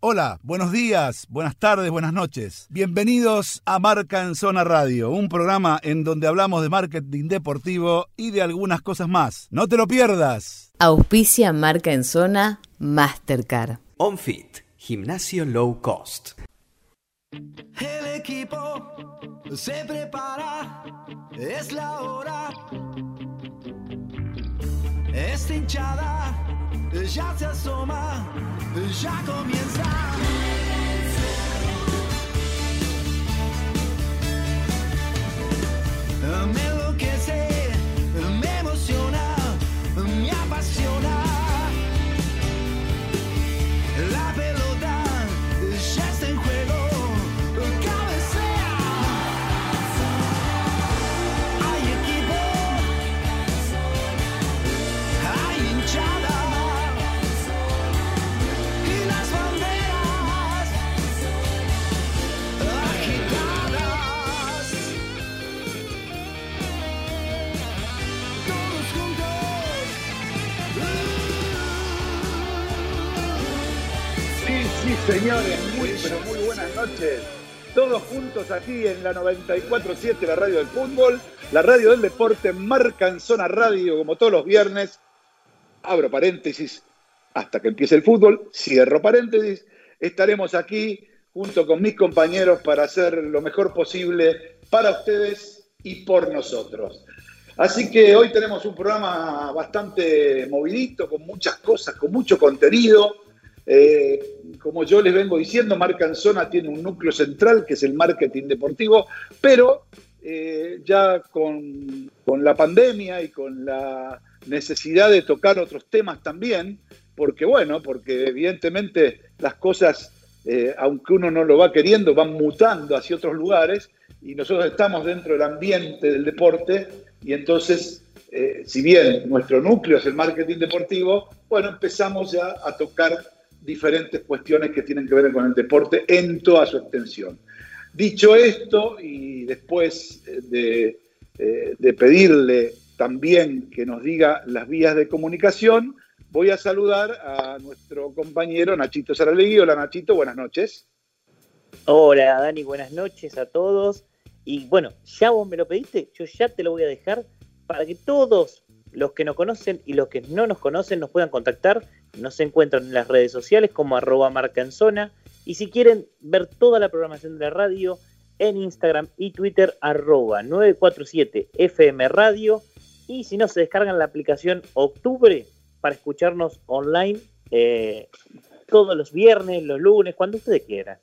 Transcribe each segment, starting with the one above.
Hola, buenos días, buenas tardes, buenas noches. Bienvenidos a Marca en Zona Radio, un programa en donde hablamos de marketing deportivo y de algunas cosas más. No te lo pierdas. Auspicia Marca en Zona Mastercard. OnFit, gimnasio low cost. El equipo se prepara, es la hora. Esta hinchada ya se asoma, ya comienza. Me enloquece, me emociona, me apasiona. Señores, muy, pero muy buenas noches. Todos juntos aquí en la 94.7, la radio del fútbol, la radio del deporte, marca en zona radio, como todos los viernes. Abro paréntesis hasta que empiece el fútbol, cierro paréntesis. Estaremos aquí junto con mis compañeros para hacer lo mejor posible para ustedes y por nosotros. Así que hoy tenemos un programa bastante movidito, con muchas cosas, con mucho contenido. Eh, como yo les vengo diciendo, Marca en Zona tiene un núcleo central que es el marketing deportivo, pero eh, ya con, la pandemia y con la necesidad de tocar otros temas también, porque bueno, porque evidentemente las cosas, eh, aunque uno no lo va queriendo, van mutando hacia otros lugares y nosotros estamos dentro del ambiente del deporte y entonces, si bien nuestro núcleo es el marketing deportivo, bueno, empezamos ya a tocar diferentes cuestiones que tienen que ver con el deporte en toda su extensión. Dicho esto, y después de, eh, de pedirle también que nos diga las vías de comunicación, voy a saludar a nuestro compañero Nachito Saralegui. Hola Nachito, buenas noches. Hola Dani, buenas noches a todos. Y bueno, ya vos me lo pediste, yo ya te lo voy a dejar para que todos los que nos conocen y los que no nos conocen nos puedan contactar. Nos encuentran en las redes sociales como arroba marca en zona. Y si quieren ver toda la programación de la radio, en Instagram y Twitter arroba 947 FM Radio. Y si no, se descargan la aplicación Octubre para escucharnos online eh, todos los viernes, los lunes, cuando ustedes quieran.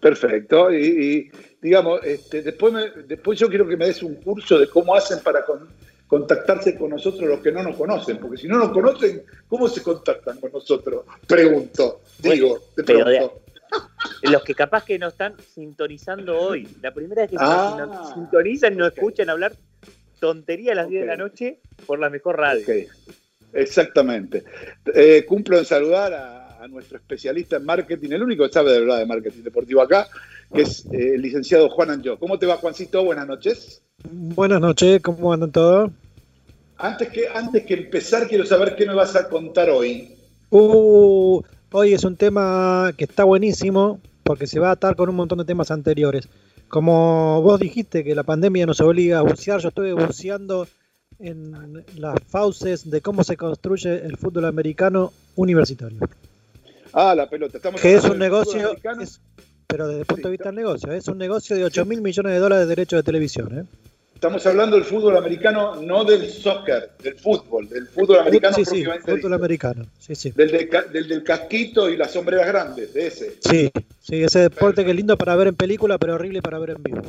Perfecto. Y, digamos, este, después, me- después yo quiero que me des un curso de cómo hacen para con- contactarse con nosotros los que no nos conocen, porque si no nos conocen, ¿cómo se contactan con nosotros? Pregunto, digo, te pero de- pregunto. Los que capaz que no están sintonizando hoy, la primera vez que se Ah. nos sintonizan y nos Ok. escuchan hablar tontería a las 10 de la noche por la mejor radio. Ok, exactamente. Eh, cumplo en saludar a, a nuestro especialista en marketing, el único que sabe de verdad de marketing deportivo acá, que es eh, el licenciado Juan Anjo. ¿Cómo te va, Juancito? Buenas noches. Buenas noches, ¿cómo andan todos? Antes que, antes que empezar, quiero saber qué me vas a contar hoy. Uh, hoy es un tema que está buenísimo porque se va a atar con un montón de temas anteriores. Como vos dijiste que la pandemia nos obliga a bucear, yo estuve buceando en las fauces de cómo se construye el fútbol americano universitario. Ah, la pelota. Estamos Que es un negocio, es- pero desde el punto Sí, de vista del negocio, es un negocio de 8 mil millones de dólares de derechos de televisión. ¿eh? Estamos hablando del fútbol americano, no del soccer, del fútbol, del fútbol americano sí, sí, propiamente fútbol dicho. americano. Sí, sí. Del, de ca- del del casquito y las sombreras grandes, de ese. Sí, sí, ese deporte que es lindo para ver en película, pero horrible para ver en vivo.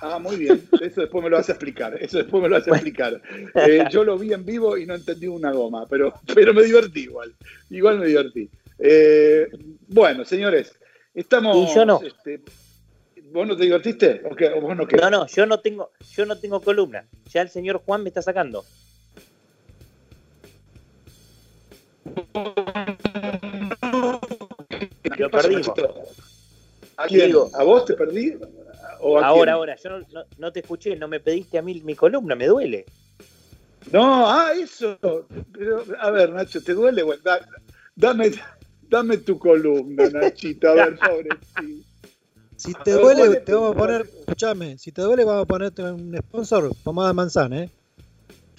Ah, muy bien. Eso después me lo vas a explicar. Eso después me lo vas a explicar. Eh, yo lo vi en vivo y no entendí una goma, pero, pero me divertí igual. Igual me divertí. Eh, bueno, señores, estamos. Y yo no. este, ¿Vos no te divertiste? ¿O, qué? ¿O vos no qué? No, no, yo no tengo, yo no tengo columna. Ya el señor Juan me está sacando. Lo perdimos. ¿A? Digo- ¿A vos te perdí? ¿O a Ahora, quién? ahora, yo no, te escuché, no me pediste a mí mi columna, me duele. No, ah, eso. Pero, a ver, Nacho, ¿te duele? Da- dame, Dame tu columna, Nachito, a ver, pobrecito. Si te A ver, duele, ¿cuál es te vamos a poner, escuchame, si te duele vamos a ponerte un sponsor, pomada de manzana, ¿eh?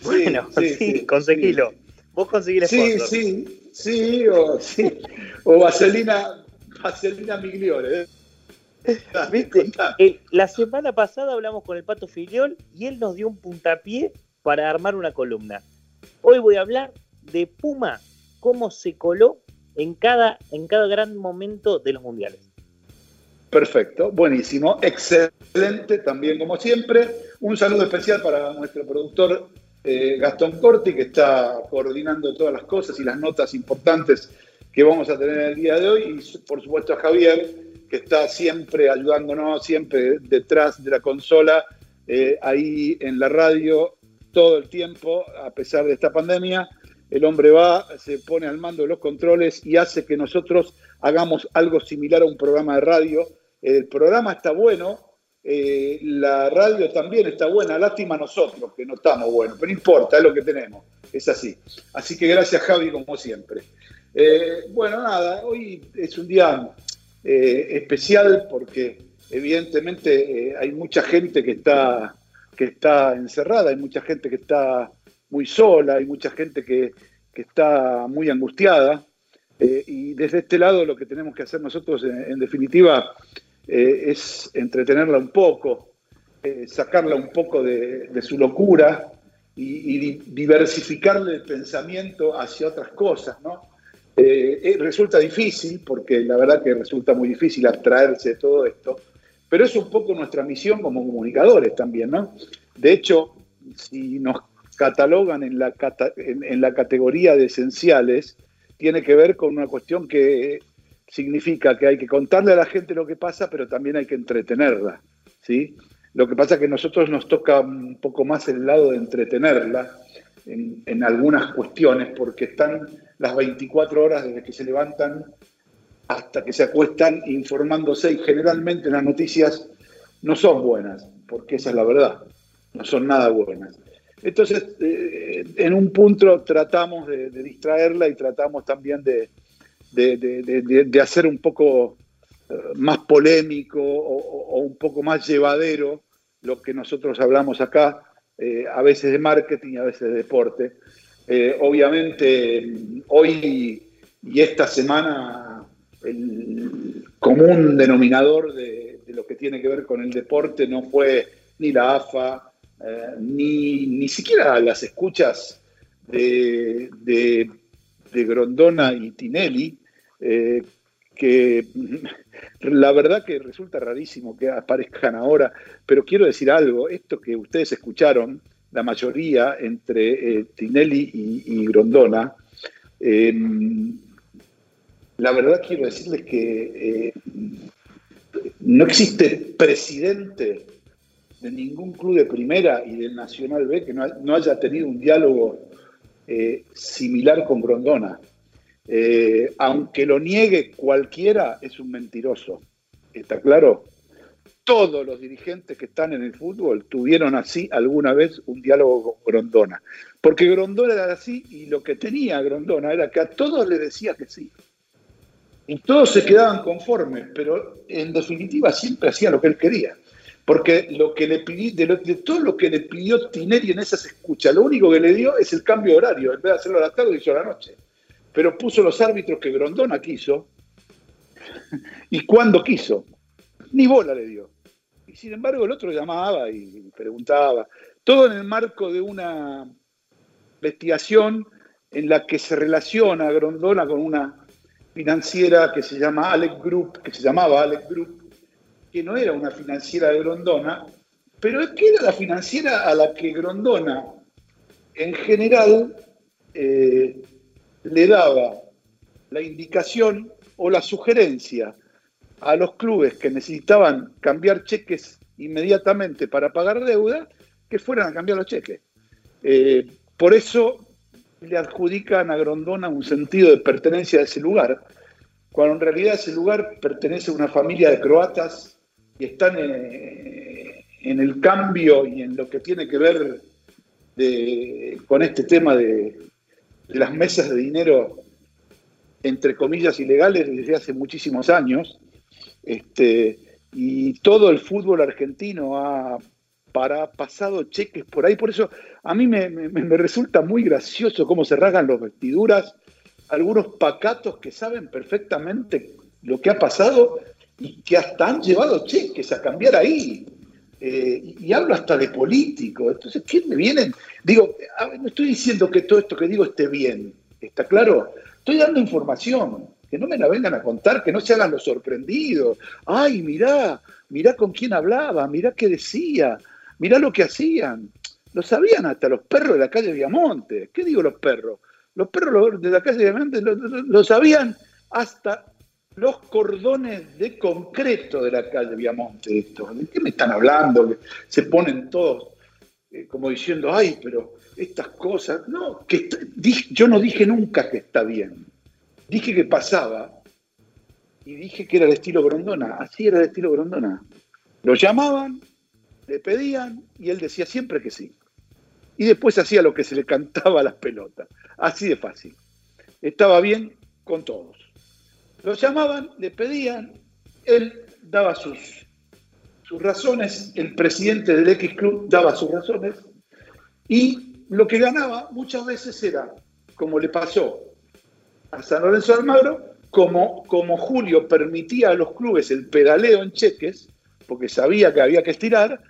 Bueno, sí, conseguilo. Vos conseguí el Sí, sponsor. sí, sí, o, sí. o Vaselina, Vaselina Migliore. ¿eh? ¿Viste? la semana pasada hablamos con el Pato Filiol y él nos dio un puntapié para armar una columna. Hoy voy a hablar de Puma, cómo se coló en cada, en cada gran momento de los mundiales. Perfecto, buenísimo, excelente también como siempre. Un saludo especial para nuestro productor eh, Gastón Corti, que está coordinando todas las cosas y las notas importantes que vamos a tener el día de hoy. Y por supuesto a Javier, que está siempre ayudándonos, siempre detrás de la consola, eh, ahí en la radio todo el tiempo, a pesar de esta pandemia. El hombre va, se pone al mando de los controles y hace que nosotros hagamos algo similar a un programa de radio. El programa está bueno, eh, la radio también está buena, lástima nosotros que no estamos buenos, pero no importa, es lo que tenemos, es así. Así que gracias Javi, como siempre. Eh, bueno, nada, hoy es un día eh, especial porque evidentemente hay mucha gente que está, que está encerrada, hay mucha gente que está muy sola, hay mucha gente que, que está muy angustiada. Eh, y desde este lado lo que tenemos que hacer nosotros, en, definitiva, eh, es entretenerla un poco, eh, sacarla un poco de, su locura y, y di- diversificarle el pensamiento hacia otras cosas, ¿no? Eh, resulta difícil, porque la verdad que resulta muy difícil abstraerse de todo esto, pero es un poco nuestra misión como comunicadores también, ¿no? De hecho, si nos catalogan en la, en la categoría de esenciales, tiene que ver con una cuestión que significa que hay que contarle a la gente lo que pasa, pero también hay que entretenerla, ¿sí? Lo que pasa es que a nosotros nos toca un poco más el lado de entretenerla en, en algunas cuestiones, porque están las 24 horas desde que se levantan hasta que se acuestan informándose y generalmente las noticias no son buenas, porque esa es la verdad, no son nada buenas. Entonces, eh, en un punto tratamos de, distraerla y tratamos también de, de, hacer un poco eh, más polémico o, un poco más llevadero lo que nosotros hablamos acá, eh, a veces de marketing y a veces de deporte. Obviamente, hoy y esta semana, el común denominador de, de lo que tiene que ver con el deporte no fue ni la AFA, eh, ni, ni siquiera las escuchas de, de- Grondona y Tinelli, eh, que la verdad que resulta rarísimo que aparezcan ahora, pero quiero decir algo, esto que ustedes escucharon, la mayoría entre eh, Tinelli y, y Grondona, eh, la verdad quiero decirles que no existe presidente de ningún club de primera y del Nacional B que no, ha- no haya tenido un diálogo eh, similar con Grondona. Eh, aunque lo niegue cualquiera, es un mentiroso. ¿Está claro? Todos los dirigentes que están en el fútbol tuvieron así alguna vez un diálogo con Grondona. Porque Grondona era así y lo que tenía Grondona era que a todos le decía que sí. Y todos se quedaban conformes, pero en definitiva siempre hacía lo que él quería. Porque lo que le pidió, de, todo lo que le pidió Tineri en esas escuchas, lo único que le dio es el cambio de horario. En vez de hacerlo a la tarde, hizo a la noche. Pero puso los árbitros que Grondona quiso y cuando quiso. Ni bola le dio. Y sin embargo, el otro llamaba y preguntaba. Todo en el marco de una investigación en la que se relaciona Grondona con una financiera que se llama Alec Group, que se llamaba Alec Group, que no era una financiera de Grondona, pero es que era la financiera a la que Grondona, en general, eh, le daba la indicación o la sugerencia a los clubes que necesitaban cambiar cheques inmediatamente para pagar deuda, que fueran a cambiar los cheques. Eh, por eso le adjudican a Grondona un sentido de pertenencia a ese lugar, cuando en realidad ese lugar pertenece a una familia de croatas y están eh, en el cambio y en lo que tiene que ver con este tema de, las mesas de dinero entre comillas, ilegales desde hace muchísimos años. Este, y todo el fútbol argentino ha para, pasado cheques por ahí. Por eso a mí me, me- me resulta muy gracioso cómo se rasgan las vestiduras algunos pacatos que saben perfectamente lo que ha pasado y que hasta han llevado cheques a cambiar ahí. Eh, y, hablo hasta de político. Entonces, ¿qué me vienen? Digo, no estoy diciendo que todo esto que digo esté bien, ¿está claro? Estoy dando información, que no me la vengan a contar, que no se hagan los sorprendidos. Ay, mirá, mirá con quién hablaba, mirá qué decía, mirá lo que hacían. Lo sabían hasta los perros de la calle Viamonte. ¿Qué digo los perros? Los perros de la calle Viamonte lo- lo sabían hasta los cordones de concreto de la calle Viamonte. Esto. ¿De qué me están hablando? Se ponen todos eh, como diciendo, ay, pero estas cosas. No, yo no dije nunca que está bien. Dije que pasaba y dije que era el estilo Grondona. Así era el estilo Grondona. Lo llamaban, le pedían y él decía siempre que sí. Y después hacía lo que se le cantaba a las pelotas. Así de fácil. Estaba bien con todos. Lo llamaban, le pedían, él daba sus, sus razones, el presidente del X Club daba sus razones, y lo que ganaba muchas veces era, como le pasó a San Lorenzo de Almagro, como, como Julio permitía a los clubes el pedaleo en cheques, porque sabía que había que estirar,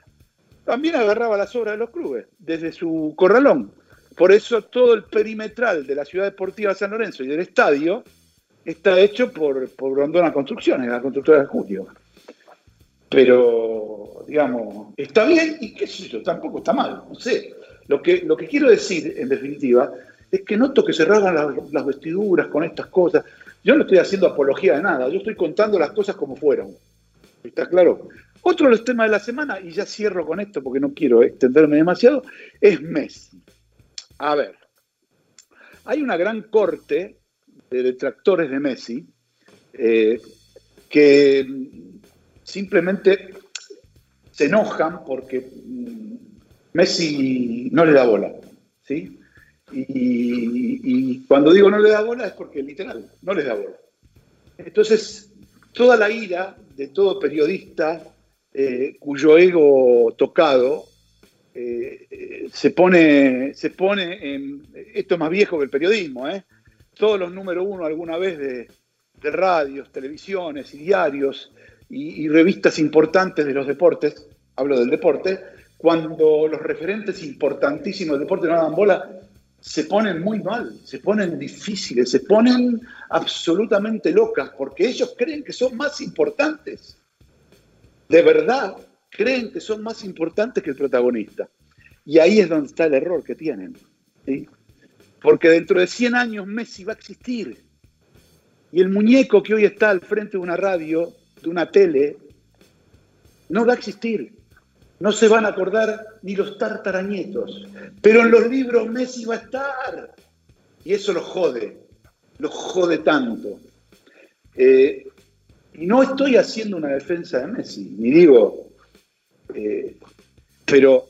también agarraba las obras de los clubes, desde su corralón. Por eso todo el perimetral de la ciudad deportiva de San Lorenzo y del estadio está hecho por, por Construcciones, la constructora de Julio. Pero, digamos, está bien y qué sé yo, tampoco está mal, no sé. Lo que, lo que quiero decir, en definitiva, es que noto que se rasgan las, las vestiduras con estas cosas. Yo no estoy haciendo apología de nada, yo estoy contando las cosas como fueron. ¿Está claro? Otro de los temas de la semana, y ya cierro con esto porque no quiero extenderme demasiado, es Messi. A ver, hay una gran corte de detractores de Messi eh, que simplemente se enojan porque mm, Messi no le da bola, ¿sí? Y, cuando digo no le da bola es porque literal, no les da bola. Entonces, toda la ira de todo periodista eh, cuyo ego tocado eh, se pone, se pone en, esto es más viejo que el periodismo, ¿eh? Todos los número uno alguna vez de, radios, televisiones y diarios y, y revistas importantes de los deportes, hablo del deporte, cuando los referentes importantísimos del deporte no dan bola, se ponen muy mal, se ponen difíciles, se ponen absolutamente locas, porque ellos creen que son más importantes. De verdad, creen que son más importantes que el protagonista. Y ahí es donde está el error que tienen. ¿sí? Porque dentro de 100 años Messi va a existir. Y el muñeco que hoy está al frente de una radio, de una tele, no va a existir. No se van a acordar ni los tartarañetos. Pero en los libros Messi va a estar. Y eso los jode. Los jode tanto. Eh, y no estoy haciendo una defensa de Messi, ni digo, eh, pero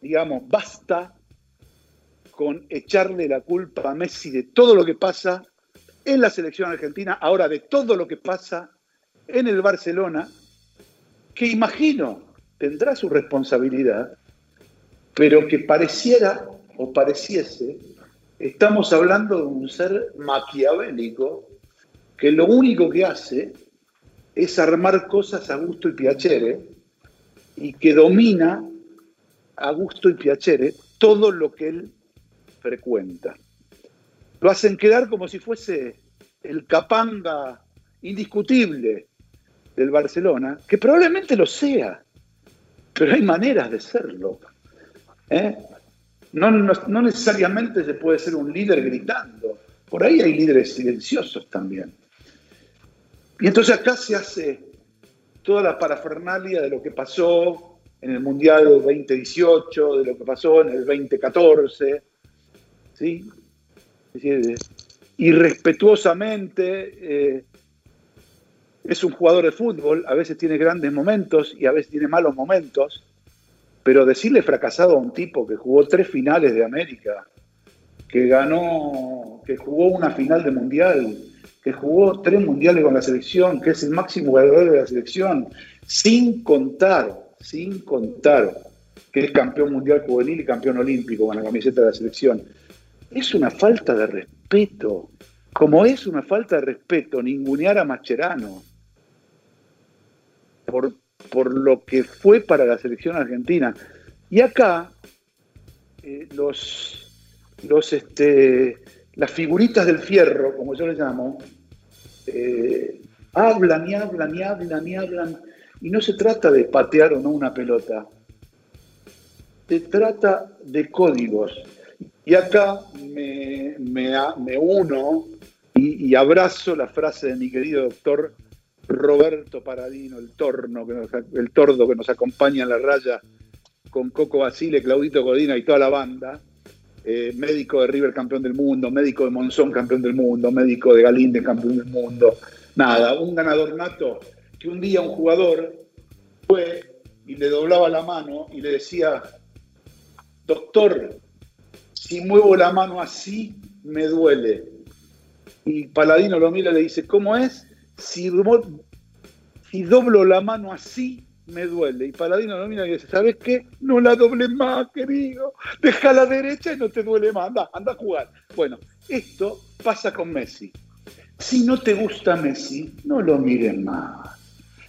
digamos, basta con echarle la culpa a Messi de todo lo que pasa en la selección argentina, ahora de todo lo que pasa en el Barcelona, que imagino tendrá su responsabilidad, pero que pareciera o pareciese, estamos hablando de un ser maquiavélico que lo único que hace es armar cosas a gusto y piacere y que domina a gusto y piacere todo lo que él frecuenta. Lo hacen quedar como si fuese el capanga indiscutible del Barcelona, que probablemente lo sea, pero hay maneras de serlo. ¿eh? No, no, no necesariamente se puede ser un líder gritando, por ahí hay líderes silenciosos también. Y entonces acá se hace toda la parafernalia de lo que pasó en el Mundial 2018, de lo que pasó en el 2014, ¿sí? Decir, irrespetuosamente, eh, es un jugador de fútbol, a veces tiene grandes momentos y a veces tiene malos momentos, pero decirle fracasado a un tipo que jugó tres finales de América, que ganó, que jugó una final de Mundial, que jugó tres mundiales con la selección, que es el máximo goleador de la selección, sin contar, sin contar que es campeón mundial juvenil y campeón olímpico con la camiseta de la selección. Es una falta de respeto, como es una falta de respeto ningunear a Mascherano por, por lo que fue para la selección argentina. Y acá, eh, los, los, este, las figuritas del fierro, como yo les llamo, eh, hablan y hablan y hablan y hablan. Y no se trata de patear o no una pelota. Se trata de códigos. Y acá me, me, uno y, abrazo la frase de mi querido doctor Roberto Paradino, el torno, el tordo que nos acompaña en la raya con Coco Basile, Claudito Godina y toda la banda. eh, médico de River campeón del mundo, médico de Monzón campeón del mundo, médico de Galíndez campeón del mundo. Nada, un ganador nato que un día un jugador fue y le doblaba la mano y le decía, doctor, si muevo la mano así, me duele. Y Paladino lo mira y le dice, ¿cómo es? Si, doblo la mano así, me duele. Y Paladino lo mira y dice, ¿sabes qué? No la dobles más, querido. Deja la derecha y no te duele más. Anda, anda a jugar. Bueno, esto pasa con Messi. Si no te gusta Messi, no lo mires más.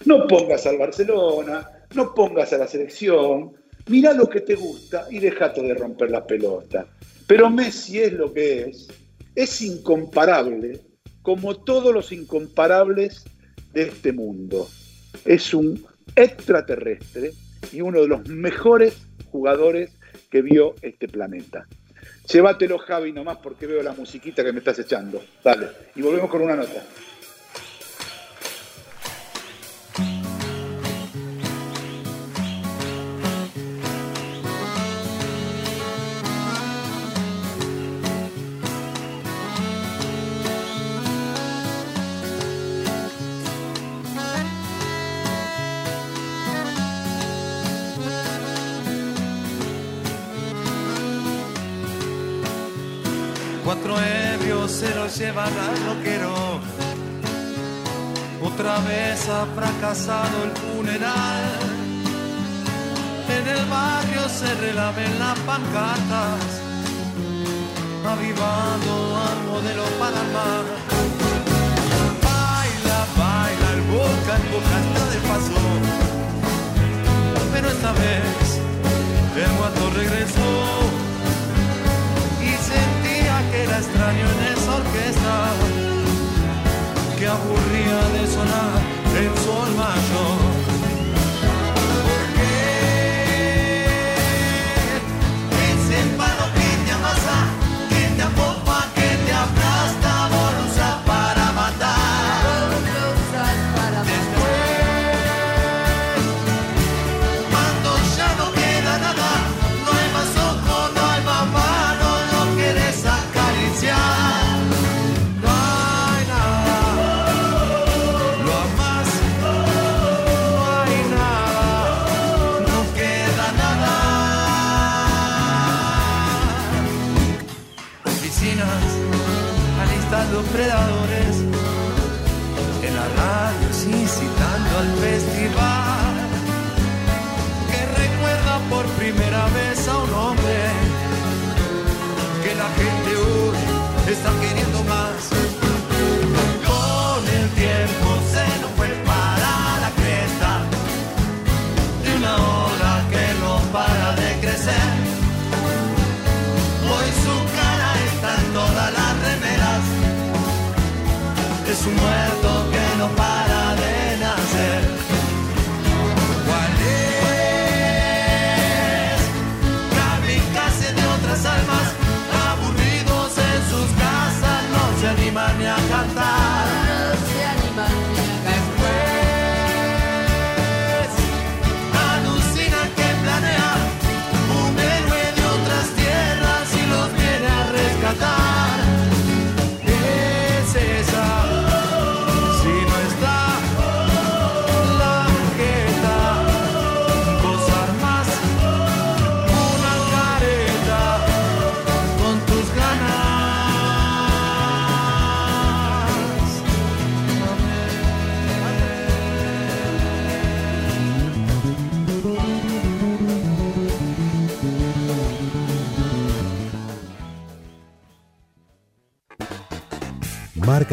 No pongas al Barcelona, no pongas a la selección. Mira lo que te gusta y déjate de romper la pelota. Pero Messi es lo que es. Es incomparable, como todos los incomparables de este mundo. Es un extraterrestre y uno de los mejores jugadores que vio este planeta. Llévatelo, Javi, nomás porque veo la musiquita que me estás echando. Dale. Y volvemos con una nota. Al loquero. Otra vez ha fracasado el funeral. En el barrio se relaven las pancartas, avivando al modelo mar. Baila, baila, el boca en boca está de paso. Pero esta vez el guato regresó que era extraño en esa orquesta que aburría de sonar en sol mayor.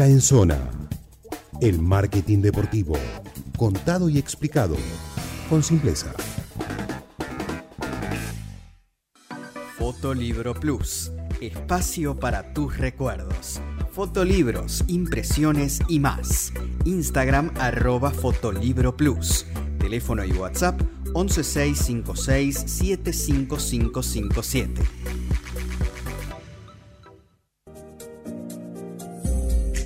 En Zona. El marketing deportivo, contado y explicado con simpleza. Fotolibro Plus, espacio para tus recuerdos. Fotolibros, impresiones y más. Instagram arroba Fotolibro Plus. Teléfono y WhatsApp 11656 75557.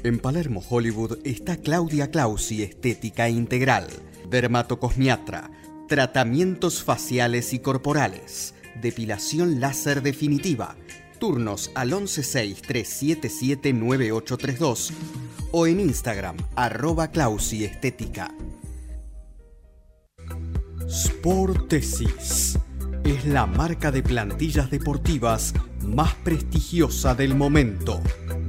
En Palermo, Hollywood, está Claudia Clausi Estética Integral, dermatocosmiatra, tratamientos faciales y corporales, depilación láser definitiva, turnos al 116-377-9832 o en Instagram, arroba Clausi Estética. Sportesis es la marca de plantillas deportivas más prestigiosa del momento,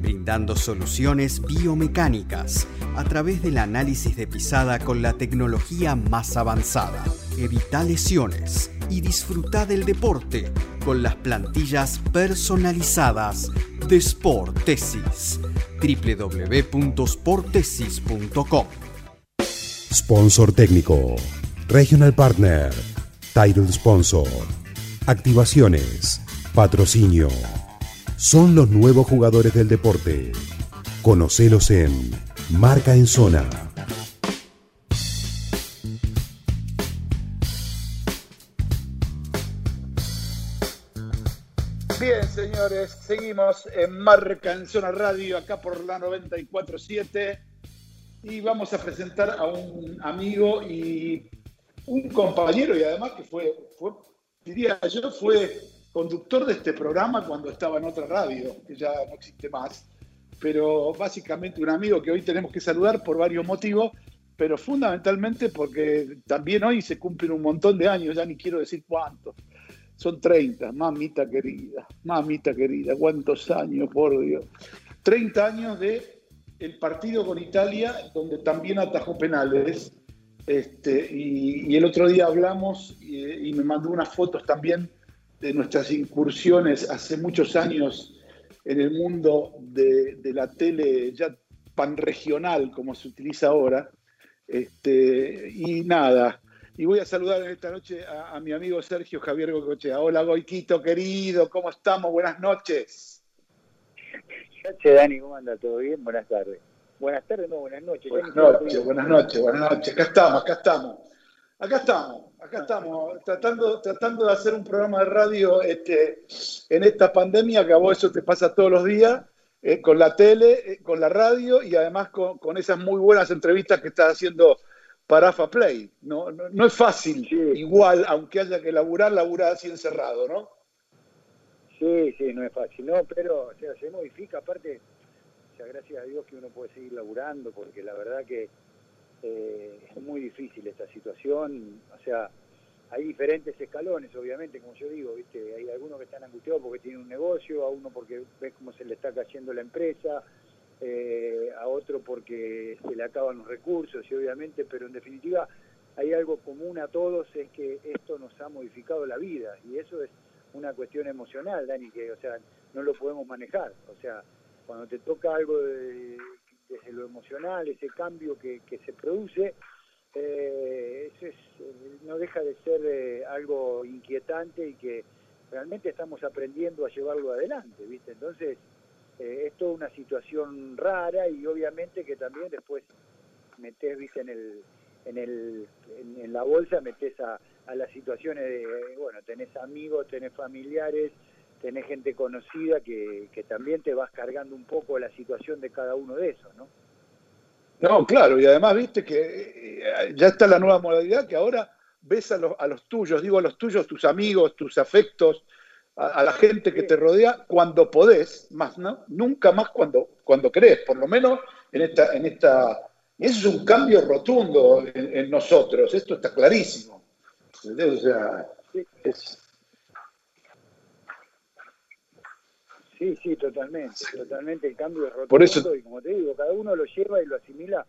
brindando soluciones biomecánicas a través del análisis de pisada con la tecnología más avanzada. Evita lesiones y disfruta del deporte con las plantillas personalizadas de Sportesis. www.sportesis.com Sponsor técnico. Regional Partner. Title Sponsor. Activaciones. Patrocinio. Son los nuevos jugadores del deporte. Conocelos en Marca en Zona. Bien, señores, seguimos en Marca en Zona Radio, acá por la 947. Y vamos a presentar a un amigo y un compañero, y además que fue, fue diría yo, fue conductor de este programa cuando estaba en otra radio, que ya no existe más. Pero básicamente un amigo que hoy tenemos que saludar por varios motivos, pero fundamentalmente porque también hoy se cumplen un montón de años, ya ni quiero decir cuántos. Son 30, mamita querida, mamita querida, cuántos años, por Dios. 30 años de el partido con Italia, donde también atajó penales. Este, y, y el otro día hablamos y, y me mandó unas fotos también de nuestras incursiones hace muchos años en el mundo de, de la tele ya panregional, como se utiliza ahora. Este, y nada, y voy a saludar en esta noche a, a mi amigo Sergio Javier Gocochea. Hola Goiquito, querido, ¿cómo estamos? Buenas noches. Che, Dani, ¿cómo anda? ¿Todo bien? Buenas tardes. Buenas tardes, no, buenas noches. Buenas noches, buenas noches, buenas noches. Acá estamos, acá estamos. Acá estamos, acá estamos, tratando, tratando de hacer un programa de radio este, en esta pandemia, que a vos eso te pasa todos los días, eh, con la tele, eh, con la radio y además con, con, esas muy buenas entrevistas que estás haciendo para AFA Play. No, no, no es fácil, sí. igual, aunque haya que laburar, laburar así encerrado, ¿no? Sí, sí, no es fácil, no, pero o sea, se modifica, aparte, o sea, gracias a Dios que uno puede seguir laburando, porque la verdad que eh, es muy difícil esta situación, o sea, hay diferentes escalones, obviamente, como yo digo, ¿viste? hay algunos que están angustiados porque tienen un negocio, a uno porque ves cómo se le está cayendo la empresa, eh, a otro porque se le acaban los recursos, y obviamente, pero en definitiva hay algo común a todos, es que esto nos ha modificado la vida, y eso es una cuestión emocional, Dani, que, o sea, no lo podemos manejar, o sea, cuando te toca algo de, desde lo emocional, ese cambio que, que se produce, eh, eso es, no deja de ser eh, algo inquietante y que realmente estamos aprendiendo a llevarlo adelante, ¿viste? Entonces, eh, es toda una situación rara y obviamente que también después metes, ¿viste? En el, en, el, en, en la bolsa metes a, a las situaciones de, bueno, tenés amigos, tenés familiares, tenés gente conocida que, que también te vas cargando un poco la situación de cada uno de esos, ¿no? No, claro, y además viste que eh, ya está la nueva modalidad que ahora ves a los, a los tuyos, digo a los tuyos, tus amigos, tus afectos, a, a la gente que te rodea cuando podés, más no, nunca más cuando, cuando querés, por lo menos en esta, en esta, y eso es un cambio rotundo en, en nosotros, esto está clarísimo. O sea, es, Sí, sí, totalmente, totalmente. El cambio es rotundo Por eso... y como te digo, cada uno lo lleva y lo asimila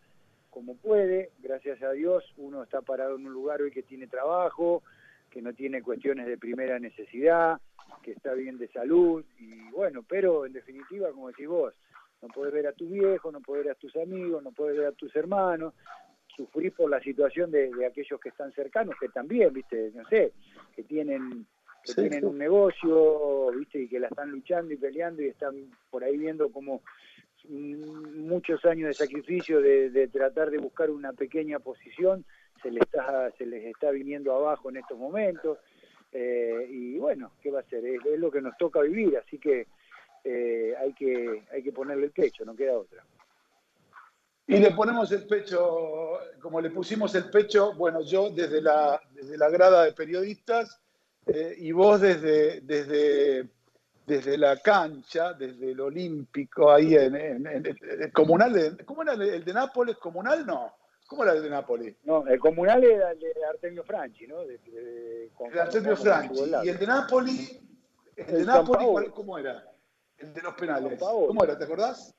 como puede, gracias a Dios uno está parado en un lugar hoy que tiene trabajo, que no tiene cuestiones de primera necesidad, que está bien de salud. Y bueno, pero en definitiva, como decís vos, no podés ver a tu viejo, no podés ver a tus amigos, no podés ver a tus hermanos, sufrís por la situación de, de aquellos que están cercanos, que también, viste, no sé, que tienen que Sí, tienen sí. un negocio, viste, y que la están luchando y peleando y están por ahí viendo como muchos años de sacrificio de, de tratar de buscar una pequeña posición se les está se les está viniendo abajo en estos momentos. Eh, y bueno qué va a ser es, es lo que nos toca vivir así que eh, hay que hay que ponerle el pecho no queda otra. Y le ponemos el pecho, como le pusimos el pecho, bueno, yo desde la, desde la grada de periodistas eh, y vos desde, desde, desde la cancha, desde el Olímpico, ahí en, en- en- en el comunal. De, ¿Cómo era el, de Nápoles? ¿Comunal? No. ¿Cómo era el de Nápoles? no el comunal era el de Artemio Franchi no de, de- con- El Artemio Franchi. ¿Y el de Nápoles? ¿El de El Nápoles cuál- cómo era? El de los penales. ¿Cómo era? ¿Te acordás?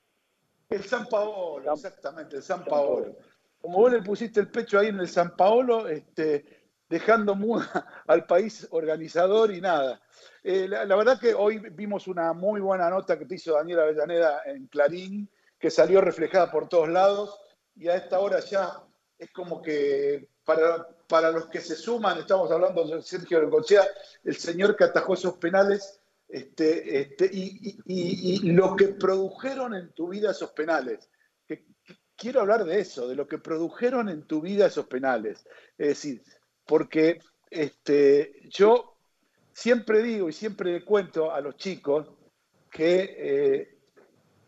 El San Paolo, San- exactamente, el San San Paolo. Paolo. Como vos le pusiste el pecho ahí en el San Paolo, este, dejando muda al país organizador y nada. Eh, la, verdad que hoy vimos una muy buena nota que te hizo Daniel Avellaneda en Clarín, que salió reflejada por todos lados y a esta hora ya es como que para, para los que se suman, estamos hablando de Sergio Bengochea, el señor que atajó esos penales, este, este, y, y- y- lo que produjeron en tu vida esos penales. Quiero hablar de eso, de lo que produjeron en tu vida esos penales. Es decir, porque este, yo siempre digo y siempre le cuento a los chicos que eh,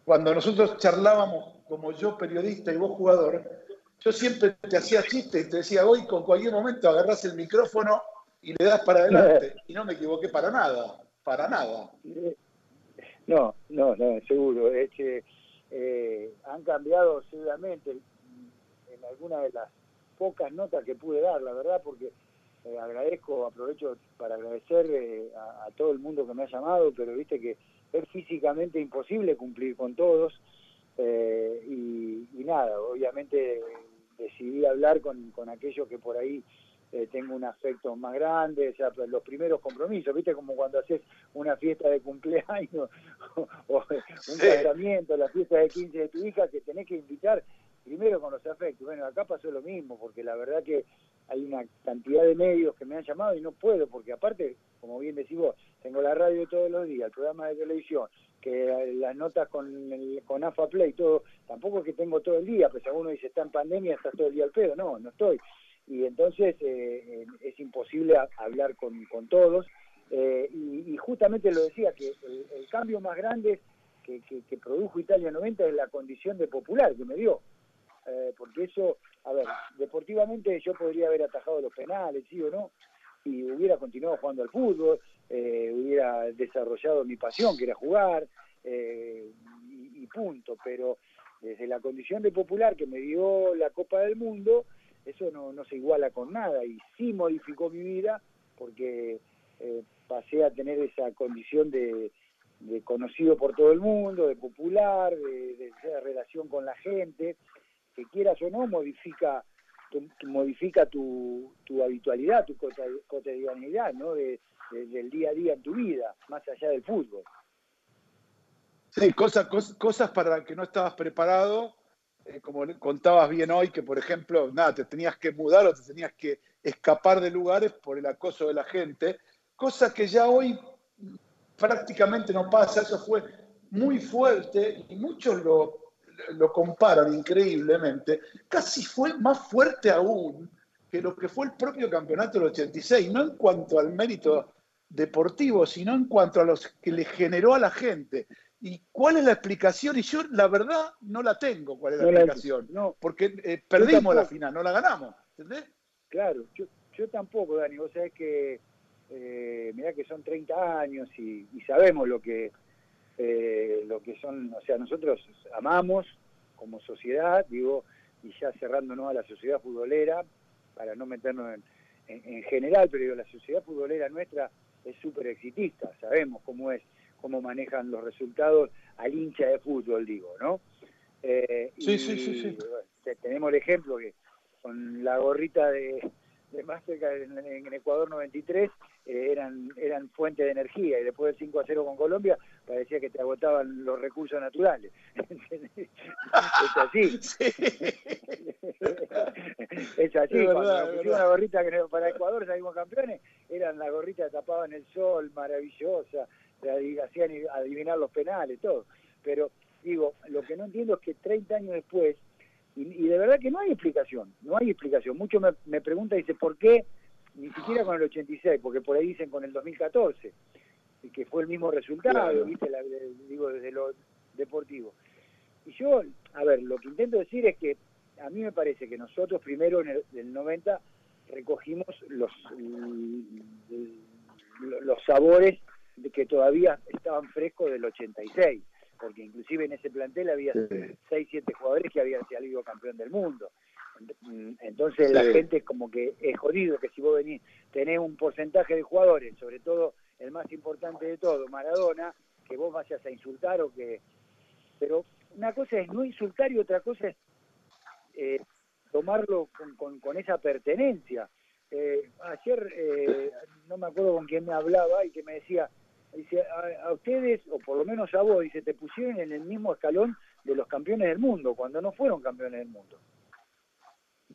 cuando nosotros charlábamos como yo periodista y vos jugador, yo siempre te hacía chistes y te decía, hoy con cualquier momento agarrás el micrófono y le das para adelante. Y no me equivoqué para nada, para nada. No, no, no, seguro. Es que eh, han cambiado seguramente en algunas de las pocas notas que pude dar, la verdad, porque eh, agradezco, aprovecho para agradecer eh, a, a todo el mundo que me ha llamado, pero viste que es físicamente imposible cumplir con todos. eh, y, y nada, obviamente decidí hablar con, con aquellos que por ahí eh, tengo un afecto más grande, o sea, los primeros compromisos, viste como cuando haces una fiesta de cumpleaños o, o un Sí. casamiento, la fiesta de 15 de tu hija, que tenés que invitar primero con los afectos. Bueno, acá pasó lo mismo, porque la verdad que hay una cantidad de medios que me han llamado y no puedo, porque aparte, como bien decís vos, tengo la radio todos los días, el programa de televisión, que las notas con, con AFA Play, todo, tampoco es que tengo todo el día, pues uno dice está en pandemia, está todo el día al pedo, no, no estoy. Y entonces eh, eh, es imposible hablar con, con todos. Eh, y, y justamente lo decía, que el, el cambio más grande que, que, que produjo Italia 90 es la condición de popular que me dio. Eh, porque eso, a ver, deportivamente yo podría haber atajado los penales, sí o no, y hubiera continuado jugando al fútbol, eh, hubiera desarrollado mi pasión, que era jugar, eh, y, punto. Pero desde la condición de popular que me dio la Copa del Mundo, eso no, no se iguala con nada. Y sí modificó mi vida porque eh, pasé a tener esa condición de, de conocido por todo el mundo, de popular, de, de esa relación con la gente, que quieras o no modifica tu, modifica tu, tu habitualidad, tu cotidianidad, ¿no? De, de- del día a día en tu vida, más allá del fútbol. Sí, cosas, cos- cosas para las que no estabas preparado, eh, como contabas bien hoy, que por ejemplo, nada, te tenías que mudar o te tenías que escapar de lugares por el acoso de la gente, cosa que ya hoy prácticamente no pasa, eso fue muy fuerte y muchos lo, lo comparan increíblemente, casi fue más fuerte aún que lo que fue el propio campeonato del 86, no en cuanto al mérito deportivo, sino en cuanto a los que le generó a la gente. ¿Y cuál es la explicación? Y yo, la verdad, no la tengo, cuál es la No la- explicación. no. Porque eh, perdimos la final, no la ganamos. ¿Entendés? Claro, yo, yo tampoco, Dani, vos sabés que, eh, mirá que son 30 años y, y sabemos lo que, eh, lo que son, o sea, nosotros amamos como sociedad, digo, y ya cerrándonos a la sociedad futbolera, para no meternos en, en- en general, pero digo, la sociedad futbolera nuestra es súper exitista, sabemos cómo es, cómo manejan los resultados al hincha de fútbol, digo, ¿no? Eh, Sí, y, sí, sí, sí. bueno, tenemos el ejemplo que con la gorrita de, de Mastercard en, en Ecuador 93 eh, eran, eran fuente de energía y después del 5 a 0 con Colombia parecía que te agotaban los recursos naturales. es así. es así. Cuando nos pusimos una gorrita que para Ecuador salimos campeones, eran las gorritas que tapaban el sol, maravillosa, hacían adivinar los penales, todo. Pero digo, lo que no entiendo es que 30 años después y, de verdad que no hay explicación, no hay explicación. Muchos me, me preguntan, dice, ¿por qué ni siquiera con el 86? Porque por ahí dicen con el 2014, y que fue el mismo resultado, ¿viste? digo, desde lo deportivo. Y yo, a ver, lo que intento decir es que a mí me parece que nosotros primero en el, 90 recogimos los, los sabores de que todavía estaban frescos del 86 porque inclusive en ese plantel había 6, 7 jugadores que habían salido campeón del mundo. Entonces la gente como que es jodido que si vos venís, tenés un porcentaje de jugadores, sobre todo el más importante de todo, Maradona, que vos vayas a insultar o que... Pero una cosa es no insultar y otra cosa es eh, tomarlo con, con, esa pertenencia. Eh, ayer, eh, no me acuerdo con quién me hablaba y que me decía, dice, a, ustedes, o por lo menos a vos, dice, te pusieron en el mismo escalón de los campeones del mundo, cuando no fueron campeones del mundo.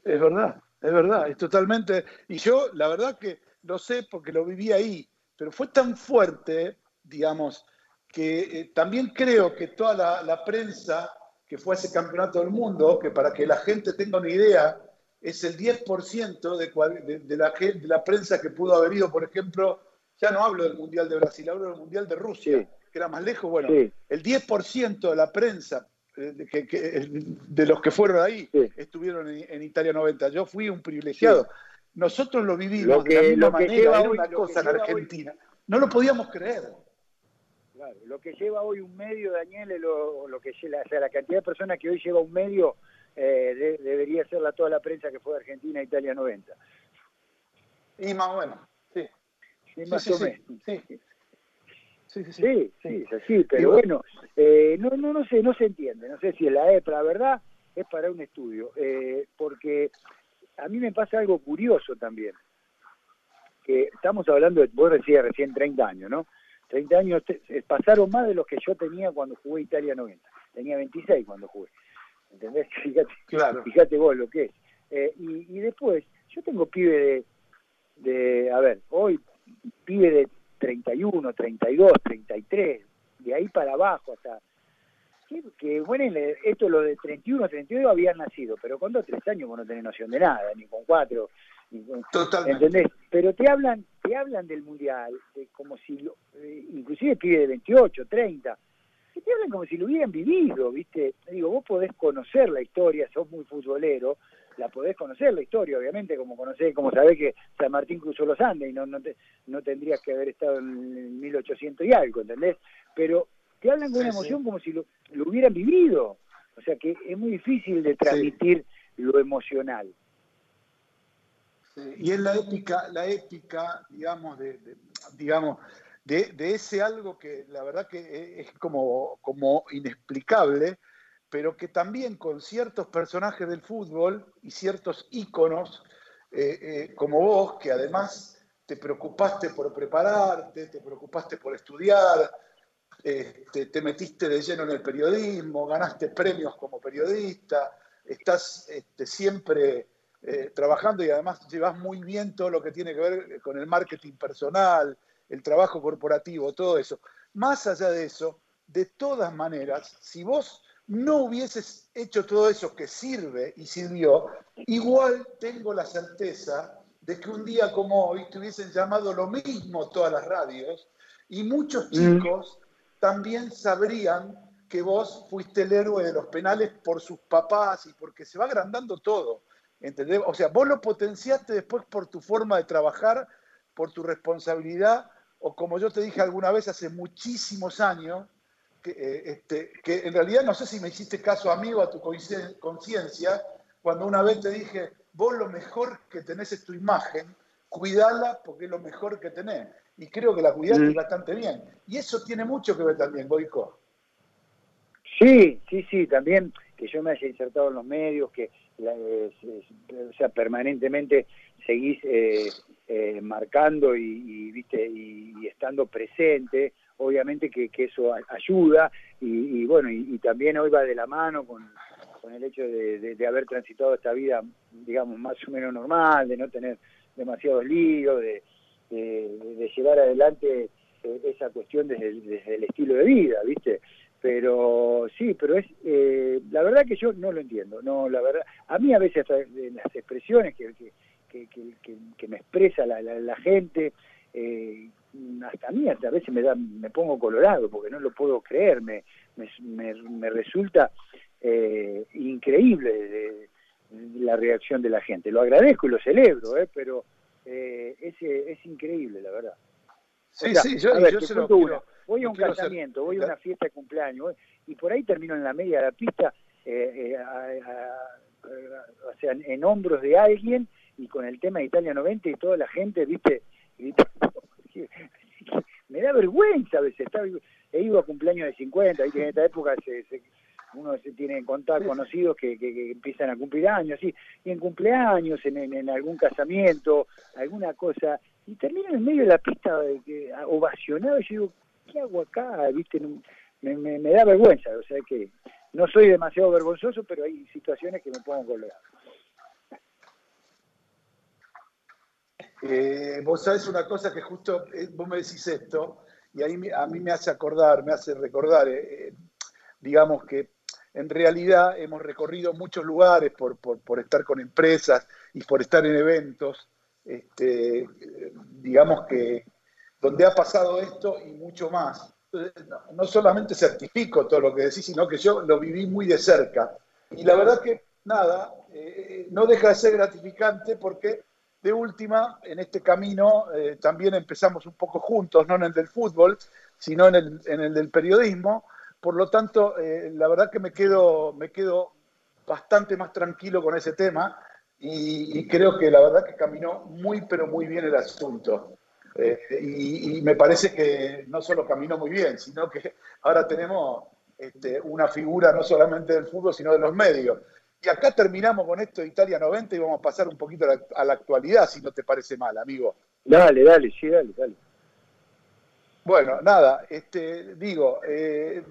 Es verdad, es verdad, es totalmente. Y yo, la verdad que lo sé porque lo viví ahí, pero fue tan fuerte, digamos, que eh, también creo que toda la, prensa que fue a ese campeonato del mundo, que para que la gente tenga una idea, es el 10% de, de, la, de la prensa que pudo haber ido, por ejemplo, ya no hablo del Mundial de Brasil, hablo del Mundial de Rusia, que era más lejos. Bueno, el 10% de la prensa eh, de los que fueron ahí estuvieron en, Italia 90. Yo fui un privilegiado. Nosotros lo vivimos de la misma manera, era una cosa en Argentina. No lo podíamos creer. Claro, lo que lleva hoy un medio, Daniel, lo, lo que o sea, la cantidad de personas que hoy lleva un medio eh, debería ser la, toda la prensa que fue de Argentina Italia 90. Y más o menos. Sí, más o menos. Sí, sí, sí, es así, pero bueno, eh, no, no, no sé, no se entiende, no sé si es la EPRA, la verdad es para un estudio, eh, porque a mí me pasa algo curioso también, que estamos hablando de, vos decías recién 30 años, ¿no? 30 años eh, pasaron más de los que yo tenía cuando jugué Italia 90, tenía 26 cuando jugué, ¿entendés? Fíjate, claro. fíjate vos lo que es. y, y después, yo tengo pibe de, de, a ver, hoy pibe de 31, 32, 33, de ahí para abajo hasta... Que, bueno, esto lo de 31, 32 habían nacido, pero con 2, 3 años vos no tenés noción de nada, ni con 4, Totalmente. ¿entendés? Pero te hablan, te hablan del Mundial, de como si, lo, eh, inclusive pibe de 28, 30, que te hablan como si lo hubieran vivido, ¿viste? Digo, vos podés conocer la historia, sos muy futbolero, la podés conocer la historia, obviamente, como conocés, como sabés que San Martín cruzó los Andes y no, no, te, no tendrías que haber estado en 1800 y algo, ¿entendés? Pero te hablan con una emoción como si lo, lo, hubieran vivido. O sea que es muy difícil de transmitir lo emocional. Y es la épica, la épica, digamos, de, digamos, de, de, ese algo que la verdad que es como, como inexplicable, pero que también con ciertos personajes del fútbol y ciertos íconos, eh, eh, como vos, que además te preocupaste por prepararte, te preocupaste por estudiar, este, te metiste de lleno en el periodismo, ganaste premios como periodista, estás este, siempre eh, trabajando y además llevas muy bien todo lo que tiene que ver con el marketing personal, el trabajo corporativo, todo eso. Más allá de eso, de todas maneras, si vos no hubieses hecho todo eso que sirve y sirvió, igual tengo la certeza de que un día como hoy te hubiesen llamado lo mismo todas las radios y muchos mm. chicos también sabrían que vos fuiste el héroe de los penales por sus papás y porque se va agrandando todo. ¿entendés? O sea, vos lo potenciaste después por tu forma de trabajar, por tu responsabilidad, o como yo te dije alguna vez hace muchísimos años, que, eh, este, en realidad no sé si me hiciste caso amigo a tu conciencia, cuando una vez te dije, vos lo mejor que tenés es tu imagen, cuidala porque es lo mejor que tenés. Y creo que la cuidaste mm. bastante bien. Y eso tiene mucho que ver también, Boico. Sí, sí, sí, también que yo me haya insertado en los medios, que, o sea, permanentemente seguís eh, eh, marcando y, viste y, estando presente, obviamente que, eso ayuda y, bueno, y, también hoy va de la mano con, el hecho de, haber transitado esta vida, digamos, más o menos normal, de no tener demasiados líos, de, llevar adelante eh, esa cuestión desde el, estilo de vida, ¿viste? Pero sí, pero es eh, la verdad que yo no lo entiendo, no, la verdad, a mí a veces las expresiones que, que, que, me expresa la, la, gente, eh, hasta a mí a veces me da, me pongo colorado porque no lo puedo creer, me, me, me, resulta eh, increíble la reacción de la gente. Lo agradezco y lo celebro, eh, pero eh, es, es increíble, la verdad. Sí, sí, yo, se lo Voy a un casamiento, voy a una fiesta de cumpleaños y por ahí termino en la media de la pista, eh, o sea, en, hombros de alguien y con el tema de Italia 90 y toda la gente, viste, me da vergüenza a veces. he ido a cumpleaños de 50, ¿viste? en esta época se, uno se tiene en contacto conocidos que, que, empiezan a cumplir años, y en cumpleaños, en, en, algún casamiento, alguna cosa, y termino en medio de la pista ovacionado, y yo digo, ¿qué hago acá? ¿Viste? Me, me, me, da vergüenza, o sea que no soy demasiado vergonzoso, pero hay situaciones que me pongo colorado. Eh, vos sabés una cosa que justo eh, vos me decís esto, y ahí a mí me hace acordar, me hace recordar, eh, digamos que en realidad hemos recorrido muchos lugares por, estar con empresas y por estar en eventos, este, digamos que donde ha pasado esto y mucho más. No, solamente certifico todo lo que decís, sino que yo lo viví muy de cerca. Y la verdad que nada, no deja de ser gratificante porque de última, en este camino eh, también empezamos un poco juntos, no en el del fútbol, sino en el del periodismo. Por lo tanto, eh, la verdad que me quedo, me quedo bastante más tranquilo con ese tema y, creo que la verdad que caminó muy, pero muy bien el asunto. Eh, y, me parece que no solo caminó muy bien, sino que ahora tenemos este, una figura no solamente del fútbol, sino de los medios. Y acá terminamos con esto de Italia 90 y vamos a pasar un poquito a la, actualidad, si no te parece mal, amigo. Dale, dale, sí, dale, dale. Bueno, nada, este, digo, eh,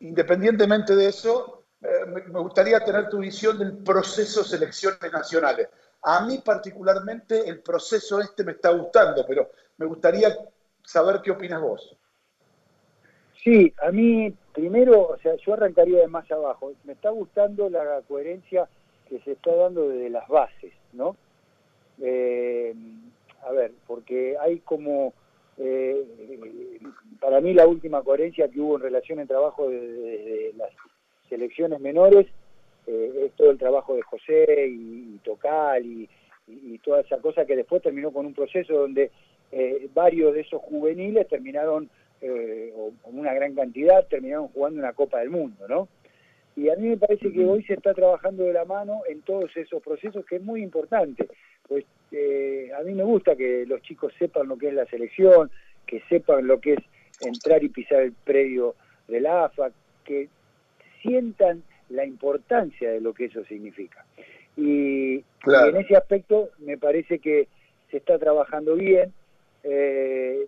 independientemente de eso, eh, me, gustaría tener tu visión del proceso de selecciones nacionales. A mí particularmente el proceso este me está gustando, pero me gustaría saber qué opinas vos. Sí, a mí primero, o sea, yo arrancaría de más abajo. Me está gustando la coherencia que se está dando desde las bases, ¿no? Eh, a ver, porque hay como, eh, para mí la última coherencia que hubo en relación al trabajo de, las selecciones menores eh, es todo el trabajo de José y, Tocal y, y, toda esa cosa que después terminó con un proceso donde varios de esos juveniles terminaron eh, o, una gran cantidad, terminaron jugando una Copa del Mundo, ¿no? Y a mí me parece que hoy se está trabajando de la mano en todos esos procesos, que es muy importante. Pues eh, a mí me gusta que los chicos sepan lo que es la selección, que sepan lo que es entrar y pisar el predio de la AFA, que sientan la importancia de lo que eso significa. Y, en ese aspecto me parece que se está trabajando bien. Eh,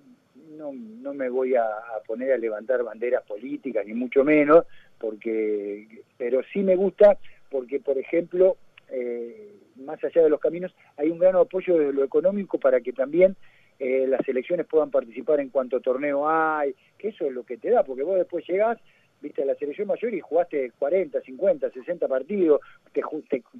no, no me voy a, poner a levantar banderas políticas, ni mucho menos, porque pero sí me gusta porque, por ejemplo, eh, más allá de los caminos, hay un gran apoyo de lo económico para que también eh, las elecciones puedan participar en cuanto torneo hay, que eso es lo que te da, porque vos después llegás viste, a la selección mayor y jugaste 40, 50, 60 partidos, te,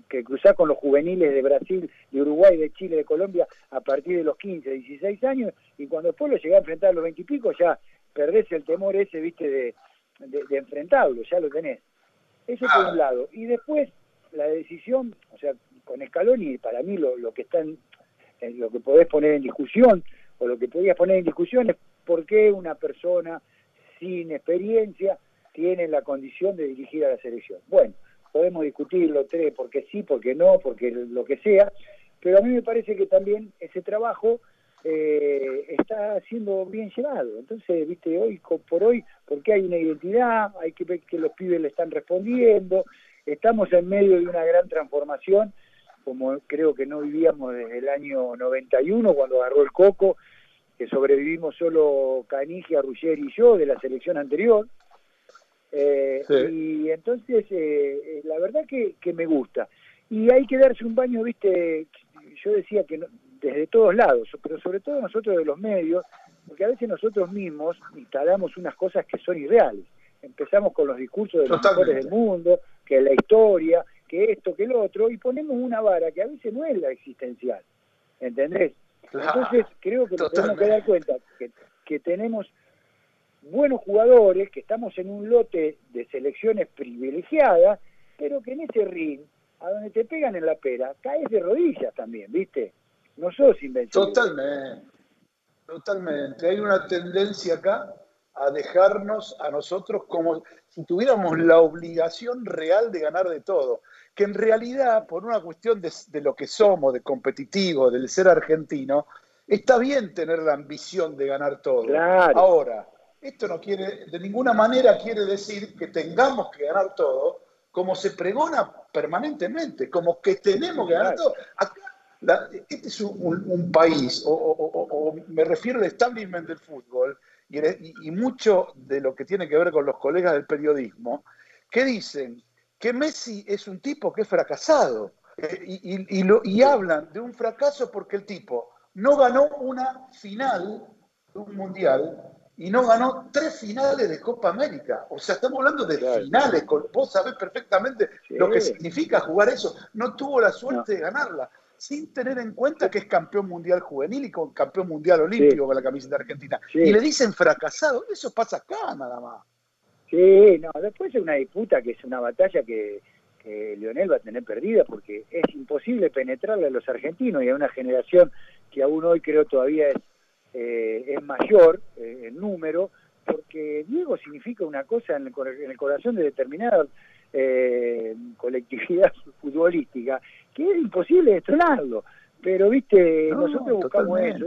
que cruzás con los juveniles de Brasil, de Uruguay, de Chile, de Colombia a partir de los 15, 16 años, y cuando después lo llegás a enfrentar a los 20 y pico, ya perdés el temor ese, viste, de, de, enfrentarlo, ya lo tenés. Eso por un lado. Y después, la decisión, o sea, con Scaloni, para mí lo, lo que está en, lo que podés poner en discusión, o lo que podías poner en discusión es por qué una persona sin experiencia tienen la condición de dirigir a la selección. Bueno, podemos discutirlo, tres, porque sí, porque no, porque lo que sea, pero a mí me parece que también ese trabajo eh, está siendo bien llevado. Entonces, viste, hoy por hoy, porque hay una identidad, hay que ver que los pibes le están respondiendo, estamos en medio de una gran transformación, como creo que no vivíamos desde el año 91 cuando agarró el coco, que sobrevivimos solo Canigia, Ruggeri y yo de la selección anterior. Eh, y entonces, eh, eh, la verdad que, que, me gusta. Y hay que darse un baño, viste, yo decía que desde todos lados, pero sobre todo nosotros de los medios, porque a veces nosotros mismos instalamos unas cosas que son irreales. Empezamos con los discursos de los mejores del mundo, que la historia, que esto, que el otro, y ponemos una vara que a veces no es la existencial. ¿Entendés? Entonces creo que nos tenemos que dar cuenta que, que tenemos buenos jugadores, que estamos en un lote de selecciones privilegiadas, pero que en ese ring, a donde te pegan en la pera, caes de rodillas también, ¿viste? No sos invencible. Totalmente, totalmente. Hay una tendencia acá a dejarnos a nosotros como si tuviéramos la obligación real de ganar de todo. Que en realidad, por una cuestión de, de lo que somos, de competitivo, del ser argentino, está bien tener la ambición de ganar todo. Claro. Ahora, esto no quiere, de ninguna manera quiere decir que tengamos que ganar todo, como se pregona permanentemente, como que tenemos que ganar todo. Acá, este es un, país, o, me refiero al establishment del fútbol, y, mucho de lo que tiene que ver con los colegas del periodismo, que dicen que Messi es un tipo que es fracasado, eh, y, y hablan de un fracaso porque el tipo no ganó una final de un mundial y no ganó tres finales de Copa América. O sea, estamos hablando de finales, vos sabés perfectamente lo que significa jugar eso. No tuvo la suerte de ganarla, sin tener en cuenta que es campeón mundial juvenil y con campeón mundial olímpico con la camiseta argentina. Y le dicen fracasado, eso pasa acá nada más. Sí, no, después es una disputa que es una batalla que, que Leonel va a tener perdida porque es imposible penetrarle a los argentinos y a una generación que aún hoy creo todavía es eh, es mayor eh, en número, porque Diego significa una cosa en el, corazón de determinada eh, colectividad futbolística que es imposible destronarlo. Pero, viste, nosotros buscamos eso.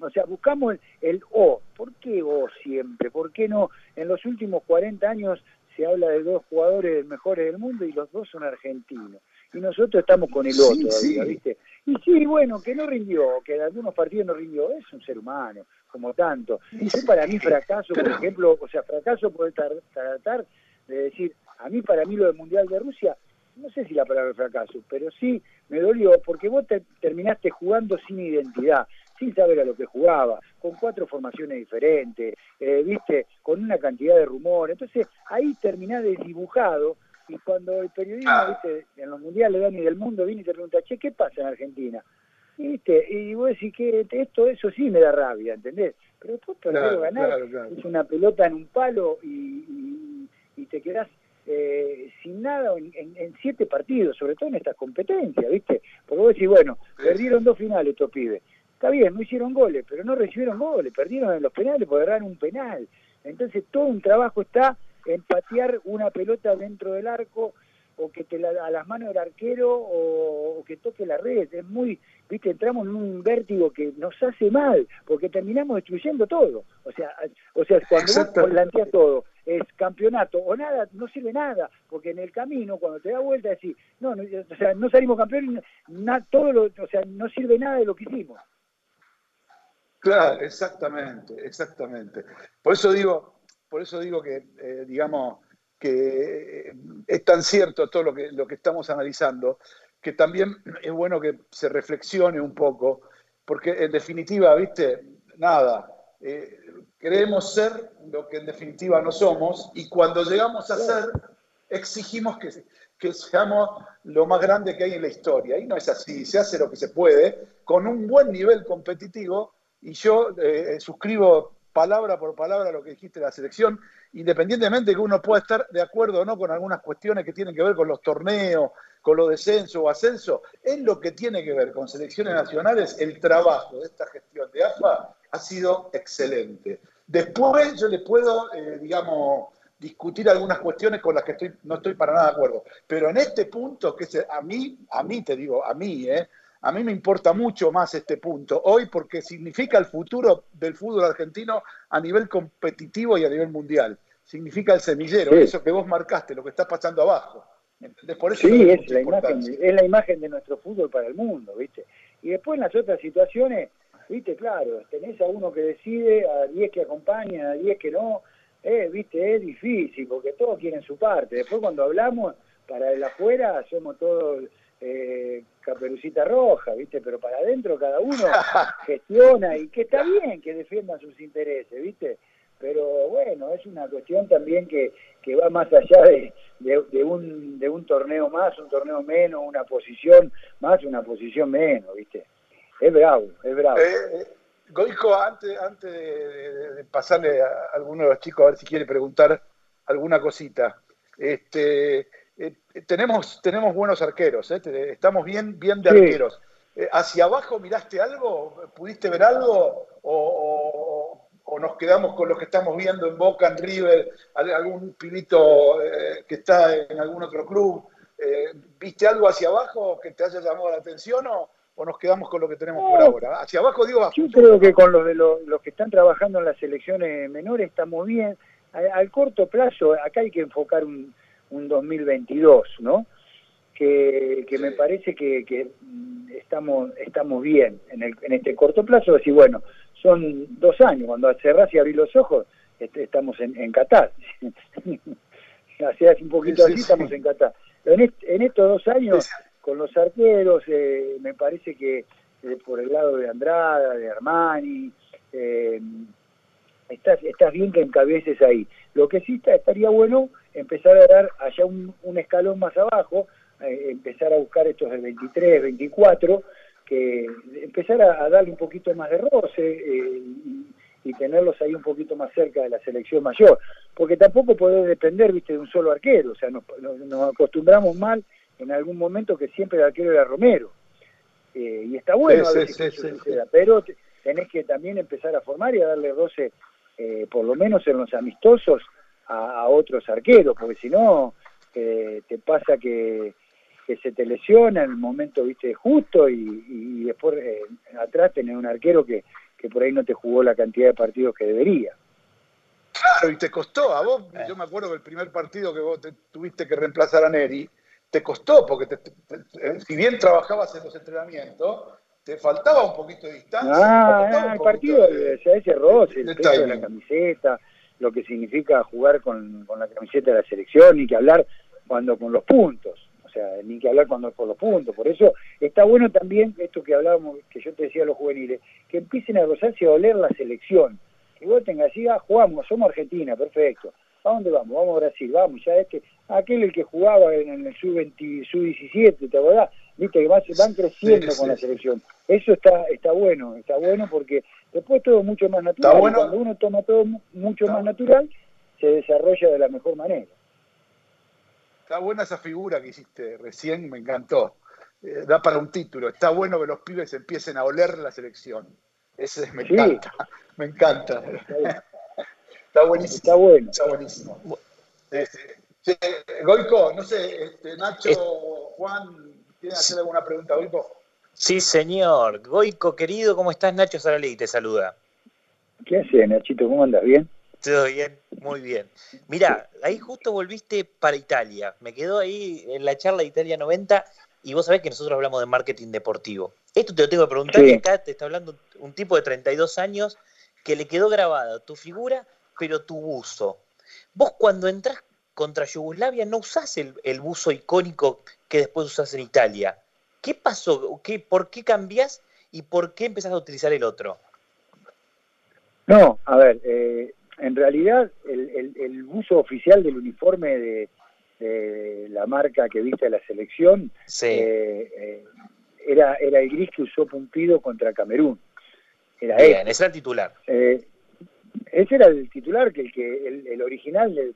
O sea, buscamos el, O. ¿Por qué O siempre? ¿Por qué no? En los últimos 40 años se habla de dos jugadores mejores del mundo y los dos son argentinos. Y nosotros estamos con el otro todavía, ¿viste? Y sí, bueno, que no rindió, que en algunos partidos no rindió, es un ser humano, como tanto. Y para mí fracaso, por ejemplo, o sea, fracaso puede tratar de decir, a mí para mí lo del Mundial de Rusia, no sé si la palabra fracaso, pero sí me dolió porque vos te terminaste jugando sin identidad, sin saber a lo que jugaba, con cuatro formaciones diferentes, eh, viste, con una cantidad de rumores. Entonces ahí terminás desdibujado y cuando el periodismo, viste, en los mundiales Dani del mundo viene y te pregunta, che, ¿qué pasa en Argentina? Y, viste, y vos decís que esto, eso sí me da rabia, ¿entendés? Pero después claro, ganar es una pelota en un palo y, y, te quedás eh, sin nada en, en, siete partidos, sobre todo en estas competencias, ¿viste? Porque vos decís, bueno, perdieron dos finales estos pibes. Está bien, no hicieron goles, pero no recibieron goles, perdieron en los penales por agarrar un penal. Entonces todo un trabajo está empatear una pelota dentro del arco o que te la, a las manos del arquero o, que toque la red. Es muy, viste, entramos en un vértigo que nos hace mal, porque terminamos destruyendo todo. O sea, o sea cuando vos planteas todo, es campeonato o nada, no sirve nada, porque en el camino, cuando te da vuelta, decís, no, no o sea, no salimos campeones, todo lo, o sea, no sirve nada de lo que hicimos. Claro, exactamente, exactamente. Por eso digo, por eso digo que, eh, digamos, que es tan cierto todo lo que, estamos analizando, que también es bueno que se reflexione un poco, porque en definitiva, viste, nada, eh, queremos ser lo que en definitiva no somos, y cuando llegamos a ser, exigimos que, seamos lo más grande que hay en la historia. Y no es así, se hace lo que se puede, con un buen nivel competitivo, y yo eh, suscribo palabra por palabra lo que dijiste de la selección, independientemente de que uno pueda estar de acuerdo o no con algunas cuestiones que tienen que ver con los torneos, con los descensos o ascensos, en lo que tiene que ver con selecciones nacionales, el trabajo de esta gestión de AFA ha sido excelente. Después yo le puedo, eh, digamos, discutir algunas cuestiones con las que estoy, no estoy para nada de acuerdo, pero en este punto, que a mí, a mí te digo, a mí, eh, a mí me importa mucho más este punto hoy porque significa el futuro del fútbol argentino a nivel competitivo y a nivel mundial. Significa el semillero, eso que vos marcaste, lo que está pasando abajo. Por eso sí, es la, imagen, es la imagen de nuestro fútbol para el mundo, ¿viste? Y después en las otras situaciones, ¿viste? Claro, tenés a uno que decide, a 10 que acompañan, a 10 que no, eh, ¿viste? Es difícil porque todos quieren su parte. Después cuando hablamos, para el afuera somos todos eh, caperucita roja, ¿viste? Pero para adentro cada uno gestiona y que está bien que defiendan sus intereses, ¿viste? Pero bueno, es una cuestión también que, que va más allá de, de, un, de un torneo más, un torneo menos, una posición más, una posición menos, ¿viste? Es bravo, es bravo. Eh, eh, Goico, antes, antes de, pasarle a alguno de los chicos a ver si quiere preguntar alguna cosita, este, eh, tenemos, tenemos buenos arqueros, estamos bien, bien de arqueros. ¿Hacia abajo miraste algo? ¿Pudiste ver algo? ¿O, o, nos quedamos con lo que estamos viendo en Boca, en River, algún pibito que está en algún otro club? ¿Viste algo hacia abajo que te haya llamado la atención o, o nos quedamos con lo que tenemos por ahora? Hacia abajo digo Yo creo que con los de los, que están trabajando en las selecciones menores estamos bien. Al, corto plazo, acá hay que enfocar un, un 2022, ¿no? Que, que me parece que, que, estamos estamos bien en, el, en este corto plazo. Decir, bueno, son dos años, cuando cerrás y abrís los ojos, este, estamos en, en Qatar. hace un poquito así, estamos en Qatar. En, en estos dos años con los arqueros, eh, me parece que eh, por el lado de Andrada, de Armani, eh, estás, estás bien que encabeces ahí. Lo que sí está, estaría bueno empezar a dar allá un, escalón más abajo, empezar a buscar estos de 23, 24, que empezar a, darle un poquito más de roce y, tenerlos ahí un poquito más cerca de la selección mayor, porque tampoco puede depender, viste, de un solo arquero, o sea, nos acostumbramos mal en algún momento que siempre el arquero era Romero. Eh, y está bueno pero tenés que también empezar a formar y a darle roce, eh, por lo menos en los amistosos, a, otros arqueros, porque si no, eh, te pasa que, que, se te lesiona en el momento viste justo y, después atrás tenés un arquero que, que por ahí no te jugó la cantidad de partidos que debería. Claro, y te costó a vos, yo me acuerdo que el primer partido que vos tuviste que reemplazar a Neri, te costó, porque eh, si bien trabajabas en los entrenamientos, te faltaba un poquito de distancia. Ah, el partido, de, ese roce, el peso de la camiseta, lo que significa jugar con, la camiseta de la selección, ni que hablar cuando con los puntos, o sea, ni que hablar cuando con los puntos. Por eso está bueno también esto que hablábamos, que yo te decía a los juveniles, que empiecen a rozarse a oler la selección. Que vos tengas así, ah, jugamos, somos Argentina, perfecto. ¿A dónde vamos? Vamos a Brasil, vamos, ya este, aquel el que jugaba en el sub-20, sub-17, ¿te acordás? Viste que van, creciendo con la selección. Eso está está bueno, está bueno porque después todo mucho más natural. Cuando uno toma todo mucho más natural, se desarrolla de la mejor manera. Está buena esa figura que hiciste recién, me encantó. Eh, da para un título. Está bueno que los pibes empiecen a oler la selección. Ese me encanta, me encanta. Está buenísimo. Está bueno. Está buenísimo. Este, Goico, no sé, este, Nacho, Juan, ¿quieren hacer alguna pregunta, Goico? Sí, señor. Goico, querido, ¿cómo estás? Nacho Saralí te saluda. ¿Qué haces, Nachito? ¿Cómo andas? ¿Bien? Todo bien, muy bien. Mira, ahí justo volviste para Italia. Me quedó ahí en la charla de Italia 90 y vos sabés que nosotros hablamos de marketing deportivo. Esto te lo tengo que preguntar, y acá te está hablando un tipo de 32 años que le quedó grabada tu figura pero tu buzo. Vos cuando entras contra Yugoslavia no usás el, buzo icónico que después usás en Italia. ¿Qué pasó? ¿Qué, ¿Por qué cambiás y por qué empezás a utilizar el otro? No, a ver, eh, en realidad el, buzo oficial del uniforme de, la marca que viste la selección eh, eh, era, era el gris que usó Pumpido contra Camerún. Era Bien, ese era el titular. Ese era el titular, que el que el, original, del,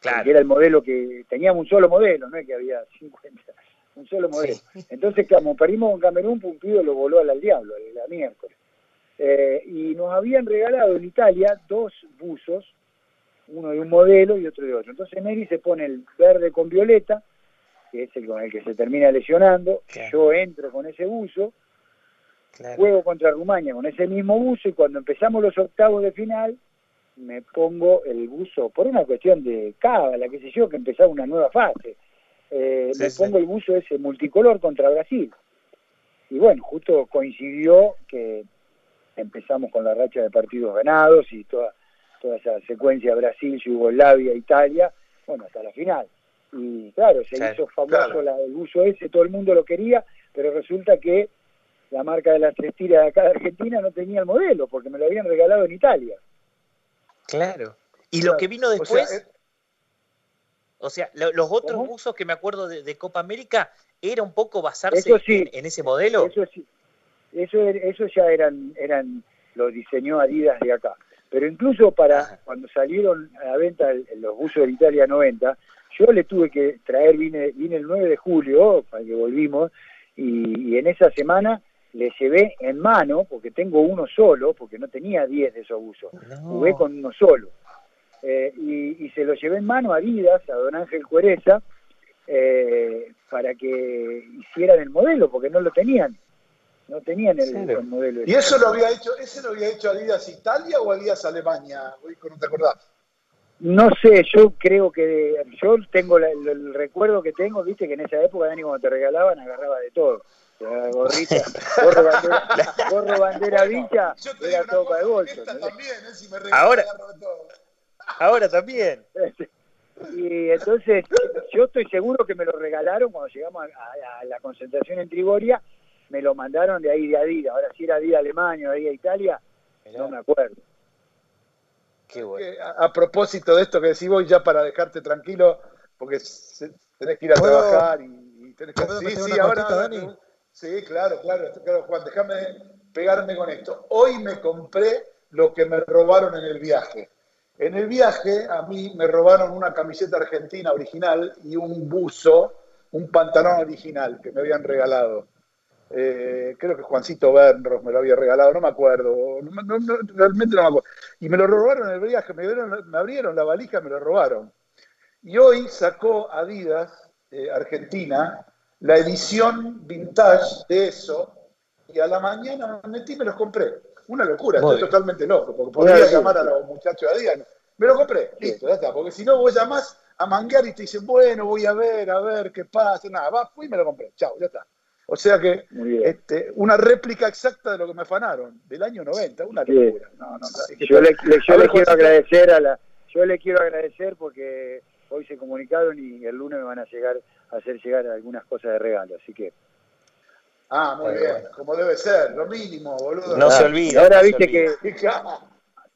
que era el modelo que teníamos un solo modelo, no es que había 50, un solo modelo. Entonces, como perdimos con Camerún, Pumpido lo voló al, diablo, la miércoles. Eh, y nos habían regalado en Italia dos buzos, uno de un modelo y otro de otro. Entonces Neri se pone el verde con violeta, que es el con el que se termina lesionando. Yo entro con ese buzo Juego contra Rumania con ese mismo buzo y cuando empezamos los octavos de final me pongo el buzo por una cuestión de cábala, qué sé yo, que empezaba una nueva fase. Eh, Sí, me sí. pongo el buzo ese multicolor contra Brasil. Y bueno, justo coincidió que empezamos con la racha de partidos ganados y toda, toda esa secuencia Brasil, Yugoslavia, Italia, bueno, hasta la final. Y claro, se hizo famoso claro. la, el buzo ese, todo el mundo lo quería, pero resulta que la marca de las tres tiras de acá de Argentina no tenía el modelo, porque me lo habían regalado en Italia. Claro. Y lo que vino O después, sea, eh, o sea, lo- los otros ¿Cómo? buzos que me acuerdo de, de Copa América era un poco basarse Eso sí. en, en ese modelo. Eso sí, eso, eso ya eran, eran, lo diseñó Adidas de acá. Pero incluso para Ajá. cuando salieron a la venta los buzos de Italia 90, yo le tuve que traer, vine, vine el 9 de julio, para que volvimos, y, y en esa semana le llevé en mano, porque tengo uno solo, porque no tenía 10 de esos buzos, No. jugué con uno solo. Eh, y, y se lo llevé en mano a Adidas, a don Ángel Cuereza, eh, para que hicieran el modelo, porque no lo tenían. No tenían el, modelo. ¿Y eso lo había hecho, ese lo había hecho Adidas Italia o Adidas Alemania? ¿No te acordás? No sé, yo creo que yo tengo la- el, el recuerdo que tengo, viste que en esa época Dani cuando te regalaban agarraba de todo. O sea, gorrita, gorro bandera, gorro bandera vincha, era todo para el cosa, bolso. también, ¿eh? Si me regalan, Ahora- agarro de todo. Ahora también. Y entonces yo estoy seguro que me lo regalaron cuando llegamos a, a- a la concentración en Trigoria, me lo mandaron de ahí de Adidas. Ahora si era Adidas Alemania o Adidas Italia, no me acuerdo. Qué bueno. Que a, a propósito de esto que decís vos, ya para dejarte tranquilo, porque se- tenés que ir a ¿Puedo- trabajar y, y tenés que... ¿puedo Sí, sí, una ahora... cortita, ahora- Dani? Sí, claro, claro, claro, Juan, déjame pegarme con esto. Hoy me compré lo que me robaron en el viaje. En el viaje a mí me robaron una camiseta argentina original y un buzo, un pantalón original que me habían regalado. Eh, creo que Juancito Bernros me lo había regalado, no me acuerdo, no- realmente no me acuerdo. Y me lo robaron en el viaje, me, abrieron- la valija me lo robaron. Y hoy sacó Adidas eh, Argentina la edición vintage de eso y a la mañana me metí y me los compré. Una locura, estoy totalmente loco, porque podría llamar a los muchachos de Adidas. Me lo compré, listo, ya está, porque si no vos llamás a manguear y te dicen, bueno, voy a ver, a ver qué pasa, nada, va, fui y me lo compré, chao, ya está. O sea que este, una réplica exacta de lo que me afanaron, del año 90, una locura. No, no, que Yo le, yo A le quiero agradecer a la, yo le quiero agradecer porque hoy se comunicaron y el lunes me van a llegar a hacer llegar algunas cosas de regalo, así que Ah, muy bien, bueno. como debe ser, lo mínimo, boludo. No se olvida. Ahora no viste olvida. que Claro.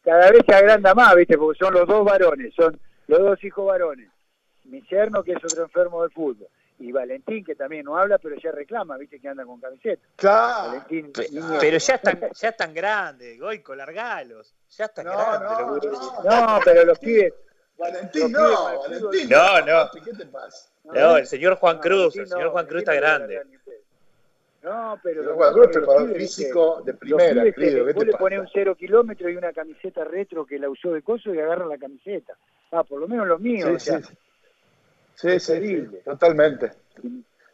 cada vez se agranda más, viste, porque son los dos varones, son los dos hijos varones. Mi yerno que es otro enfermo del fútbol y Valentín que también no habla pero ya reclama, viste que anda con camiseta. Claro. Valentín, niño. Pero ya están, ya están grandes, Goico, largalos. Ya están No, grandes. no, no. No, pero los pibes, Valentín, Los no, pibes Valentín. No, no. ¿Qué te pasa? No, el señor Juan No, Cruz, Valentín el señor no, Juan Cruz está grande. Agarra. No, pero que los preparador pibes, viste, físico de primera, querido, se- ¿qué vos te le pones un cero kilómetro y una camiseta retro que la usó de coso y agarran la camiseta. Ah, por lo menos los míos. Sí, o sea, sí. Sí, sí, totalmente.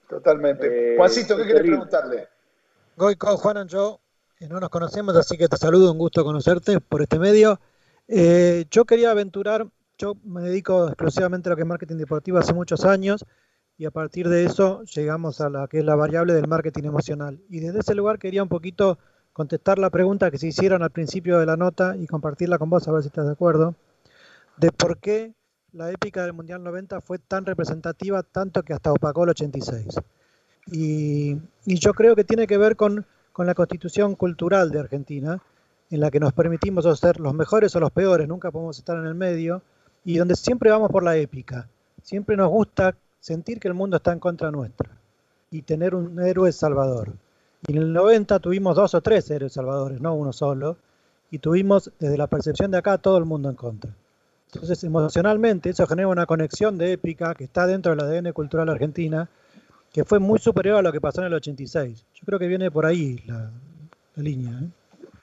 Totalmente. Eh, Juancito, ¿qué querés preguntarle? Goico, Juan yo eh, no nos conocemos, así que te saludo, un gusto conocerte por este medio. Eh, yo quería aventurar, yo me dedico exclusivamente a lo que es marketing deportivo hace muchos años y a partir de eso llegamos a la que es la variable del marketing emocional. Y desde ese lugar quería un poquito contestar la pregunta que se hicieron al principio de la nota y compartirla con vos, a ver si estás de acuerdo, de por qué la épica del Mundial 90 fue tan representativa, tanto que hasta opacó el 86. Y, y yo creo que tiene que ver con, con la constitución cultural de Argentina, en la que nos permitimos ser los mejores o los peores, nunca podemos estar en el medio, y donde siempre vamos por la épica. Siempre nos gusta sentir que el mundo está en contra nuestra y tener un héroe salvador. Y en el 90 tuvimos dos o tres héroes salvadores, no uno solo, y tuvimos desde la percepción de acá todo el mundo en contra. Entonces, emocionalmente, eso genera una conexión de épica que está dentro del ADN cultural argentina, que fue muy superior a lo que pasó en el 86. Yo creo que viene por ahí la, la línea.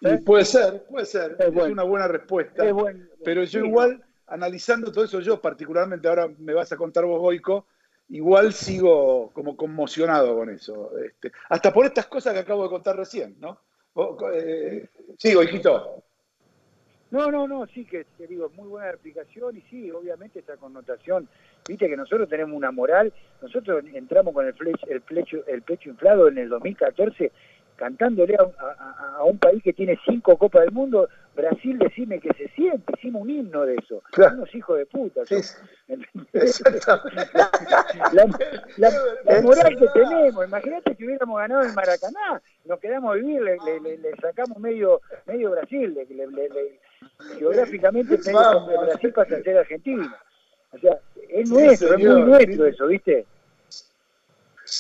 ¿eh? Y puede ser, puede ser. Es Es, bueno. una buena respuesta. es buen- Pero yo igual, analizando todo eso, yo particularmente, ahora me vas a contar vos, Goico, igual sigo como conmocionado con eso. Este, hasta por estas cosas que acabo de contar recién, ¿no? Eh, sí, Goiquito. No, no, no, sí que te digo, muy buena explicación y sí, obviamente esa connotación, viste que nosotros tenemos una moral, nosotros entramos con el, flech- el, plecho, el pecho inflado en el 2014 cantándole a, un- a- a- a un país que tiene cinco Copas del Mundo, Brasil, decime que se siente, hicimos un himno de eso, Claro. unos hijos de puta. Sí. Exactamente. la, la- la Es moral que tenemos, imagínate que hubiéramos ganado en Maracaná, nos quedamos a vivir, le, le- le- le sacamos medio medio Brasil, geográficamente medio. Brasil pasa a ser Argentina. O sea, es Sí, nuestro, es muy nuestro eso, ¿viste?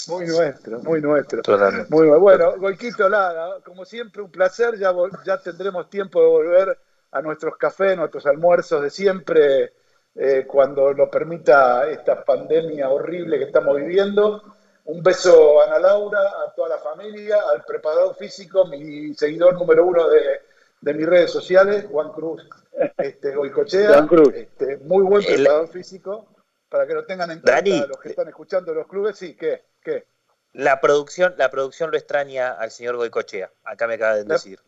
Muy nuestro, muy nuestro. Totalmente. Muy bueno. Bueno, Goiquito Lara, como siempre, un placer. Ya, ya tendremos tiempo de volver a nuestros cafés, nuestros almuerzos de siempre, eh, cuando lo permita esta pandemia horrible que estamos viviendo. Un beso a Ana Laura, a toda la familia, al preparador físico, mi seguidor número uno de, de mis redes sociales, Juan Cruz este, Goicochea. Juan Cruz. Este, muy buen El- preparador físico, para que lo tengan en cuenta Dani. los que están escuchando los clubes. Sí, ¿qué? ¿Qué? La producción, la producción lo extraña al señor Goicochea. Acá me acaba de La- decir.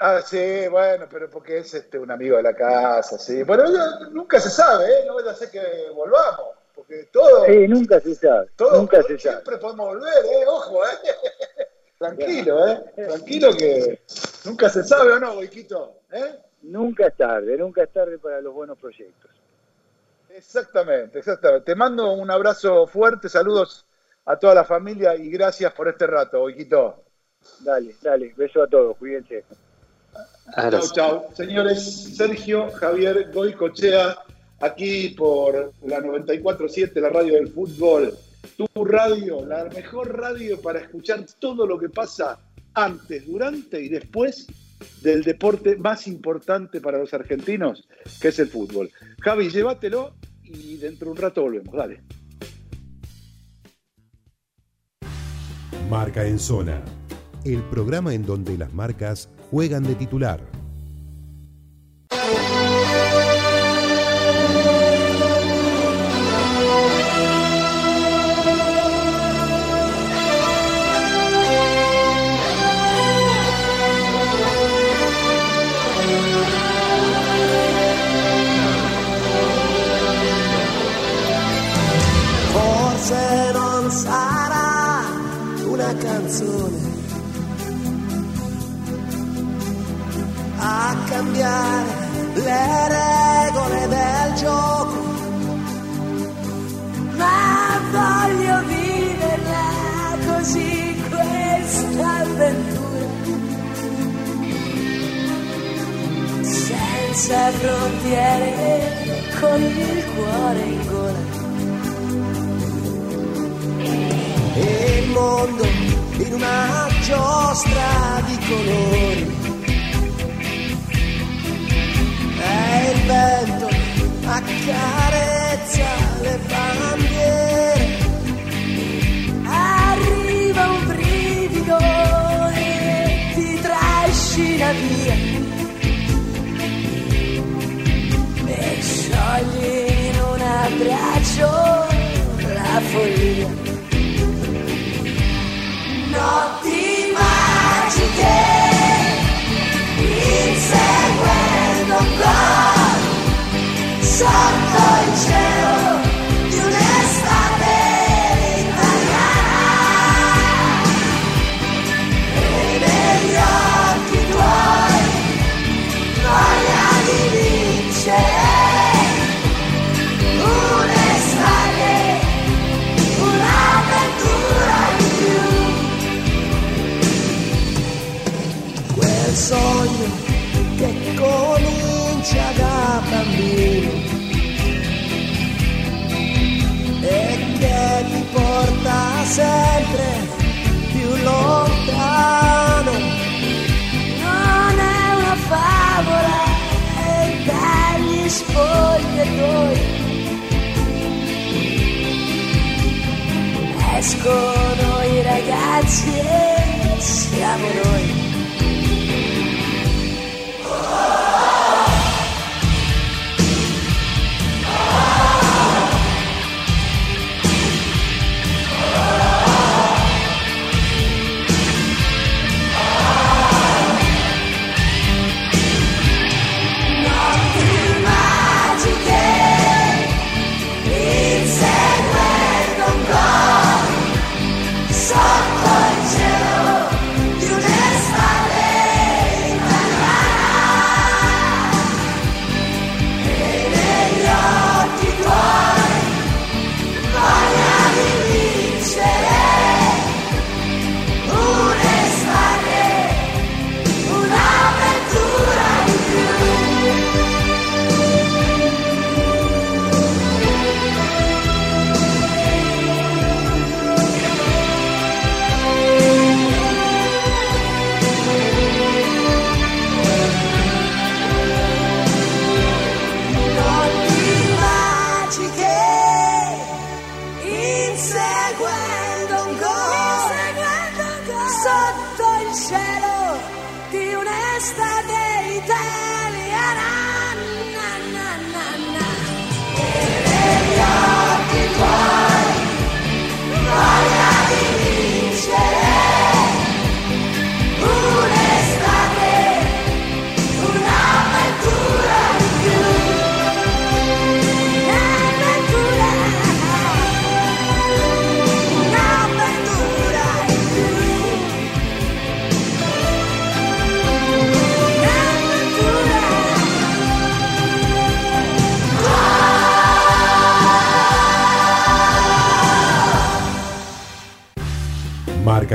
Ah, sí, bueno, pero porque es este, un amigo de la casa, sí. Bueno, yo- nunca se sabe, ¿eh? No vaya a ser que volvamos, porque todo, Sí, nunca se sabe, todo nunca se sabe. siempre podemos volver, ¿eh? Ojo, ¿eh? Tranquilo, ¿eh? Tranquilo que nunca se sabe o no, Boiquito, ¿eh? Nunca es tarde, nunca es tarde para los buenos proyectos. Exactamente, exactamente. Te mando un abrazo fuerte, saludos a toda la familia y gracias por este rato, Boiquito. Dale, dale, beso a todos, cuídense. Chau, chau. Señores, Sergio Javier Goicochea, aquí por la 94.7, la radio del fútbol. Tu radio, la mejor radio para escuchar todo lo que pasa antes, durante y después del deporte más importante para los argentinos, que es el fútbol. Javi, llévatelo y dentro de un rato volvemos. Dale. Marca en Zona, el programa en donde las marcas juegan de titular. Senza frontiere, con il cuore in gola. e il mondo in una giostra di colori. E il vento accarezza le bandiere. Arriva un brivido e ti trascina via. Abbraccio la follia. Notti magiche, inseguendo un sotto il cielo spogliatoi. Escono i ragazzi e siamo noi.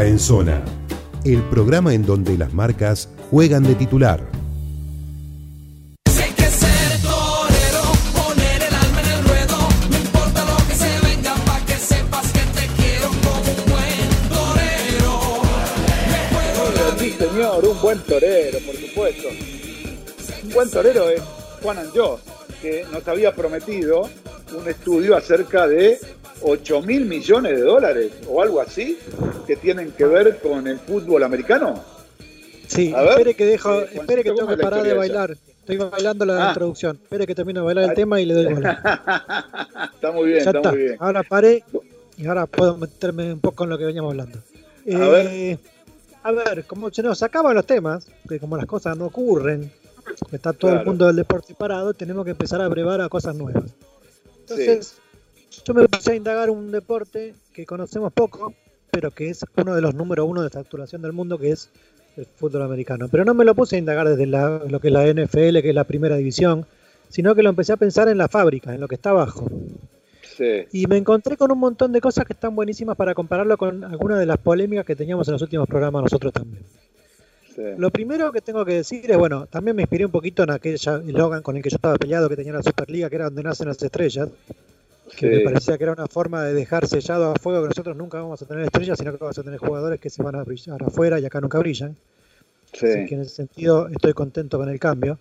Marca en Zona, el programa en donde las marcas juegan de titular. hay que ser torero, poner el alma en el ruedo, no importa lo que se venga, pa' que sepas que te quiero como un buen torero. Sí, señor, un buen torero, por supuesto. Un buen torero es Juan Anjó, que nos había prometido un estudio acerca de 8 mil millones de dólares o algo así que tienen que ver con el fútbol americano. Sí, A ver. espere que dejo, espere que tengo ¿cómo que parar de esa? bailar. Estoy bailando la Ah. introducción. Espere que termine de bailar el tema y le doy el gol. Está muy bien, ya está, está. muy bien. Ahora paré y ahora puedo meterme un poco en lo que veníamos hablando. Eh, A ver. a ver, como se nos acaban los temas, que como las cosas no ocurren, está todo el mundo del deporte parado, tenemos que empezar a brevar a cosas nuevas. Entonces, yo me puse a indagar un deporte que conocemos poco, pero que es uno de los número uno de facturación del mundo, que es el fútbol americano. Pero no me lo puse a indagar desde la- lo que es la NFL, que es la primera división, sino que lo empecé a pensar en la fábrica, en lo que está abajo. Sí. Y me encontré con un montón de cosas que están buenísimas para compararlo con algunas de las polémicas que teníamos en los últimos programas nosotros también. sí. Lo primero que tengo que decir es, bueno, también me inspiré un poquito en aquel eslogan con el que yo estaba peleado que tenía la Superliga, que era donde nacen las estrellas, que me parecía que era una forma de dejar sellado a fuego que nosotros nunca vamos a tener estrellas, sino que vamos a tener jugadores que se van a brillar afuera y acá nunca brillan. Sí. Así que en ese sentido estoy contento con el cambio.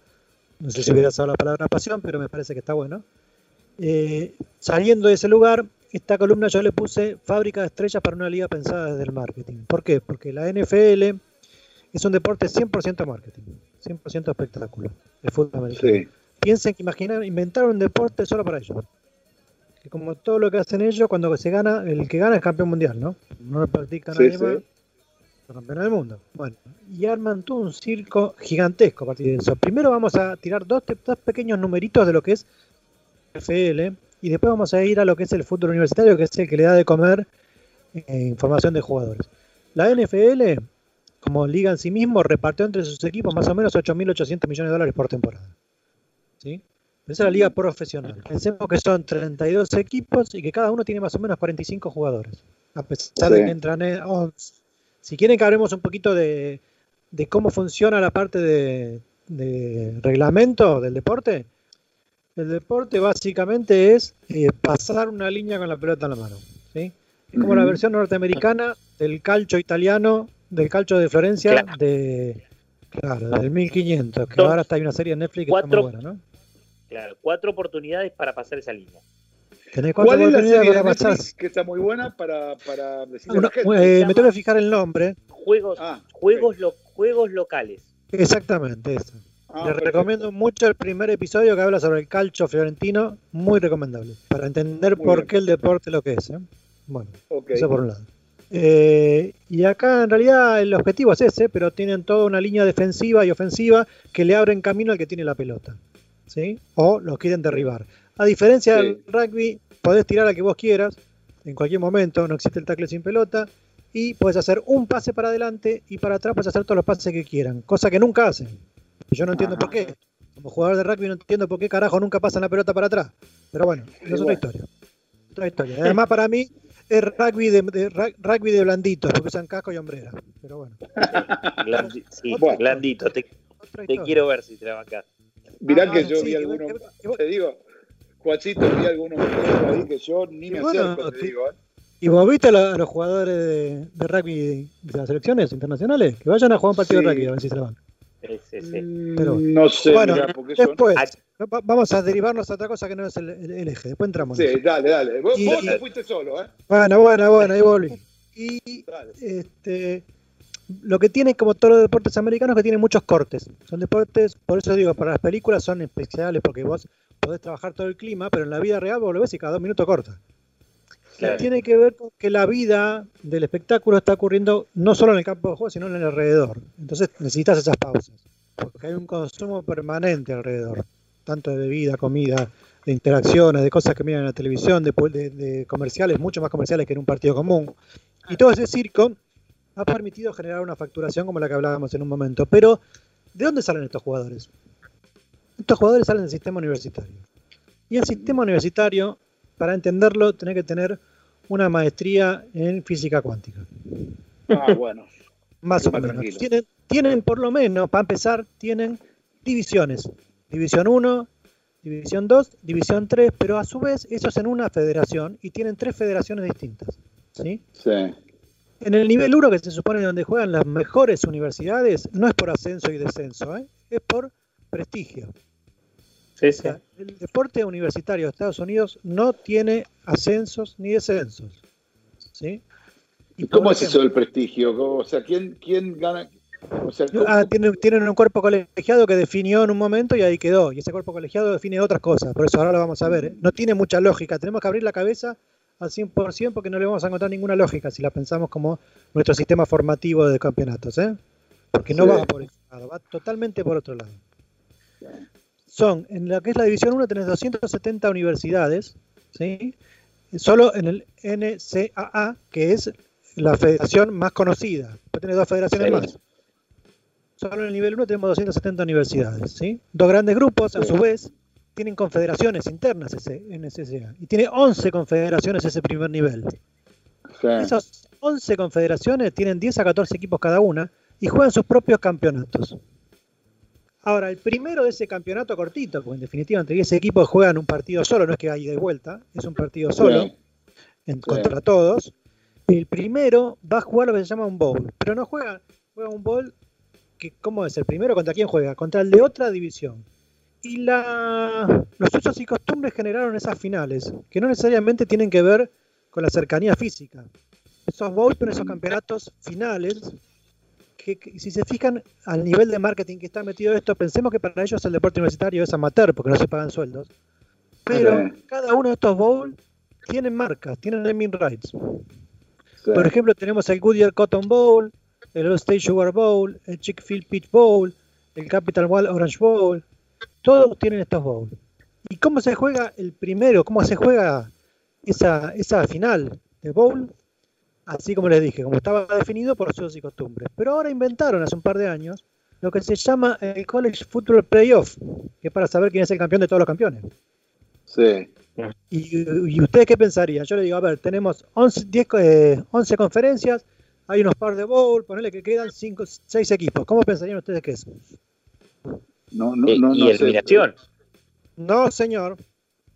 No sé si hubiera usado la palabra pasión, pero me parece que está bueno. Eh, saliendo de ese lugar, esta columna yo le puse fábrica de estrellas para una liga pensada desde el marketing. ¿Por qué? Porque la NFL es un deporte 100% marketing, 100% espectáculo, el fútbol americano. Sí. Piensen que imaginaron, inventaron un deporte solo para ellos. Que como todo lo que hacen ellos, cuando se gana, el que gana es campeón mundial, ¿no? No lo practica Sí, nadie sí. más. los campeones del mundo. Bueno, y arman todo un circo gigantesco a partir de eso. Primero vamos a tirar dos pequeños numeritos de lo que es FL y después vamos a ir a lo que es el fútbol universitario, que es el que le da de comer eh, información de jugadores. La NFL, como liga en sí mismo, repartió entre sus equipos más o menos 8.800 millones de dólares por temporada. ¿Sí? Esa es la liga profesional. Pensemos que son 32 equipos y que cada uno tiene más o menos 45 jugadores. A pesar de que entran en 11. Si quieren que hablemos un poquito de, de cómo funciona la parte de, de reglamento del deporte, el deporte básicamente es eh, pasar una línea con la pelota en la mano. ¿sí? Es como la versión norteamericana del calcio italiano, del calcio de Florencia, Claro. de claro, del 1500, que ahora está hay una serie en Netflix que está muy buena, ¿no? Claro, cuatro oportunidades para pasar esa línea. Tenés cuatro ¿Cuál es la oportunidades para pasar. Que está muy buena para, para decirle Una- a la gente? eh, me tengo que fijar el nombre. Juegos, Ah, juegos, lo- juegos locales. Exactamente, eso. Ah, Les recomiendo mucho el primer episodio que habla sobre el calcio fiorentino, muy recomendable, para entender Muy por bien. qué el deporte es lo que es. ¿eh? Bueno, eso por un lado. Eh, y acá en realidad el objetivo es ese, pero tienen toda una línea defensiva y ofensiva que le abren camino al que tiene la pelota. ¿Sí? O los quieren derribar. A diferencia Sí. del rugby, podés tirar a que vos quieras, en cualquier momento, no existe el tackle sin pelota, y podés hacer un pase para adelante y para atrás podés hacer todos los pases que quieran, cosa que nunca hacen. Yo no entiendo por qué. Como jugador de rugby no entiendo por qué carajo nunca pasan la pelota para atrás. Pero bueno, es otra historia. Otra historia. Además, para mí es rugby de, de- rugby de blanditos, porque usan casco y hombrera. Pero bueno, Blandi- sí, Bueno. blandito. Te, quiero ver si te la bancás. Mirá Ah, que yo sí, vi algunos, que- que- te digo, Juachito, vi algunos ahí que yo ni me bueno, acerco, te digo. ¿eh? ¿Y vos viste a, los jugadores de, de rugby de las selecciones internacionales? Que vayan a jugar un partido Sí. de rugby a ver si se la van. Sí, sí, sí. Pero- No sé, bueno, mirá, porque. Después, Ah. va- vamos a derivarnos a otra cosa que no es el, el- el eje. Después entramos. en Sí, dale, dale. Vos, Y- vos te fuiste solo, ¿eh? Bueno, bueno, bueno, ahí volví. Y Dale. este, lo que tiene como todos los deportes americanos que tienen muchos cortes. Son deportes, por eso digo, para las películas son especiales porque vos podés trabajar todo el clima, pero en la vida real vos lo ves y cada dos minutos corta. Claro. Tiene que ver con que la vida del espectáculo está ocurriendo no solo en el campo de juego, sino en el alrededor. Entonces necesitas esas pausas, porque hay un consumo permanente alrededor, tanto de bebida, comida, de interacciones, de cosas que miran en la televisión, de, de- de comerciales, mucho más comerciales que en un partido común. Y todo ese circo ha permitido generar una facturación como la que hablábamos en un momento. Pero, ¿de dónde salen estos jugadores? Estos jugadores salen del sistema universitario. Y el sistema universitario, para entenderlo, tenés que tener una maestría en física cuántica. Ah, bueno. Más o menos. Tienen, tienen, por lo menos, para empezar, tienen divisiones. División 1, División 2, División 3, pero a su vez ellos en una federación y tienen tres federaciones distintas. ¿sí? Sí. En el nivel 1, que se supone donde juegan las mejores universidades, no es por ascenso y descenso, ¿eh? es por prestigio. Sí, O sea, el deporte universitario de Estados Unidos no tiene ascensos ni descensos. ¿sí? ¿Y cómo es eso del prestigio? ¿Cómo- O sea, ¿quién, quién gana? O sea, ¿cómo- Ah, tienen, tienen un cuerpo colegiado que definió en un momento y ahí quedó. Y ese cuerpo colegiado define otras cosas. Por eso ahora lo vamos a ver. ¿eh? No tiene mucha lógica. Tenemos que abrir la cabeza al 100% porque no le vamos a encontrar ninguna lógica si la pensamos como nuestro sistema formativo de campeonatos. ¿eh? Porque no Sí. va por ese lado, va totalmente por otro lado. Son, en la que es la División 1 tenés 270 universidades, ¿sí? Solo en el NCAA, que es la federación más conocida. Tenés dos federaciones Sí. más. Solo en el nivel 1 tenemos 270 universidades, ¿sí? Dos grandes grupos, a su vez, tienen confederaciones internas ese NCCA. Y tiene 11 confederaciones ese primer nivel. Sí. Esas 11 confederaciones tienen 10 a 14 equipos cada una y juegan sus propios campeonatos. Ahora, el primero de ese campeonato cortito, porque en definitiva entre 10 equipos juegan un partido solo, no es que hay de vuelta, es un partido solo Sí. en- contra todos. El primero va a jugar lo que se llama un bowl, pero no juega, juega un bowl que, ¿cómo es? El primero contra quién juega? Contra el de otra división. Y la, los usos y costumbres generaron esas finales, que no necesariamente tienen que ver con la cercanía física. Esos bowls son esos campeonatos finales que, que si se fijan al nivel de marketing que está metido esto, pensemos que para ellos el deporte universitario es amateur porque no se pagan sueldos. Pero Sí. cada uno de estos bowls tienen marcas, tienen naming rights. Sí. Por ejemplo, tenemos el Goodyear Cotton Bowl, el All State Sugar Bowl, el Chick-fil Peach Bowl, el Capital One Orange Bowl. Todos tienen estos bowls. ¿Y cómo se juega el primero? ¿Cómo se juega esa, esa final de bowl? Así como les dije, como estaba definido por usos y costumbres. Pero ahora inventaron hace un par de años lo que se llama el College Football Playoff, que es para saber quién es el campeón de todos los campeones. Sí. ¿Y, y ustedes qué pensarían? Yo le digo, a ver, tenemos 11, 10, eh, 11 conferencias, hay unos par de bowl, ponele que quedan 5, 6 equipos. ¿Cómo pensarían ustedes que es? No, no, Eh, no, y eliminación. No, señor.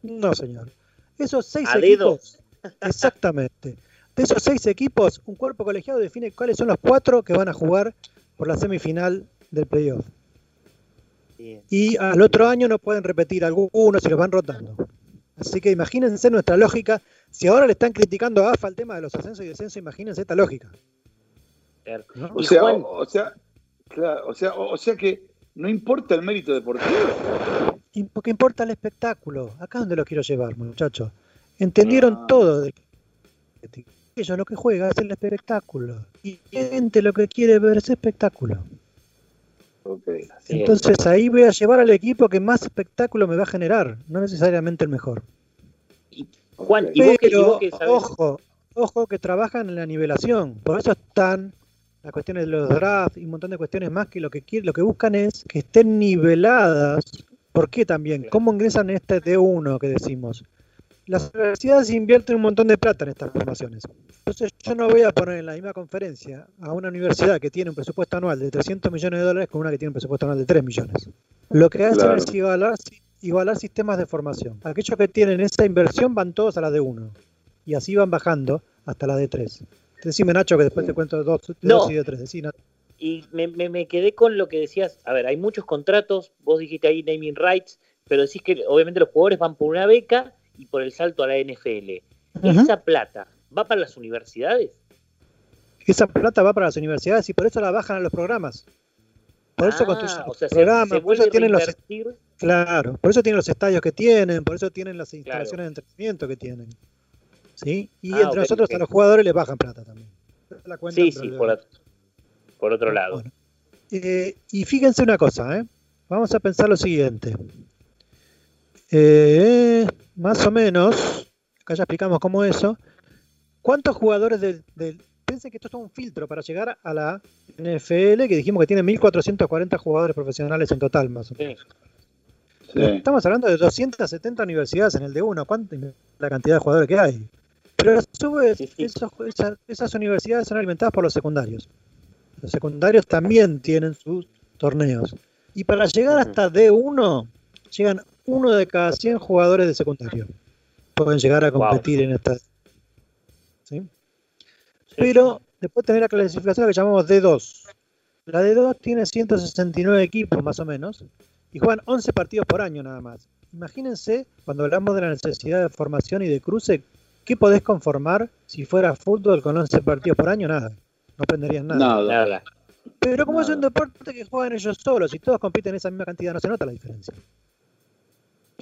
No, señor. Esos 6 A dedo. equipos, exactamente. De esos 6 equipos, un cuerpo colegiado define cuáles son los 4 que van a jugar por la semifinal del playoff. Bien. Y al otro año no pueden repetir algunos y los van rotando. Así que imagínense nuestra lógica. Si ahora le están criticando a AFA el tema de los ascensos y descensos, imagínense esta lógica. O sea, o, o sea, claro, o sea, o, o sea que no importa el mérito deportivo. Porque importa el espectáculo. Acá es donde lo quiero llevar, muchachos. Entendieron Ah. todo del ellos lo que juega es el espectáculo. Y la gente lo que quiere ver es espectáculo. Ok. Así es. Entonces ahí voy a llevar al equipo que más espectáculo me va a generar, no necesariamente el mejor. Juan, y vos, que, y Pero, vos que sabés- ojo, ojo que trabajan en la nivelación. Por eso están las cuestiones de los drafts y un montón de cuestiones más que lo que lo que buscan es que estén niveladas. ¿Por qué también? ¿Cómo ingresan en este D1 que decimos? Las universidades invierten un montón de plata en estas formaciones. Entonces yo no voy a poner en la misma conferencia a una universidad que tiene un presupuesto anual de 300 millones de dólares con una que tiene un presupuesto anual de 3 millones. Lo que hacen Claro. es igualar, igualar sistemas de formación. Aquellos que tienen esa inversión van todos a la D1 y así van bajando hasta la D3. Decime Nacho que después te cuento dos, de No. dos y de tres. Nacho. Y me, me- me quedé con lo que decías. A ver, hay muchos contratos. Vos dijiste ahí naming rights, pero decís que obviamente los jugadores van por una beca y por el salto a la NFL. ¿Esa plata va para las universidades? Esa plata va para las universidades y por eso la bajan a los programas. Por eso Ah, construyen o los sea, se- programas, se por eso tienen los claro, por eso tienen los estadios que tienen, por eso tienen las instalaciones de entretenimiento que tienen. ¿Sí? Y Ah, entre nosotros a los jugadores les bajan plata también. La cuentan, Sí, sí, por, ot- por otro lado. Eh, y fíjense una cosa, ¿eh? Vamos a pensar lo siguiente. Eh, más o menos, acá ya explicamos cómo eso. ¿Cuántos jugadores del, Piensen que esto es todo un filtro para llegar a la NFL, que dijimos que tiene 1.440 jugadores profesionales en total, más o menos. Estamos hablando de 270 universidades en el D1. ¿Cuánta es la cantidad de jugadores que hay? Pero a su vez, esos- esas, esas universidades son alimentadas por los secundarios. Los secundarios también tienen sus torneos. Y para llegar hasta D1, llegan uno de cada 100 jugadores de secundario. Pueden llegar a competir en esta. ¿sí? Pero después tener la clasificación que llamamos D2. La D2 tiene 169 equipos más o menos y juegan 11 partidos por año nada más. Imagínense cuando hablamos de la necesidad de formación y de cruce, ¿qué podés conformar si fuera fútbol con 11 partidos por año? Nada. No aprenderías nada. Nada. Pero como es un deporte que juegan ellos solos y todos compiten esa misma cantidad, no se nota la diferencia.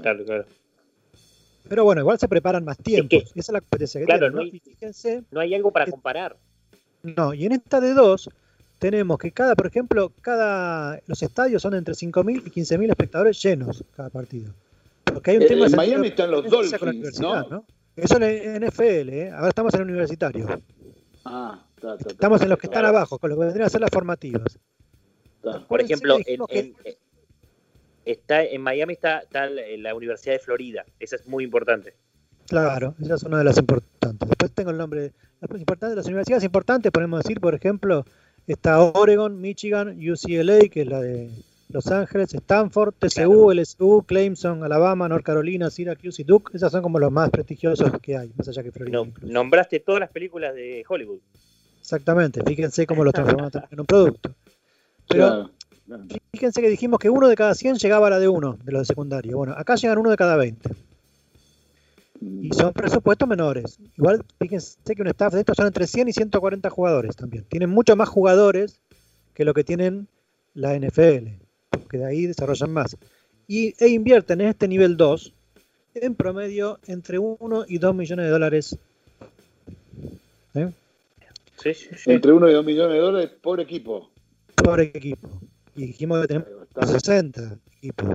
Claro, claro. Pero bueno, igual se preparan más tiempo. Esa es la competencia que Claro, tienen, no ¿no? hay, fíjense, no hay algo para comparar. no, y en esta de dos tenemos que cada, por ejemplo, cada los estadios son entre 5.000 y 15.000 espectadores llenos cada partido. Porque hay un En- tema en Miami están los Dolphins, ¿no? Eso en NFL, ¿eh? ahora estamos en el universitario. Ah, está, está, está. Estamos en los que están abajo, con los que vendrían a ser las formativas. Por ejemplo, en, dijimos que- en- eh, está, en Miami está, está la Universidad de Florida. Esa es muy importante. Claro, esa es una de las importantes. Después tengo el nombre. Las importantes, las universidades importantes, podemos decir, por ejemplo, está Oregon, Michigan, UCLA, que es la de Los Ángeles, Stanford, TCU, LSU, Clemson, Alabama, North Carolina, Syracuse y Duke. Esas son como los más prestigiosos que hay, más allá que Florida. No- nombraste todas las películas de Hollywood. Exactamente, fíjense cómo los transformaron también en un producto. Pero Claro. fíjense que dijimos que uno de cada 100 llegaba a la de uno, de los de secundario. Bueno, acá llegan uno de cada 20. Y son presupuestos menores. Igual, fíjense que un staff de estos son entre 100 y 140 jugadores también. Tienen mucho más jugadores que lo que tienen la NFL, porque de ahí desarrollan más. Y, e invierten en este nivel 2 en promedio entre 1 y 2 millones de dólares. ¿eh? Entre 1 y 2 millones de dólares por equipo. por equipo. Y dijimos que tenemos 60 equipos.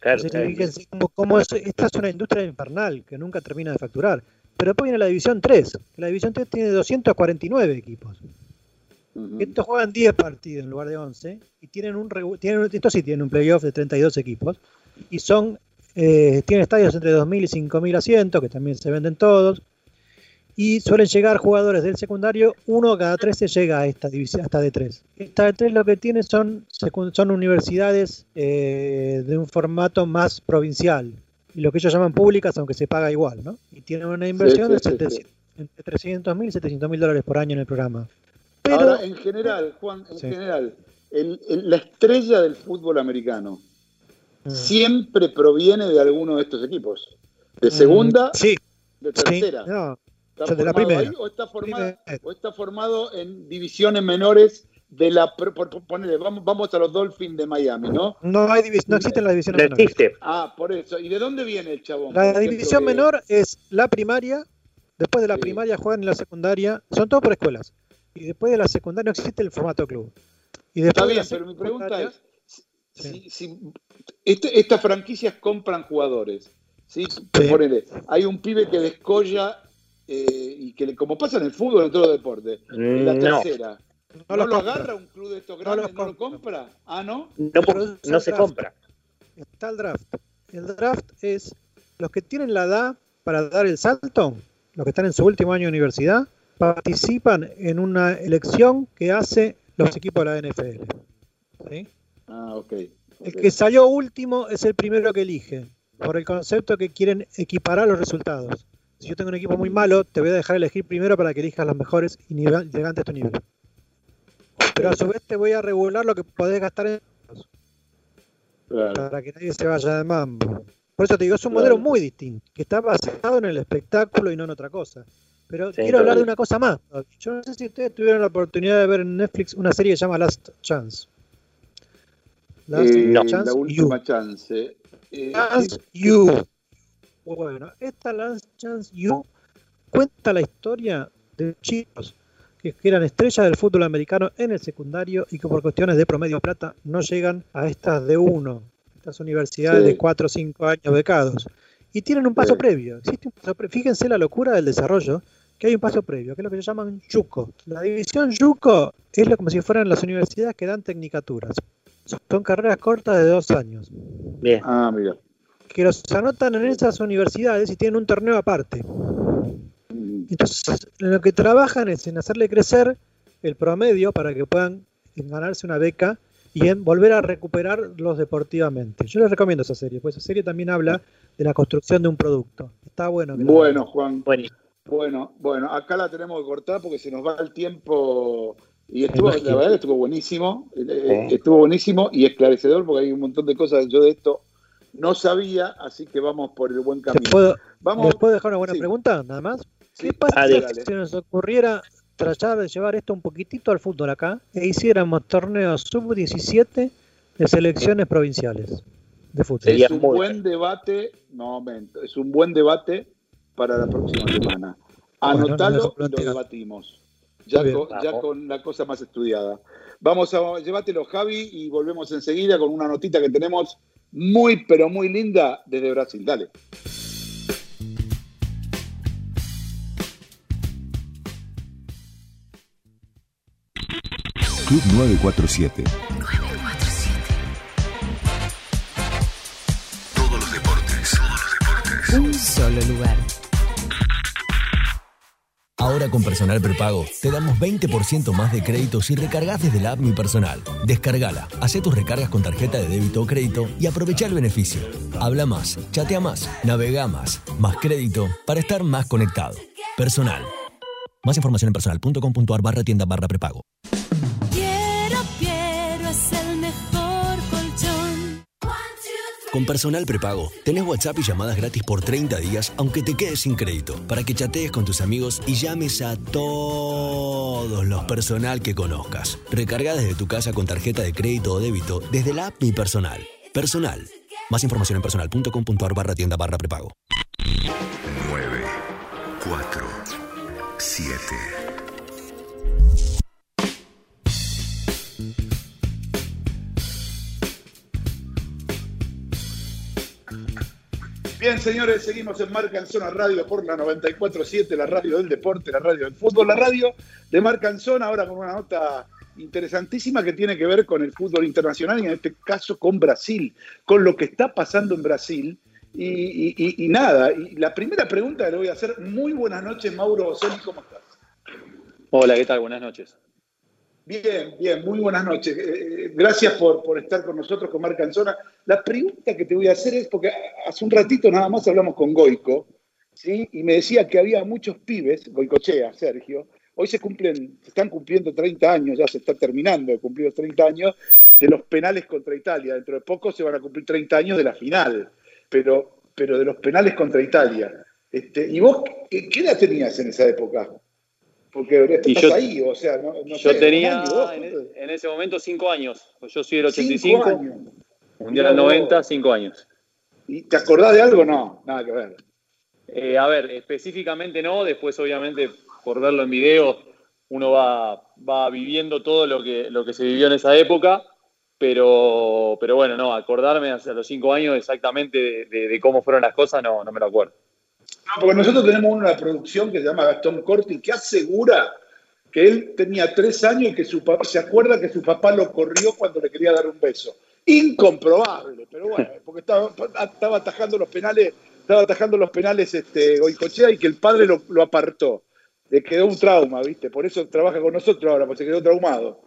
Claro, Entonces, claro. fíjense cómo, cómo es- esta es una industria infernal que nunca termina de facturar. Pero después viene la división 3. La división 3 tiene 249 equipos. Estos juegan 10 partidos en lugar de 11 y tienen un, tienen, estos sí tienen un playoff de 32 equipos y son eh, tienen estadios entre 2.000 y 5.000 asientos que también se venden todos y suelen llegar jugadores del secundario, uno cada 13 llega a esta división, hasta D3. Esta D3 lo que tiene son, son universidades eh, de un formato más provincial y lo que ellos llaman públicas, aunque se paga igual, ¿no? Y tienen una inversión sí, de sí, 700 entre 300.000 y 700.000 dólares por año en el programa. Ahora, en general, Juan, en Sí. general, el- el- la estrella del fútbol americano Mm. siempre proviene de alguno de estos equipos. De segunda, Mm, sí, de sí, tercera. no, ¿Está yo de la formado primera. ahí o está, formado, o está formado en divisiones menores de la... Por, por- vamos, vamos a los Dolphins de Miami, ¿no? No, hay no existen las divisiones menores. Ah, por eso. ¿Y de dónde viene el chabón? La división menor es la primaria, después de la primaria juegan en la secundaria, son todos por escuelas. Y después de la secundaria no existe el formato club. Y Está después de bien, la pero mi pregunta es, si, si- este- estas franquicias compran jugadores, ¿sí? Ponele, hay un pibe que descolla eh, y que le- como pasa en el fútbol, en todos los deportes, en la Mm, no. tercera, No ¿no, los lo compra. agarra un club de estos grandes? ¿No lo compra? Ah, ¿no? No, no se compra. Está el draft. El draft es los que tienen la edad para dar el salto, los que están en su último año de universidad, participan en una elección que hace los equipos de la NFL. ¿sí? Ah, ok. El que salió último es el primero que elige, por el concepto que quieren equiparar los resultados. Si yo tengo un equipo muy malo, te voy a dejar elegir primero para que elijas los mejores y nivel, levantes tu nivel. Pero a su vez te voy a regular lo que podés gastar en para que nadie se vaya de mambo. Por eso te digo, es un modelo muy distinto, que está basado en el espectáculo y no en otra cosa. Pero Sí, quiero hablar de una cosa más. Yo no sé si ustedes tuvieron la oportunidad de ver en Netflix una serie que se llama Last Chance. Last Eh, Chance la You. última chance. Eh, Last You. Bueno, esta Last Chance You cuenta la historia de chicos que que eran estrellas del fútbol americano en el secundario y que por cuestiones de promedio plata no llegan a estas de uno, estas universidades Sí. de 4 o 5 años becados. Y tienen un paso Sí. previo. Existe un paso pre- Fíjense la locura del desarrollo, que hay un paso previo, que es lo que se llaman YUCO. La división YUCO es lo como si fueran las universidades que dan tecnicaturas. Son carreras cortas de dos años Bien. Ah, mira. que los anotan en esas universidades y tienen un torneo aparte. Entonces, lo que trabajan es en hacerle crecer el promedio para que puedan ganarse una beca y en volver a recuperarlos deportivamente. Yo les recomiendo esa serie, pues esa serie también habla de la construcción de un producto. Está bueno. que Bueno, Juan. Buenísimo. Bueno, bueno, acá la tenemos que cortar porque se nos va el tiempo y estuvo, la verdad que estuvo buenísimo, eh, Sí. estuvo buenísimo y esclarecedor porque hay un montón de cosas que yo de esto no sabía, así que vamos por el buen ¿Les camino. puedo, Vamos, ¿Les puedo dejar una buena sí. pregunta? Nada más. Sí, ¿Qué pasa dale, dale. si nos ocurriera tratar de llevar esto un poquitito al fútbol acá e hiciéramos torneos sub-17 de selecciones provinciales de fútbol? Sería es un buen debate, no momento, es un buen debate para la próxima semana. Bueno, Anotalo nos y lo debatimos. Ya bien. con, ya con la cosa más estudiada. Vamos a llévatelo, Javi, y volvemos enseguida con una notita que tenemos muy, pero muy linda desde Brasil. Dale. Club 947. Todos los deportes. Un solo lugar. Ahora con Personal Prepago te damos 20% más de crédito si recargas desde la app Mi Personal. Descargala, hace tus recargas con tarjeta de débito o crédito y aprovecha el beneficio. Habla más, chatea más, navega más, más crédito para estar más conectado. Personal. Más información en personal.com.ar barra tienda barra prepago. Con Personal Prepago, tenés WhatsApp y llamadas gratis por 30 días, aunque te quedes sin crédito, para que chatees con tus amigos y llames a todos los personal que conozcas. Recarga desde tu casa con tarjeta de crédito o débito desde la app Mi Personal. Personal. Más información en personal.com.ar barra tienda barra prepago. 9, 4, 7. Bien, señores, seguimos en Marca en Zona Radio por la 94.7, la radio del deporte, la radio del fútbol, la radio de Marca en Zona, ahora con una nota interesantísima que tiene que ver con el fútbol internacional y en este caso con Brasil, con lo que está pasando en Brasil. Y, y- y- y nada, y la primera pregunta que le voy a hacer, muy buenas noches, Mauro Boselli, ¿cómo estás? Hola, ¿qué tal? Buenas noches. Bien, bien, muy buenas noches. Eh, gracias por, por estar con nosotros, con Marca en Zona. La pregunta que te voy a hacer es, porque hace un ratito nada más hablamos con Goico, y me decía que había muchos pibes, Goicochea, Sergio, hoy se cumplen, se están cumpliendo 30 años, ya se está terminando de cumplir los 30 años de los penales contra Italia. Dentro de poco se van a cumplir 30 años de la final, pero, pero de los penales contra Italia. Este, ¿Y vos qué edad tenías en esa época? Porque Y estás yo- ahí, o sea, no, no Yo sé, tenía un año, dos, en, ese momento cinco años. Yo soy del Cinco 85, años. Mundial del Mirá vos. 90, cinco años. ¿Y ¿Te acordás de algo? No, nada que ver. Eh, a ver, específicamente no, después obviamente por verlo en video uno va, va viviendo todo lo que, lo que se vivió en esa época, pero, pero bueno, no, acordarme hacia los cinco años exactamente de, de- de cómo fueron las cosas no, no me lo acuerdo. No, porque nosotros tenemos una producción que se llama Gastón Corti que asegura que él tenía tres años y que su papá se acuerda que su papá lo corrió cuando le quería dar un beso. Incomprobable, pero bueno, porque estaba, estaba atajando los penales, estaba atajando los penales este, Goicochea y que el padre lo, lo apartó. Le quedó un trauma, ¿viste? Por eso trabaja con nosotros ahora, porque se quedó traumado.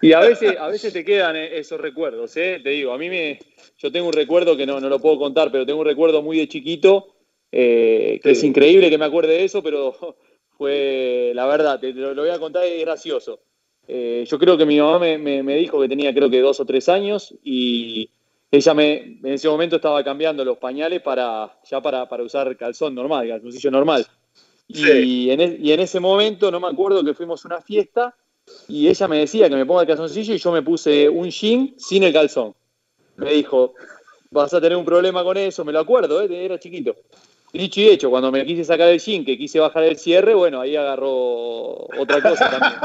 Y a veces, a veces te quedan eh, esos recuerdos, ¿eh? Te digo, a mí me. Yo tengo un recuerdo que no, no lo puedo contar, pero tengo un recuerdo muy de chiquito, eh, que es increíble que me acuerde de eso, pero fue. La verdad, te lo, lo voy a contar, es gracioso. Eh, yo creo que mi mamá me, me- me dijo que tenía, creo que dos o tres años, y ella me, en ese momento estaba cambiando los pañales para ya para, para usar calzón normal, calzoncillo normal. Y, en, y en ese momento no me acuerdo que fuimos a una fiesta y ella me decía que me ponga el calzoncillo y yo me puse un jean sin el calzón. Me dijo, vas a tener un problema con eso, me lo acuerdo, ¿eh? era chiquito. Dicho y hecho, cuando me quise sacar el jean, que quise bajar el cierre, bueno, ahí agarró otra cosa también.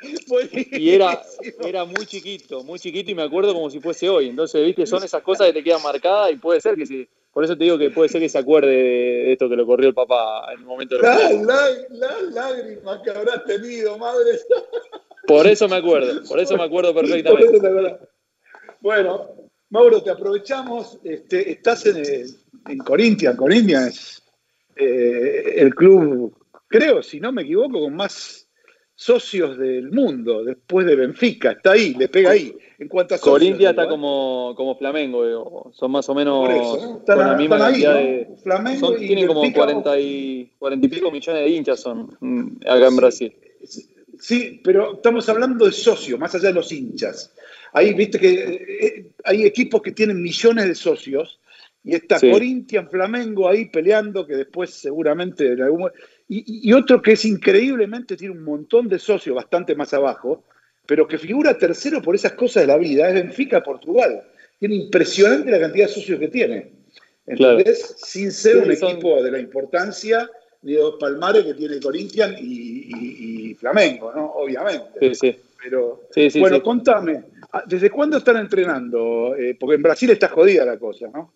Entonces, y era, era muy chiquito, muy chiquito y me acuerdo como si fuese hoy. Entonces, viste, son esas cosas que te quedan marcadas y puede ser que se, por eso te digo que puede ser que se acuerde de esto que lo corrió el papá en el momento de Las la, la lágrimas que habrás tenido, madre. Por eso me acuerdo, por eso me acuerdo perfectamente. Bueno, Mauro, te aprovechamos. Este, estás en, en Corinthians. Corinthians es eh, el club, creo, si no me equivoco, con más socios del mundo, después de Benfica. Está ahí, le pega ahí. En cuanto a socios, Corintia está ¿eh? como, como Flamengo, digo, son más o menos con la misma. Flamengo son- y tienen como Benfica, 40 y, 40 y pico millones de hinchas son mm, acá en Brasil. Sí, pero estamos hablando de socios, más allá de los hinchas. Ahí, viste que eh, hay equipos que tienen millones de socios y está Sí. Corinthians, Flamengo ahí peleando, que después seguramente en algún y, y otro que es increíblemente, tiene un montón de socios bastante más abajo, pero que figura tercero por esas cosas de la vida, es Benfica, Portugal. Tiene impresionante la cantidad de socios que tiene. ¿Entendés? Sin ser un son- equipo de la importancia ni de los palmares que tiene Corinthians y, y- y Flamengo, ¿no? Obviamente. Sí, sí. Pero, Sí, sí, bueno, sí. contame, ah, ¿desde cuándo están entrenando? Eh, porque en Brasil está jodida la cosa, ¿no?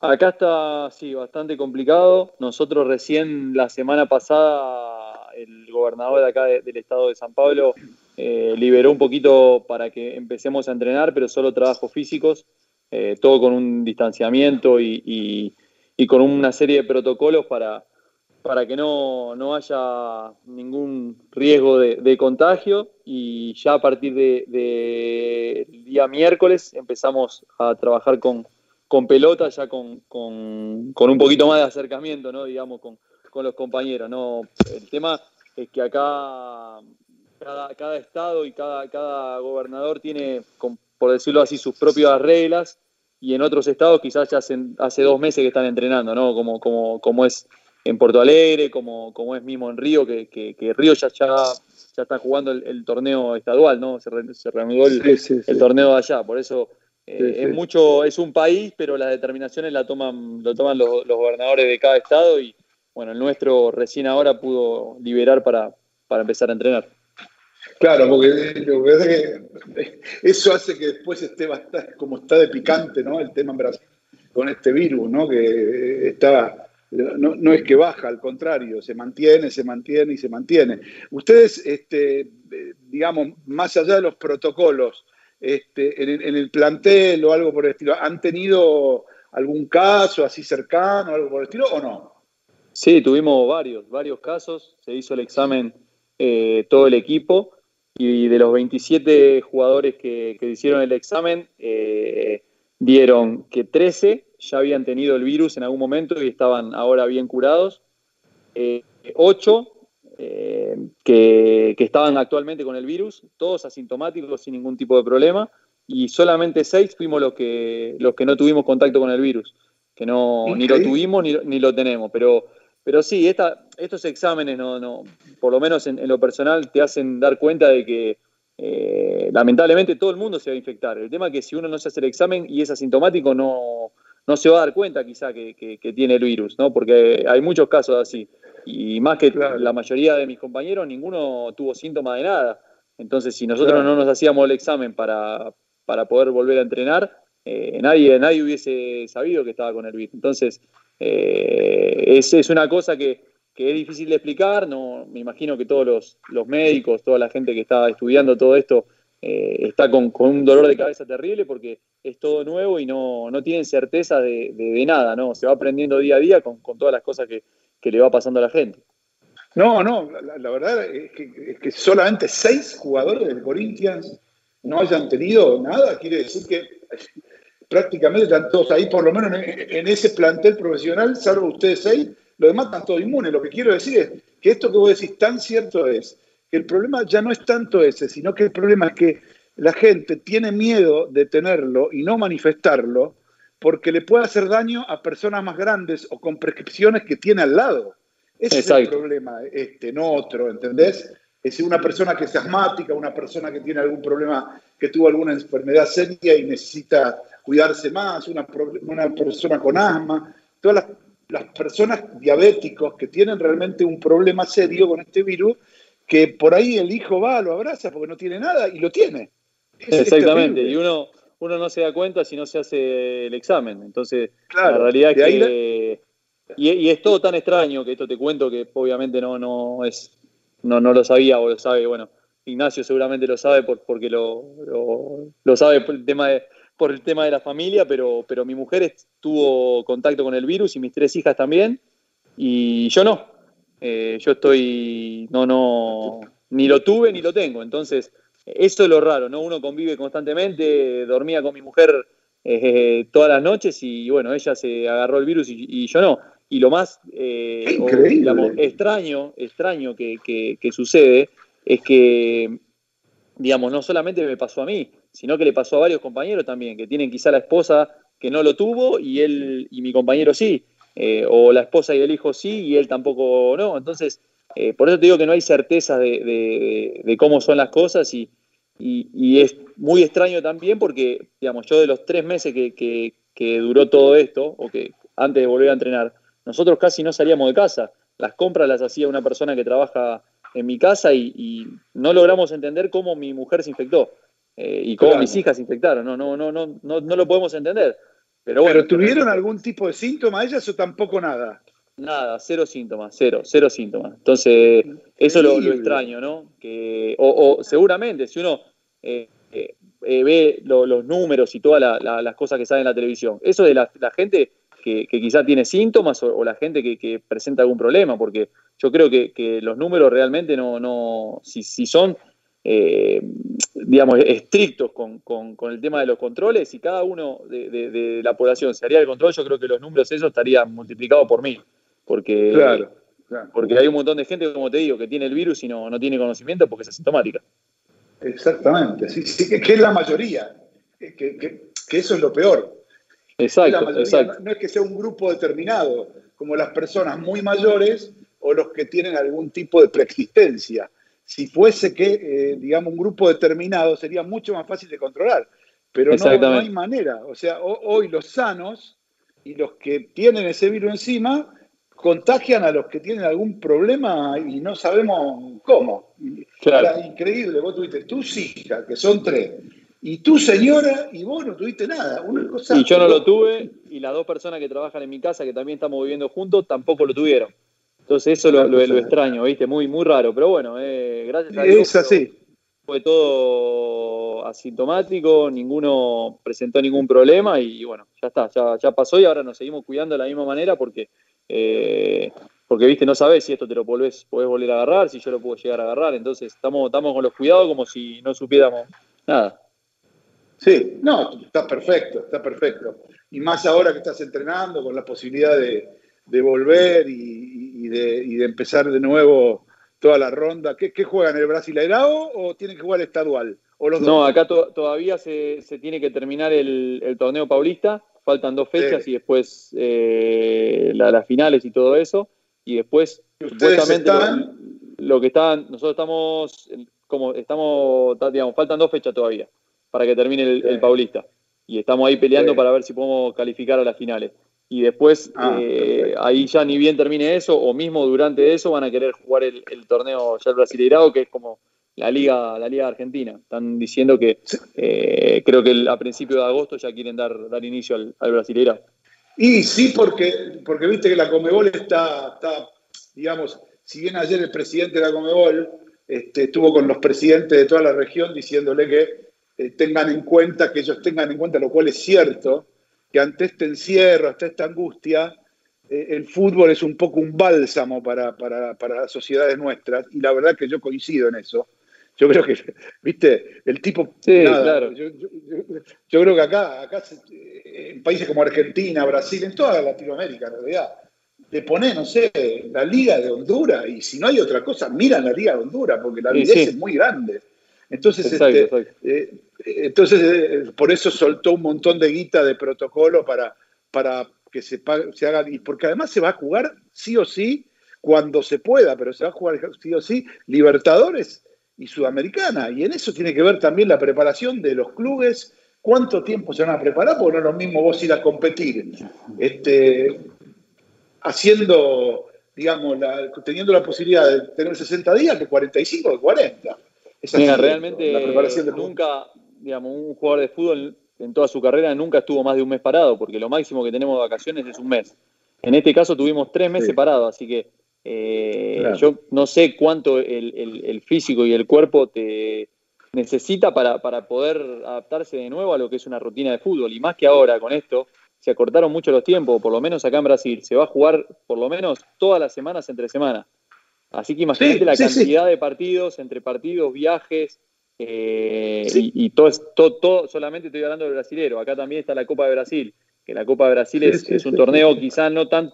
Acá está, sí, bastante complicado. Nosotros recién la semana pasada, el gobernador de acá de- del estado de San Pablo eh, liberó un poquito para que empecemos a entrenar, pero solo trabajos físicos, eh, todo con un distanciamiento y, y- y con una serie de protocolos para, para que no, no haya ningún riesgo de, contagio. Y ya a partir del de, día miércoles empezamos a trabajar con, con pelota, ya con, con- un poquito más de acercamiento, ¿no? digamos, con, con los compañeros. ¿no? El tema es que acá cada, cada estado y cada, cada gobernador tiene, por decirlo así, sus propias reglas y en otros estados quizás ya hace dos meses que están entrenando, ¿no? Como, como, como es en Porto Alegre, como, como es mismo en Río, que, que, que Río ya, ya, ya está jugando el, el torneo estadual, ¿no? Se, re- se reanudó el, Sí, sí, sí. el torneo de allá, por eso eh, es mucho, es un país, pero las determinaciones la toman, lo toman los, los gobernadores de cada estado y bueno, el nuestro recién ahora pudo liberar para, para empezar a entrenar. Claro, porque lo que es que eso hace que después esté bastante, como está de picante, ¿no? El tema en Brasil con este virus, ¿no? Que está, no, no es que baja, al contrario, se mantiene, se mantiene y se mantiene. Ustedes, este, digamos, más allá de los protocolos, este, en, el, en el plantel o algo por el estilo, ¿han tenido algún caso así cercano, algo por el estilo, o no? Sí, tuvimos varios, varios casos. Se hizo el examen eh, todo el equipo y de los 27 jugadores que, que hicieron el examen, eh, dieron que 13 ya habían tenido el virus en algún momento y estaban ahora bien curados. Eh, 8 eh, que, que estaban actualmente con el virus, todos asintomáticos sin ningún tipo de problema. Y solamente 6 fuimos los que, los que no tuvimos contacto con el virus, que no, ni lo tuvimos ni, lo- ni lo tenemos. Pero, pero sí, esta, estos exámenes, no, no, por lo menos en, en lo personal, te hacen dar cuenta de que eh, lamentablemente todo el mundo se va a infectar. El tema es que si uno no se hace el examen y es asintomático, no, no se va a dar cuenta quizá que, que- que tiene el virus, ¿no? Porque hay muchos casos así. Y más que la mayoría de mis compañeros, ninguno tuvo síntomas de nada. Entonces, si nosotros Claro. no nos hacíamos el examen para, para poder volver a entrenar, eh, nadie, nadie hubiese sabido que estaba con el virus. Entonces, eh, es, es una cosa que, que es difícil de explicar. No, me imagino que todos los, los médicos, toda la gente que está estudiando todo esto, eh, está con, un dolor de cabeza terrible porque es todo nuevo y no, no tienen certeza de, de- nada, ¿no? Se va aprendiendo día a día con, con todas las cosas que, que le va pasando a la gente. No, no, la, verdad es que, es que solamente seis jugadores del Corinthians no hayan tenido nada, quiere decir que prácticamente están todos ahí, por lo menos en, en ese plantel profesional, salvo ustedes seis, los demás están todos inmunes. Lo que quiero decir es que esto que vos decís tan cierto es el problema ya no es tanto ese, sino que el problema es que la gente tiene miedo de tenerlo y no manifestarlo porque le puede hacer daño a personas más grandes o con prescripciones que tiene al lado. Ese es el problema, este, no otro, ¿entendés? Es una persona que es asmática, una persona que tiene algún problema, que tuvo alguna enfermedad seria y necesita cuidarse más, una persona con asma, todas las, las personas diabéticos que tienen realmente un problema serio con este virus, que por ahí el hijo va, lo abraza porque no tiene nada y lo tiene. Es- Exactamente, y uno, uno no se da cuenta si no se hace el examen. Entonces, Claro, la realidad es que. Y, y es todo tan extraño que esto te cuento que obviamente no, no es. No, no lo sabía o lo sabe, bueno, Ignacio seguramente lo sabe por, porque lo, lo, lo sabe por el tema de por el tema de la familia, pero, pero mi mujer tuvo contacto con el virus y mis tres hijas también, y yo no. Eh, yo estoy, no, no, ni lo tuve ni lo tengo. Entonces, eso es lo raro, ¿no? Uno convive constantemente, dormía con mi mujer eh, todas las noches y bueno, ella se agarró el virus y, y yo no. Y lo más eh, o, Increíble. digamos, extraño, extraño que, que- que sucede es que, digamos, no solamente me pasó a mí, sino que le pasó a varios compañeros también, que tienen quizá la esposa que no lo tuvo y él y mi compañero sí, eh, o la esposa y el hijo sí y él tampoco no. Entonces, eh, por eso te digo que no hay certeza de, de- de- de cómo son las cosas y, y- y es muy extraño también porque, digamos, yo de los tres meses que, que- que duró todo esto, o que antes de volver a entrenar, nosotros casi no salíamos de casa. Las compras las hacía una persona que trabaja en mi casa y, y no logramos entender cómo mi mujer se infectó eh, y cómo Claro. mis hijas se infectaron. No, no, no, no, no, no lo podemos entender. Pero bueno, ¿Pero tuvieron algún tipo de síntoma ellas o tampoco nada? Nada, cero síntomas, cero, cero síntomas. Entonces, eso es lo, lo extraño, ¿no? Que, o, o seguramente, si uno eh, eh, eh, ve lo- los números y todas la- la- las cosas que salen en la televisión, eso de la, la gente que, que quizá tiene síntomas o, o la gente que, que presenta algún problema, porque yo creo que, que los números realmente no, no si, si son, eh, digamos, estrictos con, con- con el tema de los controles, y cada uno de, de- de la población se haría el control, yo creo que los números esos estarían multiplicados por mil. Porque, Claro, claro. porque hay un montón de gente, como te digo, que tiene el virus y no, no tiene conocimiento porque es asintomática. Exactamente, sí, sí, que, que es la mayoría, que, que- que eso es lo peor. Exacto, mayoría, exacto. No, no es que sea un grupo determinado, como las personas muy mayores o los que tienen algún tipo de preexistencia. Si fuese que, eh, digamos, un grupo determinado sería mucho más fácil de controlar, pero no, hay manera. O sea, ho- hoy los sanos y los que tienen ese virus encima contagian a los que tienen algún problema y no sabemos cómo. Claro. Ahora, increíble, vos tuviste tus hijas, que son tres, y tu señora, y vos no tuviste nada. Una cosa Y yo no lo tuve, y las dos personas que trabajan en mi casa, que también estamos viviendo juntos, tampoco lo tuvieron. Entonces eso lo, lo- lo extraño, ¿viste? Muy, muy raro. Pero bueno, eh, gracias a Dios. Es así. Fue todo asintomático, ninguno presentó ningún problema y bueno, ya está, ya, ya pasó y ahora nos seguimos cuidando de la misma manera porque, eh, porque viste, no sabés si esto te lo volvés, podés volver a agarrar, si yo lo puedo llegar a agarrar, entonces estamos, estamos con los cuidados como si no supiéramos nada. Sí, no, está perfecto, está perfecto. Y más ahora que estás entrenando con la posibilidad de, de volver y, y de, y de empezar de nuevo toda la ronda. ¿Qué, qué juegan, el Brasileirao o tienen que jugar estadual? ¿O los No, dos? acá to- todavía se, se tiene que terminar el, el torneo paulista, faltan dos fechas y después eh, la- las finales y todo eso, y después supuestamente están? lo, lo que están, nosotros estamos, como estamos, ta- digamos, faltan dos fechas todavía para que termine el, el paulista, y estamos ahí peleando Sí. para ver si podemos calificar a las finales. Y después, Ah, eh, ahí ya ni bien termine eso, o mismo durante eso, van a querer jugar el, el torneo ya el Brasileirao, que es como la liga, la liga argentina. Están diciendo que eh, creo que el- a principios de agosto ya quieren dar, dar inicio al, al Brasileirao. Y sí, porque, porque viste que la Comebol está, está, digamos, si bien ayer el presidente de la Comebol este, estuvo con los presidentes de toda la región diciéndole que eh, tengan en cuenta, que ellos tengan en cuenta, lo cual es cierto, que ante este encierro, ante esta angustia, eh, el fútbol es un poco un bálsamo para, para, para las sociedades nuestras, y la verdad que yo coincido en eso. Yo creo que, viste, el tipo... Sí, nada, claro. yo, yo- yo- yo creo que acá, acá en países como Argentina, Brasil, en toda Latinoamérica en realidad, le pone, no sé, la Liga de Honduras, y si no hay otra cosa, miran la Liga de Honduras, porque la Sí, avidez sí. es muy grande. Entonces, Exacto, este, exacto. eh, entonces eh, por eso soltó un montón de guita de protocolo para, para que se, pague- se haga, y porque además se va a jugar sí o sí cuando se pueda, pero se va a jugar sí o sí Libertadores y Sudamericana. Y en eso tiene que ver también la preparación de los clubes, cuánto tiempo se van a preparar, porque no es lo mismo vos ir a competir este, haciendo, digamos, la- teniendo la posibilidad de tener 60 días que 45 o 40. Es así Mira, realmente la preparación de nunca, digamos, un jugador de fútbol en toda su carrera nunca estuvo más de un mes parado, porque lo máximo que tenemos de vacaciones es un mes. En este caso tuvimos tres meses Sí. parados, así que eh, Claro. yo no sé cuánto el, el- el físico y el cuerpo te necesita para, para poder adaptarse de nuevo a lo que es una rutina de fútbol. Y más que ahora con esto, se acortaron mucho los tiempos, por lo menos acá en Brasil. Se va a jugar por lo menos todas las semanas entre semana. Así que imagínate Sí, la sí, sí. cantidad de partidos, entre partidos, viajes, eh, y, y todo, todo, todo, solamente estoy hablando del brasilero. Acá también está la Copa de Brasil, que la Copa de Brasil es, un torneo quizás no tan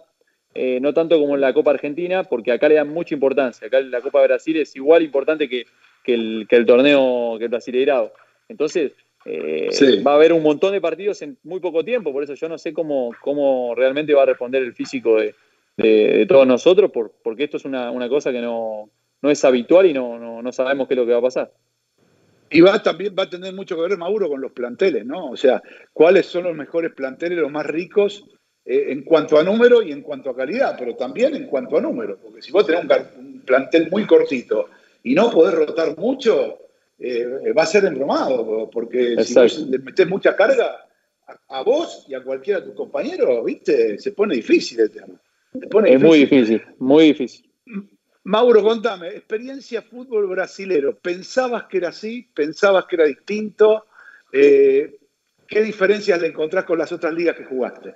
eh, no tanto como en la Copa Argentina, porque acá le dan mucha importancia. Acá la Copa de Brasil es igual importante que, que el, que el torneo, que el Brasileirado. Entonces, eh, va a haber un montón de partidos en muy poco tiempo, por eso yo no sé cómo, cómo realmente va a responder el físico de, de- de todos nosotros, por- porque esto es una, una cosa que no, no es habitual y no, no, no sabemos qué es lo que va a pasar. Y va también va a tener mucho que ver, Mauro, con los planteles, ¿no? O sea, cuáles son los mejores planteles, los más ricos eh, en cuanto a número y en cuanto a calidad, pero también en cuanto a número. Porque si vos tenés un, plantel muy cortito y no podés rotar mucho, eh, va a ser embromado, porque si vos le metés mucha carga a, a vos y a cualquiera de tus compañeros, ¿viste? Se pone difícil el tema. Pone Es muy difícil, muy difícil. Mauro, contame, experiencia fútbol brasilero. ¿Pensabas que era así? ¿Pensabas que era distinto? Eh, ¿Qué diferencias le encontrás con las otras ligas que jugaste?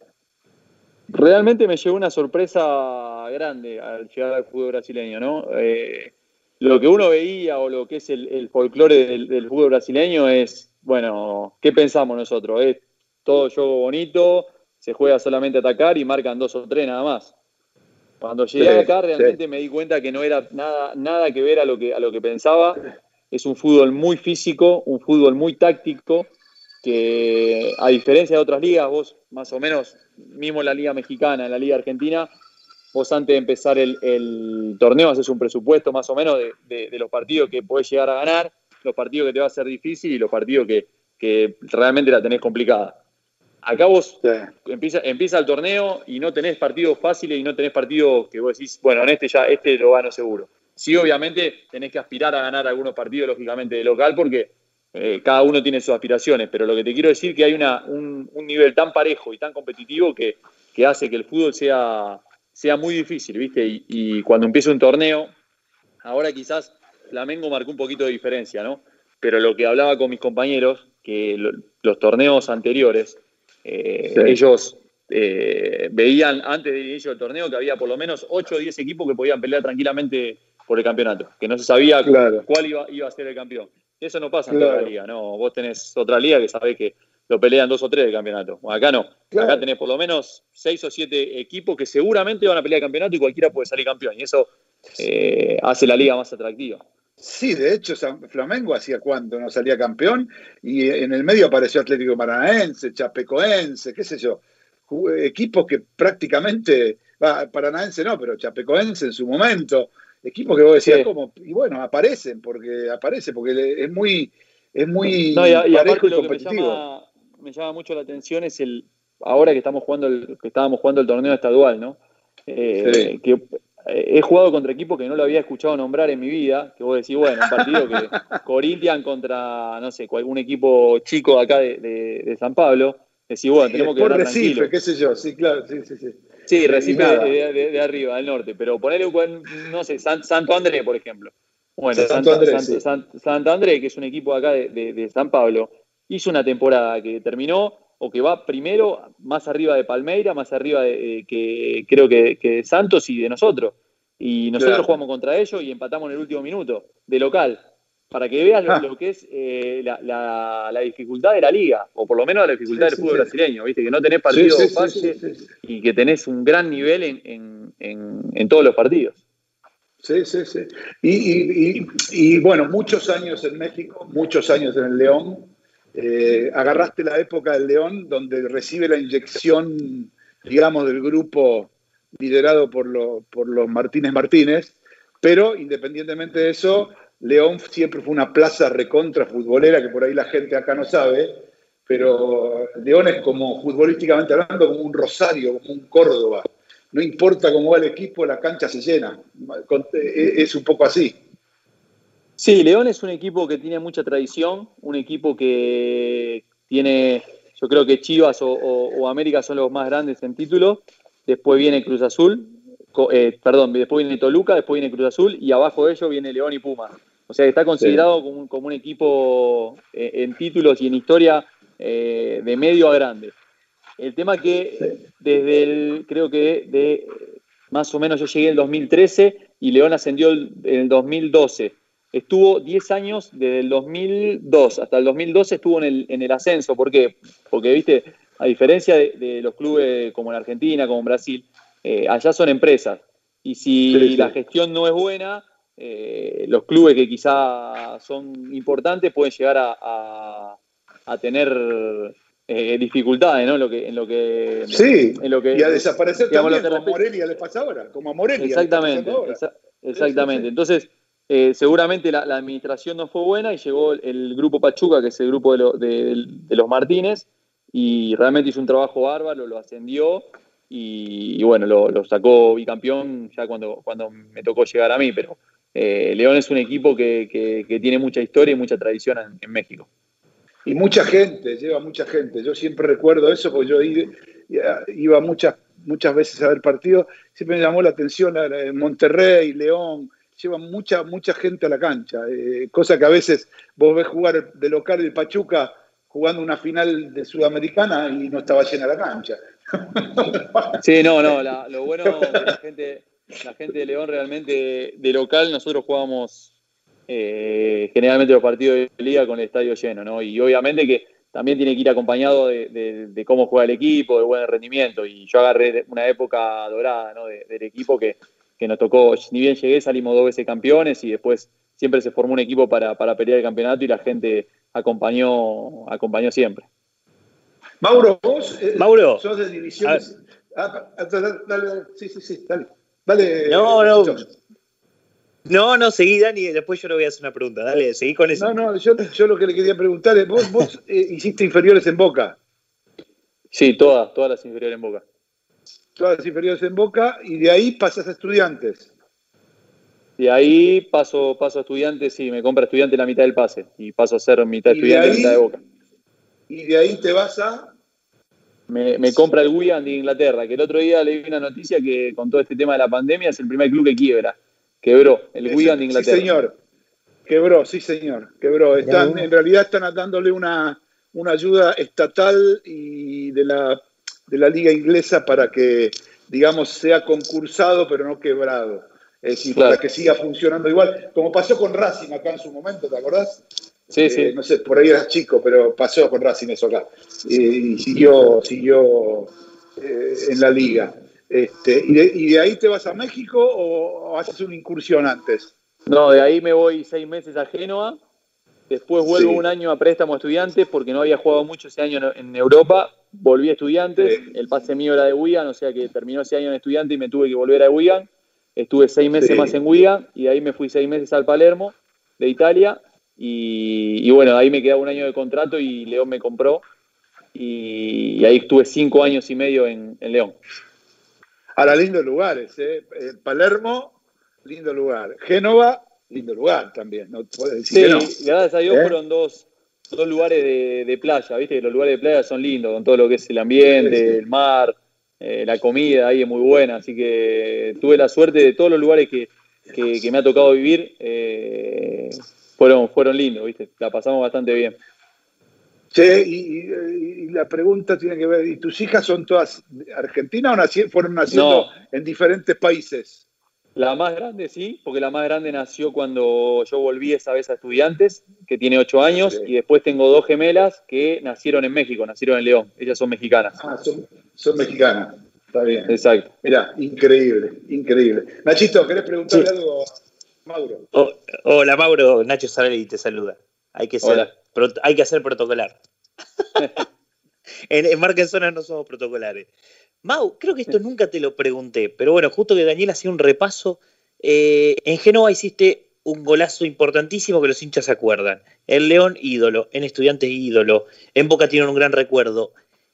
Realmente me llegó una sorpresa grande al llegar al fútbol brasileño, ¿no? Eh, lo que uno veía o lo que es el, el folclore del, del fútbol brasileño es, bueno, ¿qué pensamos nosotros? Es todo juego bonito, se juega solamente a atacar y marcan dos o tres nada más. Cuando llegué Sí, acá realmente sí. me di cuenta que no era nada, nada que ver a lo que, a lo que pensaba. Es un fútbol muy físico, un fútbol muy táctico, que a diferencia de otras ligas, vos más o menos, mismo en la liga mexicana, en la liga argentina, vos antes de empezar el, el torneo haces un presupuesto más o menos de, de- de los partidos que podés llegar a ganar, los partidos que te va a ser difícil y los partidos que, que realmente la tenés complicada. Acá vos empieza, empieza el torneo y no tenés partidos fáciles y no tenés partidos que vos decís, bueno, en este ya este lo gano seguro. Sí, obviamente tenés que aspirar a ganar algunos partidos, lógicamente, de local, porque eh, cada uno tiene sus aspiraciones, pero lo que te quiero decir es que hay una, un, un nivel tan parejo y tan competitivo que, que hace que el fútbol sea, sea muy difícil, ¿viste? Y, y cuando empieza un torneo, ahora quizás Flamengo marcó un poquito de diferencia, ¿no? Pero lo que hablaba con mis compañeros, que lo- los torneos anteriores, eh, Sí. ellos eh, veían antes del inicio del torneo que había por lo menos 8 o 10 equipos que podían pelear tranquilamente por el campeonato, que no se sabía Claro. cuál iba, iba a ser el campeón. Eso no pasa en toda la liga, ¿no? Vos tenés otra liga que sabés que lo pelean dos o tres del campeonato. Acá no. Claro. Acá tenés por lo menos seis o siete equipos que seguramente van a pelear el campeonato y cualquiera puede salir campeón. Y eso eh, hace la liga más atractiva. Sí, de hecho, San Flamengo hacía cuánto no salía campeón y en el medio apareció Atlético Paranaense, Chapecoense, qué sé yo, Ju- equipos que prácticamente, va, Paranaense no, pero Chapecoense en su momento, equipos que vos decías, Sí. ¿cómo? Y bueno, aparecen, porque aparece, porque es muy, es muy No, y, a- y aparte lo que me competitivo. llama, me llama mucho la atención es el ahora que estamos jugando el, que estábamos jugando el torneo estadual, ¿no? Eh, Sí. Que eh, he jugado contra equipos que no lo había escuchado nombrar en mi vida, que vos decís, bueno, un partido que Corinthians contra, no sé, algún equipo chico de acá de, de- de San Pablo, decís, bueno, tenemos que ganar Recife, tranquilo. qué sé yo, sí, claro, sí, sí, sí. Sí, Y Recife de, arriba, del norte, pero ponele, un- no sé, San- Santo André, por ejemplo. Bueno, Santo sí. Santo André, que es un equipo acá de San Pablo, hizo una temporada que terminó o que va primero más arriba de Palmeira, más arriba de, eh, que creo que, que de Santos y de nosotros. Y nosotros Claro. jugamos contra ellos y empatamos en el último minuto, de local. Para que veas lo, Ah. lo que es eh, la, la- la dificultad de la liga, o por lo menos la dificultad Sí, del sí, fútbol sí. brasileño, ¿viste? Que no tenés partidos fáciles y que tenés un gran nivel en, en- en- en todos los partidos. Sí, sí, sí. Y, y- y- y, bueno, muchos años en México, muchos años en el León. Eh, agarraste la época del León donde recibe la inyección, digamos, del grupo liderado por, por los Martínez Martínez, pero independientemente de eso, León siempre fue una plaza recontra futbolera que por ahí la gente acá no sabe, pero León es como futbolísticamente hablando como un Rosario, como un Córdoba. No importa cómo va el equipo, la cancha se llena. Eh, Es un poco así. Sí, León es un equipo que tiene mucha tradición, un equipo que tiene, yo creo que Chivas o, o- o América son los más grandes en título, después viene Cruz Azul, eh, perdón, después viene Toluca, después viene Cruz Azul y abajo de ellos viene León y Puma. O sea, que está considerado como, un, como un equipo eh, en títulos y en historia eh, de medio a grande. El tema que desde el, creo que de más o menos yo llegué en el 2013 y León ascendió el- en el 2012. Estuvo 10 años, desde el 2002 hasta el 2012 estuvo en el, en el ascenso. ¿Por qué? Porque, viste, a diferencia de, de los clubes como en Argentina, como en Brasil, eh, allá son empresas. Y si Sí, sí. la gestión no es buena, eh, los clubes que quizá son importantes pueden llegar a, a- a tener eh, dificultades ¿no? en lo que, en lo que, Sí, en lo que y a desaparecer digamos, también, como a Morelia le pasa ahora, como a Morelia. Exactamente, pasando ahora. exa- exactamente. Entonces, eh, seguramente la, administración no fue buena y llegó el, grupo Pachuca, que es el grupo de, de- los Martínez, y realmente hizo un trabajo bárbaro, lo ascendió y, bueno, lo, sacó bicampeón ya cuando, cuando me tocó llegar a mí, pero eh, León es un equipo que, que- tiene mucha historia y mucha tradición en, México. Y mucha gente, lleva mucha gente. Yo siempre recuerdo eso porque yo iba muchas, muchas veces a ver partidos. Siempre me llamó la atención a- en Monterrey, León. Lleva mucha, mucha gente a la cancha. eh, cosa que a veces vos ves jugar de local el Pachuca jugando una final de Sudamericana y no estaba llena la cancha. Sí, no, no, la- lo bueno de la gente, la gente de León realmente de local, nosotros jugamos eh, generalmente los partidos de liga con el estadio lleno, ¿no? Y obviamente que también tiene que ir acompañado de, cómo juega el equipo, de buen rendimiento. Y yo agarré una época dorada, ¿no? de- del equipo que, que nos tocó, ni bien llegué, salimos dos veces campeones y después siempre se formó un equipo para, para pelear el campeonato y la gente acompañó, acompañó siempre. Mauro, vos eh, Mauro. sos de divisiones. Ah, ah, dale, dale, dale. sí, sí, sí, dale. Dale. No, no. John. No, no, seguí, Dani, después yo le voy a hacer una pregunta. Dale, seguí con eso. No, no, yo, yo lo que le quería preguntar es, vos, vos eh, hiciste inferiores en Boca, Sí, todas, todas las inferiores en Boca. Todas las inferiores en Boca, y de ahí pasas a estudiantes. Y ahí paso, paso a estudiantes, sí, me compra estudiante la mitad del pase. Y paso a ser mitad Y de estudiante y ahí- mitad de boca. Y de ahí te vas a... Me, me compra el Wigan de Inglaterra, que el otro día leí una noticia que con todo este tema de la pandemia es el primer club que quiebra. Quebró, el Wigan de Inglaterra. Sí, señor. Quebró, sí, señor. Quebró. Están, en realidad están dándole una, una ayuda estatal y de la, de la liga inglesa para que, digamos, sea concursado pero no quebrado. Es decir, Claro. para que siga funcionando igual, como pasó con Racing acá en su momento, ¿te acordás? Sí, Eh, sí. No sé, por ahí eras chico, pero pasó con Racing eso acá. Eh, y siguió, siguió eh, en la liga. Este, y, de, y de ahí te vas a México o, haces una incursión antes? No, de ahí me voy seis meses a Génova. Después vuelvo Sí. un año a préstamo a estudiantes porque no había jugado mucho ese año en Europa. Volví a estudiantes. El pase mío era de Wigan, o sea que terminó ese año en estudiante y me tuve que volver a Wigan. Estuve seis meses Sí. más en Wigan y de ahí me fui seis meses al Palermo de Italia. Y, y bueno, ahí me quedaba un año de contrato y León me compró. Y, y ahí estuve cinco años y medio en, en León. Ahora, lindos lugares, ¿eh? Eh, Palermo, lindo lugar. Génova, lindo lugar también, no puedes decir Sí, que no. gracias a Dios ¿Eh? fueron dos, dos lugares de, de playa, viste los lugares de playa son lindos, con todo lo que es el ambiente, Sí, sí. el mar, eh, la comida ahí es muy buena, así que tuve la suerte de todos los lugares que, que- que me ha tocado vivir, eh, fueron, fueron lindos, viste, la pasamos bastante bien. Che, y, y- y la pregunta tiene que ver, ¿y tus hijas son todas argentinas o naci- fueron naciendo en diferentes países? La más grande sí, porque la más grande nació cuando yo volví esa vez a estudiantes, que tiene ocho años, y después tengo dos gemelas que nacieron en México, nacieron en León, ellas son mexicanas. Ah, son, son mexicanas. Está bien. Exacto. Mirá, increíble, increíble. Nachito, ¿querés preguntarle algo a Mauro? Oh, hola Mauro, Nacho Sarelli te saluda. Hay que ser, pro- hay que hacer protocolar. en, en Marca en Zona no somos protocolares. Mau, creo que esto nunca te lo pregunté, pero bueno, justo que Daniel hacía un repaso. eh, en Génova hiciste un golazo importantísimo que los hinchas se acuerdan. En León, ídolo. En Estudiantes, ídolo. En Boca tienen un gran recuerdo.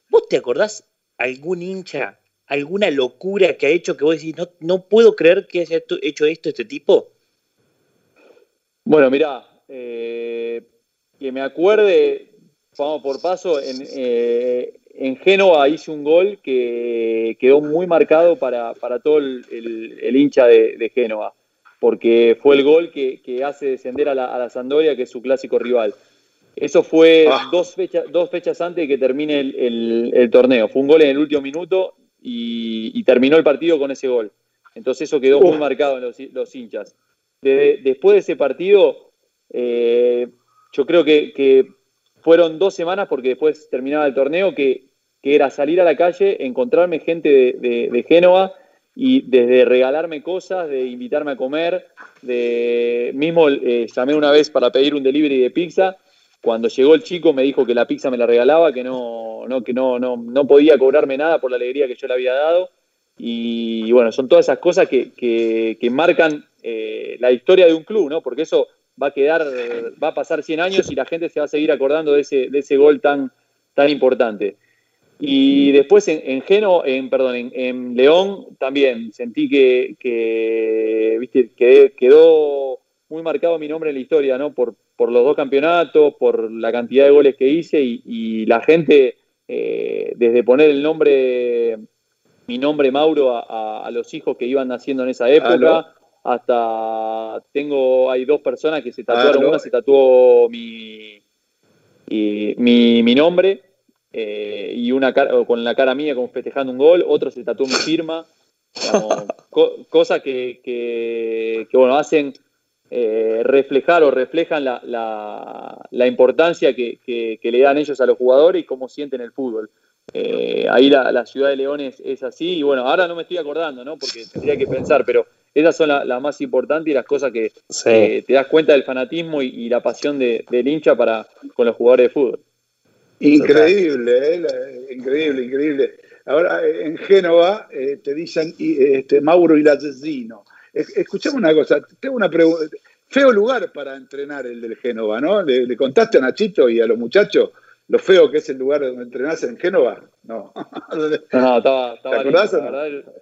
¿Vos te acordás algún hincha, alguna locura que ha hecho que vos decís, no, no puedo creer que haya hecho esto este tipo? Bueno, mirá, eh, que me acuerde, vamos por paso, en, eh, en Génova hice un gol que quedó muy marcado para, para todo el, el- el hincha de, de Génova, porque fue el gol que, que hace descender a la, a la Sampdoria, que es su clásico rival. Eso fue Ah. dos, fechas, dos fechas antes de que termine el, el- el torneo. Fue un gol en el último minuto y, y terminó el partido con ese gol. Entonces eso quedó muy marcado en los, los hinchas. De- después de ese partido, eh, yo creo que, que fueron dos semanas, porque después terminaba el torneo, que, que era salir a la calle, encontrarme gente de, de- Génova y desde regalarme cosas, de invitarme a comer, de mismo eh, llamé una vez para pedir un delivery de pizza. Cuando llegó el chico me dijo que la pizza me la regalaba, que no, no, que no, no, no podía cobrarme nada por la alegría que yo le había dado. Y bueno, son todas esas cosas que, que- que marcan eh, la historia de un club, ¿no? Porque eso va a quedar, va a pasar 100 años y la gente se va a seguir acordando de ese, de ese gol tan, tan importante. Y después en, en Geno, en, perdón, en, en León también sentí que, que, viste, quedé- quedó muy marcado mi nombre en la historia, ¿no? Por, por los dos campeonatos, por la cantidad de goles que hice y, y la gente, eh, desde poner el nombre, mi nombre Mauro a, a- a los hijos que iban naciendo en esa época. Hasta tengo, hay dos personas que se tatuaron, Aló. una se tatuó mi, y mi, mi nombre eh, y una cara, con la cara mía como festejando un gol, otro se tatuó mi firma, digamos, co- cosas que, que, que, bueno, hacen eh, reflejar o reflejan la, la- la importancia que, que- que le dan ellos a los jugadores y cómo sienten el fútbol. Eh, ahí la, la ciudad de León es, es así, y bueno, ahora no me estoy acordando, ¿no? Porque tendría que pensar, pero esas son la- las más importantes y las cosas que Sí. eh, te das cuenta del fanatismo y, y la pasión de- del hincha para, con los jugadores de fútbol. Increíble, ¿eh? La- increíble, increíble. Ahora, eh, en Génova eh, te dicen este, Mauro y el asesino. Es- Escuchame una cosa, tengo una pregunta. Feo lugar para entrenar el del Génova, ¿no? ¿Le, le contaste a Nachito y a los muchachos lo feo que es el lugar donde entrenás en Génova? No. No, no, estaba, estaba ¿Te acordás lindo,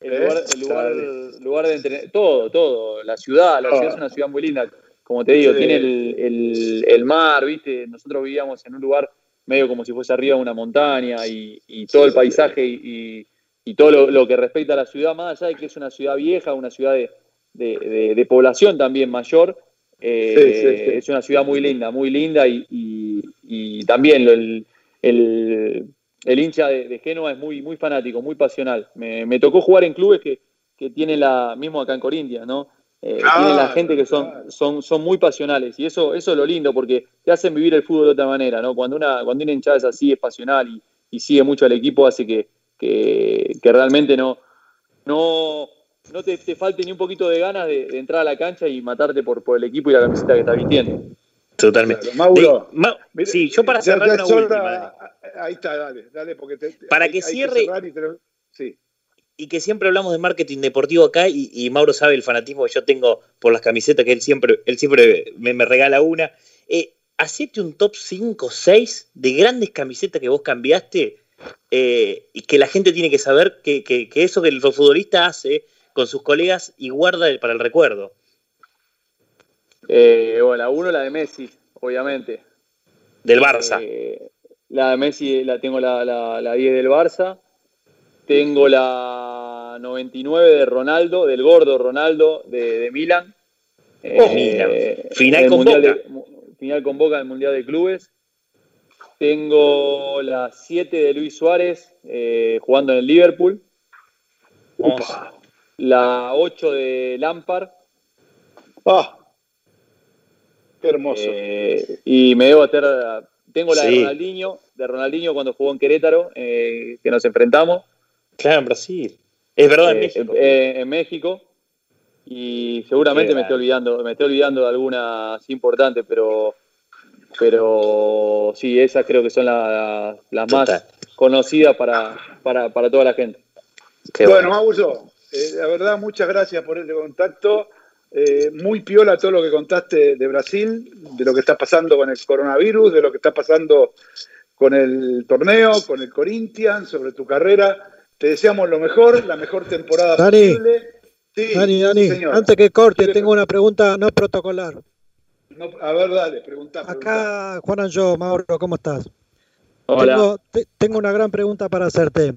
el, lugar, el lugar, lugar de entrenar, todo, todo, la ciudad, la Ah. ciudad es una ciudad muy linda, como te digo, Sí. tiene el, el- el mar, viste, nosotros vivíamos en un lugar medio como si fuese arriba de una montaña y, y todo el paisaje y, y- y todo lo, lo que respecta a la ciudad, más allá de que es una ciudad vieja, una ciudad de, de- de- de población también mayor, eh, es una ciudad muy linda, muy linda y, y- también el- el hincha de, de Génova es muy, muy fanático, muy pasional. Me, me tocó jugar en clubes que, que tienen la, mismo acá en Corintia, ¿no? Eh, Claro, tienen la gente que son, claro. son, son muy pasionales y eso, eso es lo lindo porque te hacen vivir el fútbol de otra manera, ¿no? Cuando una, cuando una hinchada es así, es pasional y, y sigue mucho al equipo, hace que, que, que realmente no, no, no te, te falte ni un poquito de ganas de, de entrar a la cancha y matarte por, por el equipo y la camiseta que estás vistiendo. Totalmente. Claro, Mauro. De- Ma- Mira, sí, yo para cerrar una última. Ahí está, dale, dale, porque te- Para hay- que hay cierre- y sí. y que siempre hablamos de marketing deportivo acá y, y Mauro sabe el fanatismo que yo tengo por las camisetas que él siempre, él siempre me, me regala una. Eh, hacete un top 5 6 de grandes camisetas que vos cambiaste eh, y que la gente tiene que saber que, que- que eso que el futbolista hace con sus colegas y guarda el- para el recuerdo. Eh, bueno, la uno, la de Messi, obviamente. Del Barça. Eh, la de Messi la tengo la, la, la 10 del Barça. Tengo la 99 de Ronaldo, del gordo Ronaldo de, de Milan. Oh, Milan. Final el con Mundial Boca. de- final con Boca del Mundial de Clubes. Tengo la 7 de Luis Suárez eh, jugando en el Liverpool. Upa. La 8 de Lampard. Ah, qué hermoso. Eh, y me debo hacer. Tengo la de. Ronaldinho, de Ronaldinho cuando jugó en Querétaro, eh, que nos enfrentamos. Claro, en Brasil. Es verdad, en eh, México. eh, en México. Y seguramente me estoy olvidando, me estoy olvidando de algunas importantes, pero pero sí, esas creo que son la- las más Total. conocidas para, para, para toda la gente. bueno, Mauro, eh, la verdad, muchas gracias por este contacto. Eh, muy piola todo lo que contaste de Brasil, de lo que está pasando con el coronavirus, de lo que está pasando con el torneo, con el Corinthians, sobre tu carrera. Te deseamos lo mejor, la mejor temporada Dani. posible. Sí, Dani, Dani, señor. antes que corte, tengo una pregunta no protocolar. No, a ver, dale, pregunta. Acá, Juan Anjo, Mauro, ¿cómo estás? Hola. Tengo, te- tengo una gran pregunta para hacerte.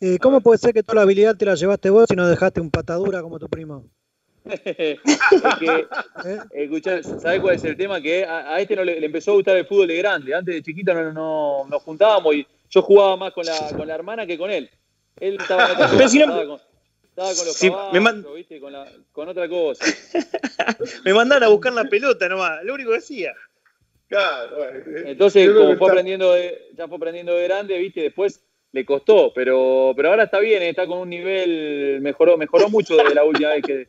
Eh, ¿Cómo puede ser que toda la habilidad te la llevaste vos y no dejaste un patadura como tu primo? Es que, ¿sabés cuál es el tema? Que a, a este no le, le empezó a gustar el fútbol de grande. Antes de chiquito no, no- nos juntábamos y yo jugaba más con la, con la hermana que con él. Él estaba en otra cosa, Pero si no- estaba, con, estaba con los Si caballos, me man- ¿viste? Con, la- con otra cosa. Me mandaron a buscar la pelota nomás, lo único que hacía. Entonces, Yo creo como que fue aprendiendo de, ya fue aprendiendo de grande, viste, después le costó, pero, pero ahora está bien, está con un nivel, mejoró, mejoró mucho desde la última vez que,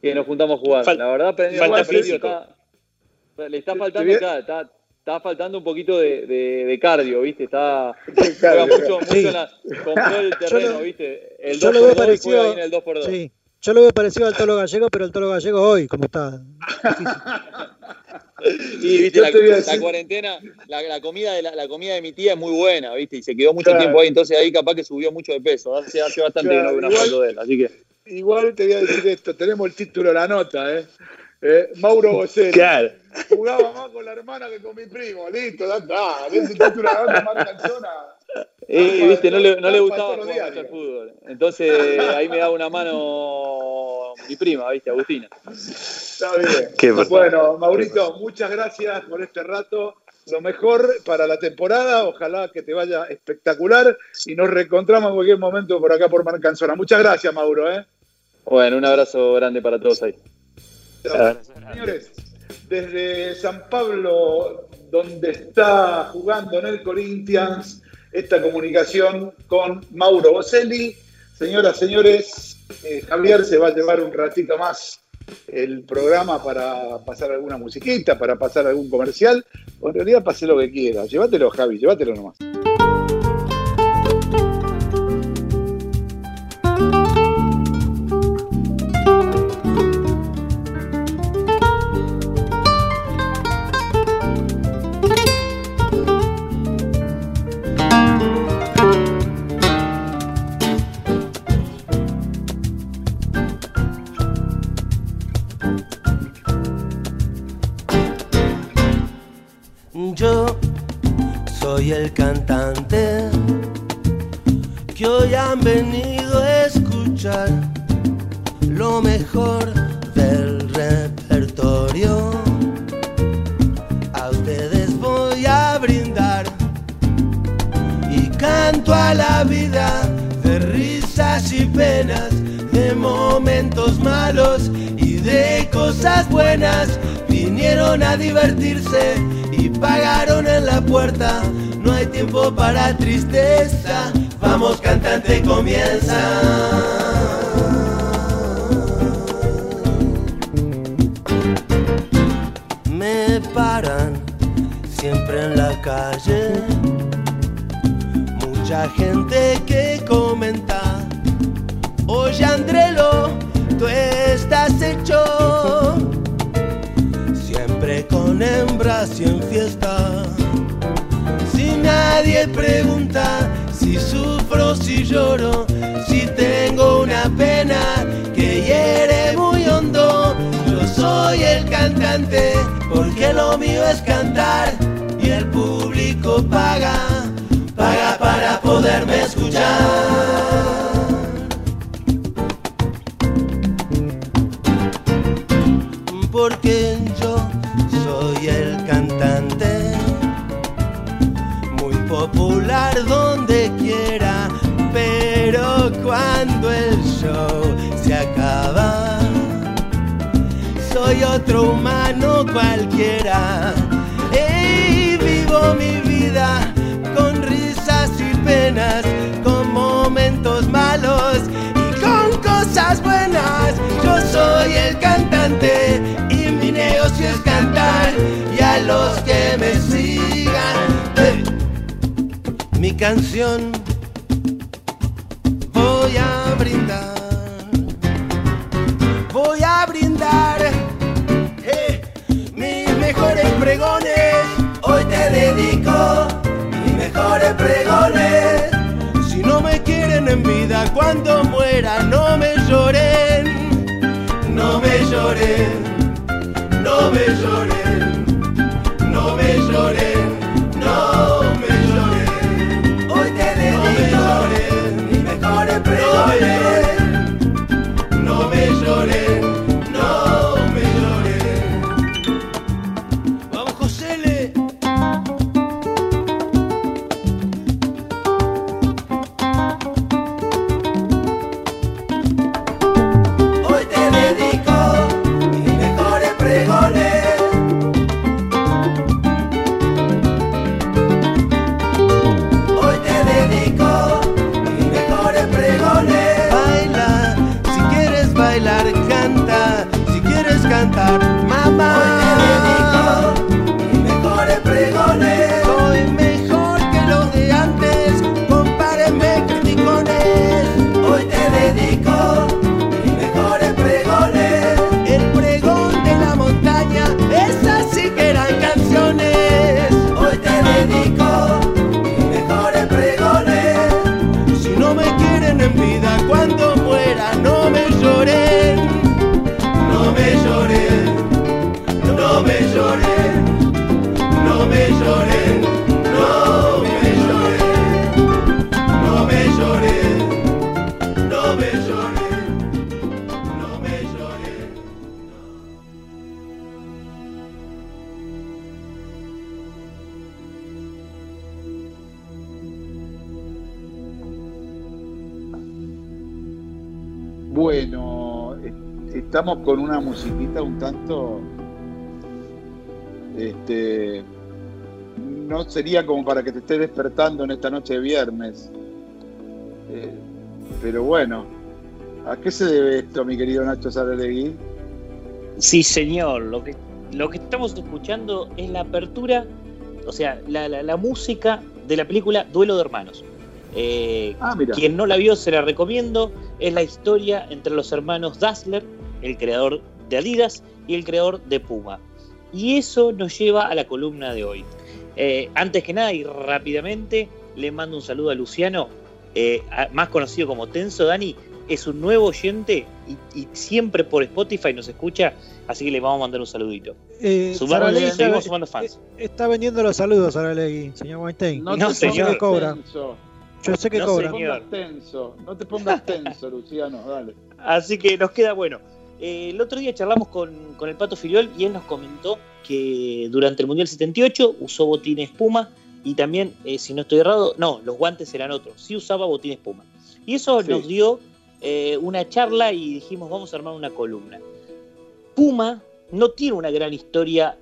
que nos juntamos a jugar. Fal- la verdad, aprendió, falta aprendió, físico. está- le está faltando, te voy a- claro, está, está faltando un poquito de, de- de cardio, viste, está cardio, juega mucho, mucho Sí. en la, compró el Yo terreno, lo- viste, el yo 2 lo veo por 2 y parecido- juega ahí en el 2 por 2 Sí. Yo lo veo parecido al Tolo Gallego, pero el Tolo Gallego hoy, ¿cómo está? Y viste, la, cuarentena, la, la comida de la, la comida de mi tía es muy buena, viste, y se quedó mucho Claro. tiempo ahí, entonces ahí capaz que subió mucho de peso. Hace, hace bastante Claro, que no veo una igual- foto de él, así que. Igual te voy a decir esto, tenemos el título de la nota, ¿eh? Eh, Mauro Bocelli. Claro. Jugaba más con la hermana que con mi primo, listo, ya está. Ese título de la nota marca Ah, viste, no le, no le gustaba jugar mucho al fútbol. Entonces ahí me da una mano mi prima, viste, Agustina. Está bien. Qué bueno, Maurito, muchas gracias por este rato. Lo mejor para la temporada, ojalá que te vaya espectacular y nos reencontramos en cualquier momento por acá por Marcanzona. Muchas gracias, Mauro. ¿eh? Bueno, un abrazo grande para todos ahí. Señores, desde San Pablo, donde está jugando en el Corinthians, esta comunicación con Mauro Boselli. Señoras, señores, eh, Javier se va a llevar un ratito más el programa para pasar alguna musiquita, para pasar algún comercial. O en realidad pase lo que quiera. Llévatelo, Javi, llévatelo nomás. El cantante que hoy han venido a escuchar lo mejor del repertorio. A ustedes voy a brindar y canto a la vida de risas y penas, de momentos malos y de cosas buenas. Vinieron a divertirse y pagaron en la puerta. No hay tiempo para tristeza. Vamos cantante, comienza. Me paran siempre en la calle. Mucha gente que comenta. Oye Andrelo, tú estás hecho siempre con hembras y en fiesta. Nadie pregunta si sufro, si lloro, si tengo una pena que hiere muy hondo. Yo soy el cantante porque lo mío es cantar y el público paga, paga para poderme escuchar. donde quiera, pero cuando el show se acaba, soy otro humano cualquiera. Hey, vivo mi vida con risas y penas, con momentos malos y con cosas buenas. Yo soy el cantante y mi negocio es cantar y a los que me canción voy a brindar. Voy a brindar eh, mis mejores pregones. Hoy te dedico mis mejores pregones. Si no me quieren en vida, cuando muera, no me lloren. No me lloren, no me lloren, una musiquita un tanto. Este. No sería como para que te estés despertando en esta noche de viernes. Eh, pero bueno, ¿a qué se debe esto, mi querido Nacho Saralegui? Sí, señor. Lo que, lo que estamos escuchando es la apertura, o sea, la, la- la música de la película Duelo de Hermanos. Eh, Ah, mira. quien no la vio se la recomiendo. Es la historia entre los hermanos Dassler, el creador de Adidas, y el creador de Puma. Y eso nos lleva a la columna de hoy. Eh, antes que nada y rápidamente, le mando un saludo a Luciano, eh, más conocido como Tenso Dani. Es un nuevo oyente y, y siempre por Spotify nos escucha, así que le vamos a mandar un saludito. Eh, seguimos está- sumando fans. Está vendiendo los saludos, Saralegui, señor Weinstein. No, No, te señor. pongas cobra. tenso. Yo sé que No, cobra. No te pongas tenso. No te pongas tenso, Luciano. Dale. Así que nos queda bueno. Eh, el otro día charlamos con, con el Pato Filiol y él nos comentó que durante el Mundial 78 usó botines Puma y también, eh, si no estoy errado, no, los guantes eran otros, sí usaba botines Puma. Y eso Sí. nos dio eh, una charla y dijimos, vamos a armar una columna. Puma no tiene una gran historia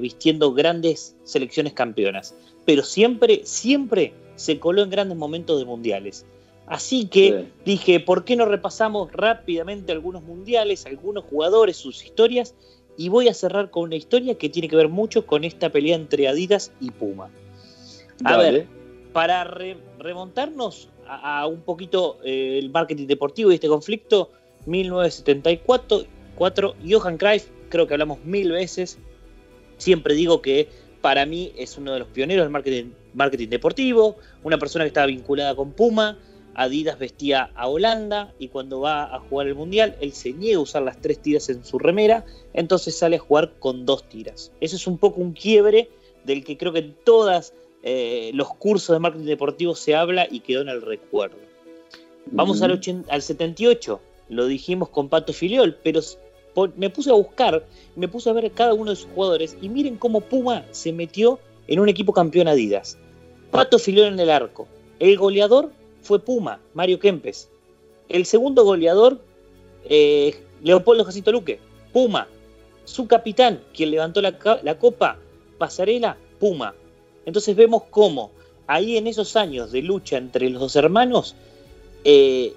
vistiendo grandes selecciones campeonas, pero siempre, siempre se coló en grandes momentos de mundiales. Así que Sí. dije, ¿por qué no repasamos rápidamente algunos mundiales, algunos jugadores, sus historias? Y voy a cerrar con una historia que tiene que ver mucho con esta pelea entre Adidas y Puma. A Dale. ver, para re- remontarnos a, a un poquito eh, el marketing deportivo y este conflicto, 1974, cuatro, Johan Cruyff, creo que hablamos mil veces, siempre digo que para mí es uno de los pioneros del marketing, marketing deportivo, una persona que estaba vinculada con Puma, Adidas vestía a Holanda y cuando va a jugar el Mundial, él se niega a usar las tres tiras en su remera, entonces sale a jugar con dos tiras. Eso es un poco un quiebre del que creo que en todos los cursos de marketing deportivo se habla y quedó en el recuerdo. Vamos al, 80 al 78, lo dijimos con Pato Filiol, pero me puse a buscar, me puse a ver cada uno de sus jugadores y miren cómo Puma se metió en un equipo campeón Adidas. Pato Filiol en el arco. El goleador fue Puma, Mario Kempes. El segundo goleador, eh, Leopoldo Jacinto Luque, Puma. Su capitán, quien levantó la, copa, Pasarela, Puma. Entonces vemos cómo ahí en esos años de lucha entre los dos hermanos, eh,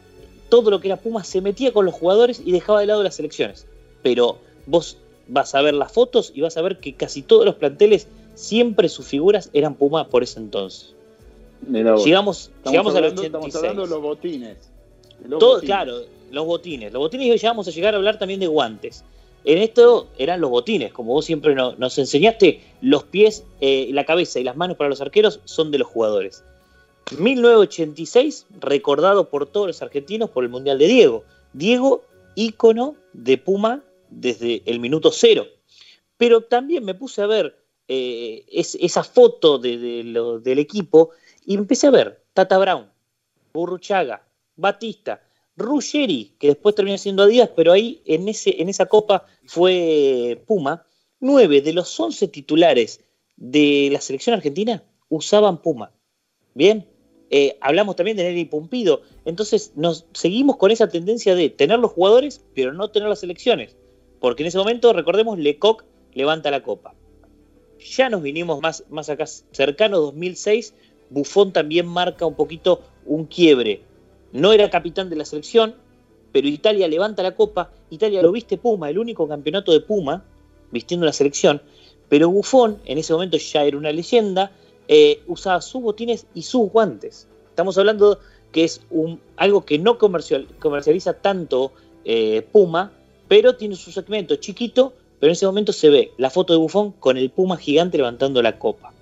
todo lo que era Puma se metía con los jugadores y dejaba de lado las selecciones. Pero vos vas a ver las fotos y vas a ver que casi todos los planteles, siempre sus figuras eran Puma por ese entonces. Llegamos, Estamos llegamos hablando- 86. Estamos hablando de los botines. de los Todo, botines. claro, los botines. Los botines y hoy ya vamos a llegar a hablar también de guantes. En esto eran los botines, como vos siempre no- nos enseñaste, los pies, eh, la cabeza y las manos para los arqueros son de los jugadores. 1986, recordado por todos los argentinos por el Mundial de Diego. Diego, ícono de Puma desde el minuto cero. Pero también me puse a ver eh, es- esa foto de- de lo- del equipo y empecé a ver Tata Brown, Burruchaga, Batista, Ruggeri, que después terminó siendo Adidas, pero ahí en, ese, en esa copa fue Puma. Nueve de los once titulares de la selección argentina usaban Puma. Bien, Eh, hablamos también de Nelly Pumpido. Entonces nos seguimos con esa tendencia de tener los jugadores, pero no tener las selecciones. Porque en ese momento, recordemos, Lecoq levanta la copa. Ya nos vinimos más, más acá cercano, 2006, Buffon también marca un poquito un quiebre. No era capitán de la selección, pero Italia levanta la copa, Italia lo viste Puma, el único campeonato de Puma, vistiendo la selección, pero Buffon en ese momento ya era una leyenda, eh, usaba sus botines y sus guantes. Estamos hablando que es un, algo que no comercial, comercializa tanto eh, Puma, pero tiene su segmento chiquito, pero en ese momento se ve la foto de Buffon con el Puma gigante levantando la copa.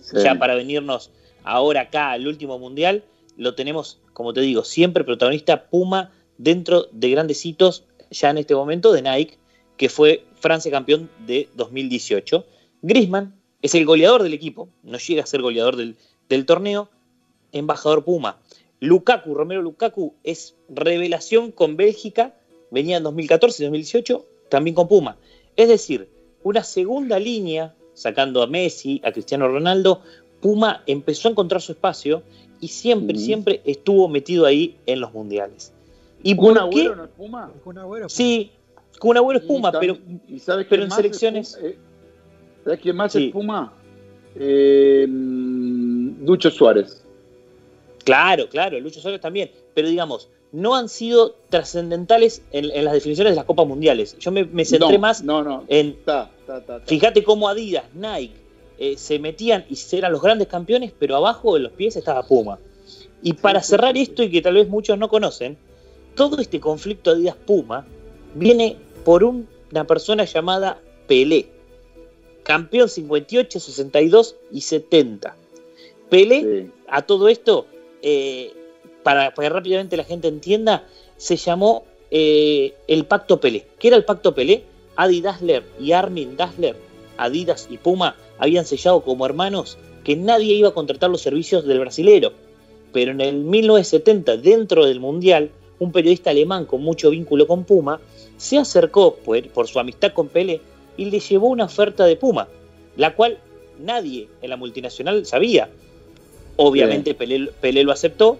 Sí. Ya para venirnos ahora acá al último mundial, lo tenemos, como te digo, siempre protagonista Puma dentro de grandes hitos, ya en este momento de Nike, que fue Francia campeón de 2018. Griezmann es el goleador del equipo, no llega a ser goleador del, torneo, embajador Puma. Lukaku, Romero Lukaku, es revelación con Bélgica, venía en 2014, 2018, también con Puma. Es decir, una segunda línea, sacando a Messi, a Cristiano Ronaldo, Puma empezó a encontrar su espacio y siempre, siempre estuvo metido ahí en los mundiales. ¿Y ¿Kun por qué? no es Puma? Kun Agüero, Sí, Kun Agüero es Puma, pero, ¿y sabes pero en es selecciones... Puma? Eh, ¿Sabes quién más Sí. es Puma? Eh, Ducho Suárez. Claro, claro, Lucho Suárez también. Pero digamos, no han sido trascendentales en, en las definiciones de las Copas Mundiales. Yo me, me centré No, más No, no. en. Fíjate cómo Adidas, Nike eh, se metían y eran los grandes campeones, pero abajo de los pies estaba Puma. Y para cerrar esto y que tal vez muchos no conocen, todo este conflicto Adidas-Puma viene por un- una persona llamada Pelé, campeón 58, 62 y 70. Pelé Sí. a todo esto, eh, para, para que rápidamente la gente entienda, se llamó eh, el Pacto Pelé. ¿Qué era el Pacto Pelé? Adi Dassler y Armin Dassler, Adidas y Puma, habían sellado como hermanos que nadie iba a contratar los servicios del brasilero. Pero en el 1970, dentro del Mundial, un periodista alemán con mucho vínculo con Puma se acercó por, por su amistad con Pelé y le llevó una oferta de Puma, la cual nadie en la multinacional sabía. Obviamente Pelé, Pelé lo aceptó,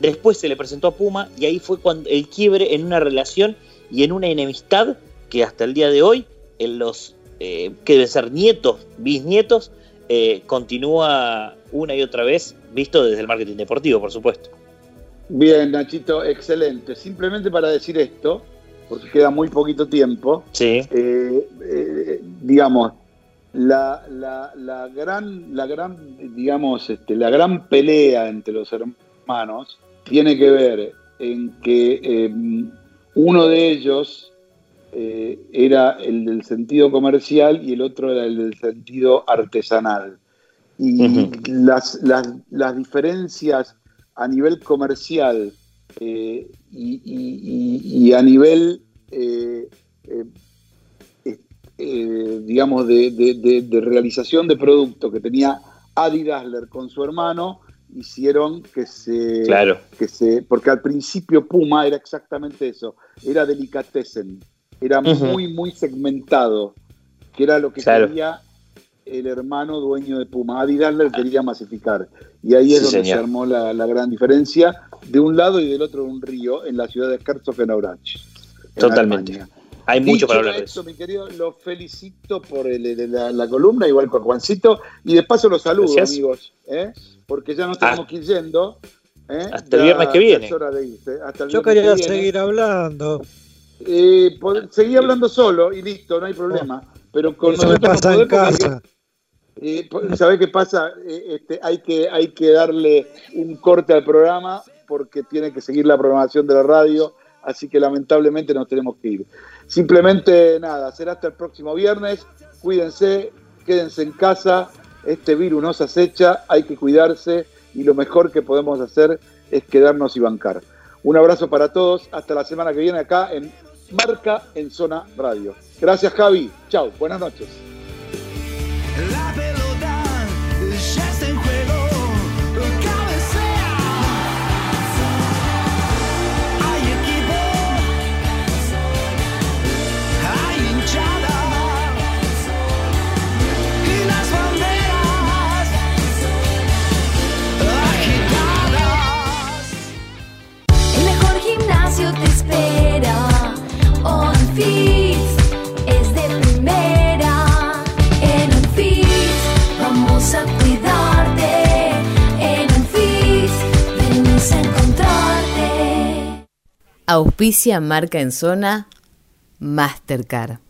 después se le presentó a Puma y ahí fue cuando el quiebre en una relación y en una enemistad que hasta el día de hoy, en los eh, que deben ser nietos, bisnietos, eh, continúa una y otra vez, visto desde el marketing deportivo, por supuesto. Bien, Nachito, excelente. Simplemente para decir esto, porque queda muy poquito tiempo, Sí, eh, digamos, la, la- la gran, la gran, digamos, este, la gran pelea entre los hermanos tiene que ver en que uno de ellos eh, era el del sentido comercial y el otro era el del sentido artesanal. Y las, las, las diferencias a nivel comercial eh, y, y- y- y a nivel, eh, digamos, de, de- de- de realización de producto que tenía Adi Dassler con su hermano, hicieron que se, claro. que se, porque al principio Puma era exactamente eso, era delicatessen, era muy, muy segmentado, que era lo que Claro. quería el hermano dueño de Puma. Adi Dassler quería masificar. Y ahí es Sí, donde señor. se armó la, la gran diferencia de un lado y del otro un río en la ciudad de Herzogenaurach. en Totalmente. Alemania. Hay mucho Dicho para hablar de esto, eso. mi querido, lo felicito por el- el- la, la columna, igual con Juancito, y de paso los saludo, Gracias. amigos, ¿eh? porque ya nos tenemos Ah. que ir yendo. ¿eh? Hasta el viernes que viene. Es hora de irse. Hasta el Yo quería que viene. seguir hablando. Eh, seguí hablando solo y listo, no hay problema. Pero con Eso me no pasa en casa. Eh, ¿Sabés qué pasa? Eh, este, hay, que, hay que darle un corte al programa porque tiene que seguir la programación de la radio, así que lamentablemente nos tenemos que ir. Simplemente nada, será hasta el próximo viernes. Cuídense, quédense en casa. Este virus nos acecha, hay que cuidarse y lo mejor que podemos hacer es quedarnos y bancar. Un abrazo para todos, hasta la semana que viene acá en Marca en Zona Radio. Gracias Javi, chao, buenas noches. Auspicia marca en zona Mastercard.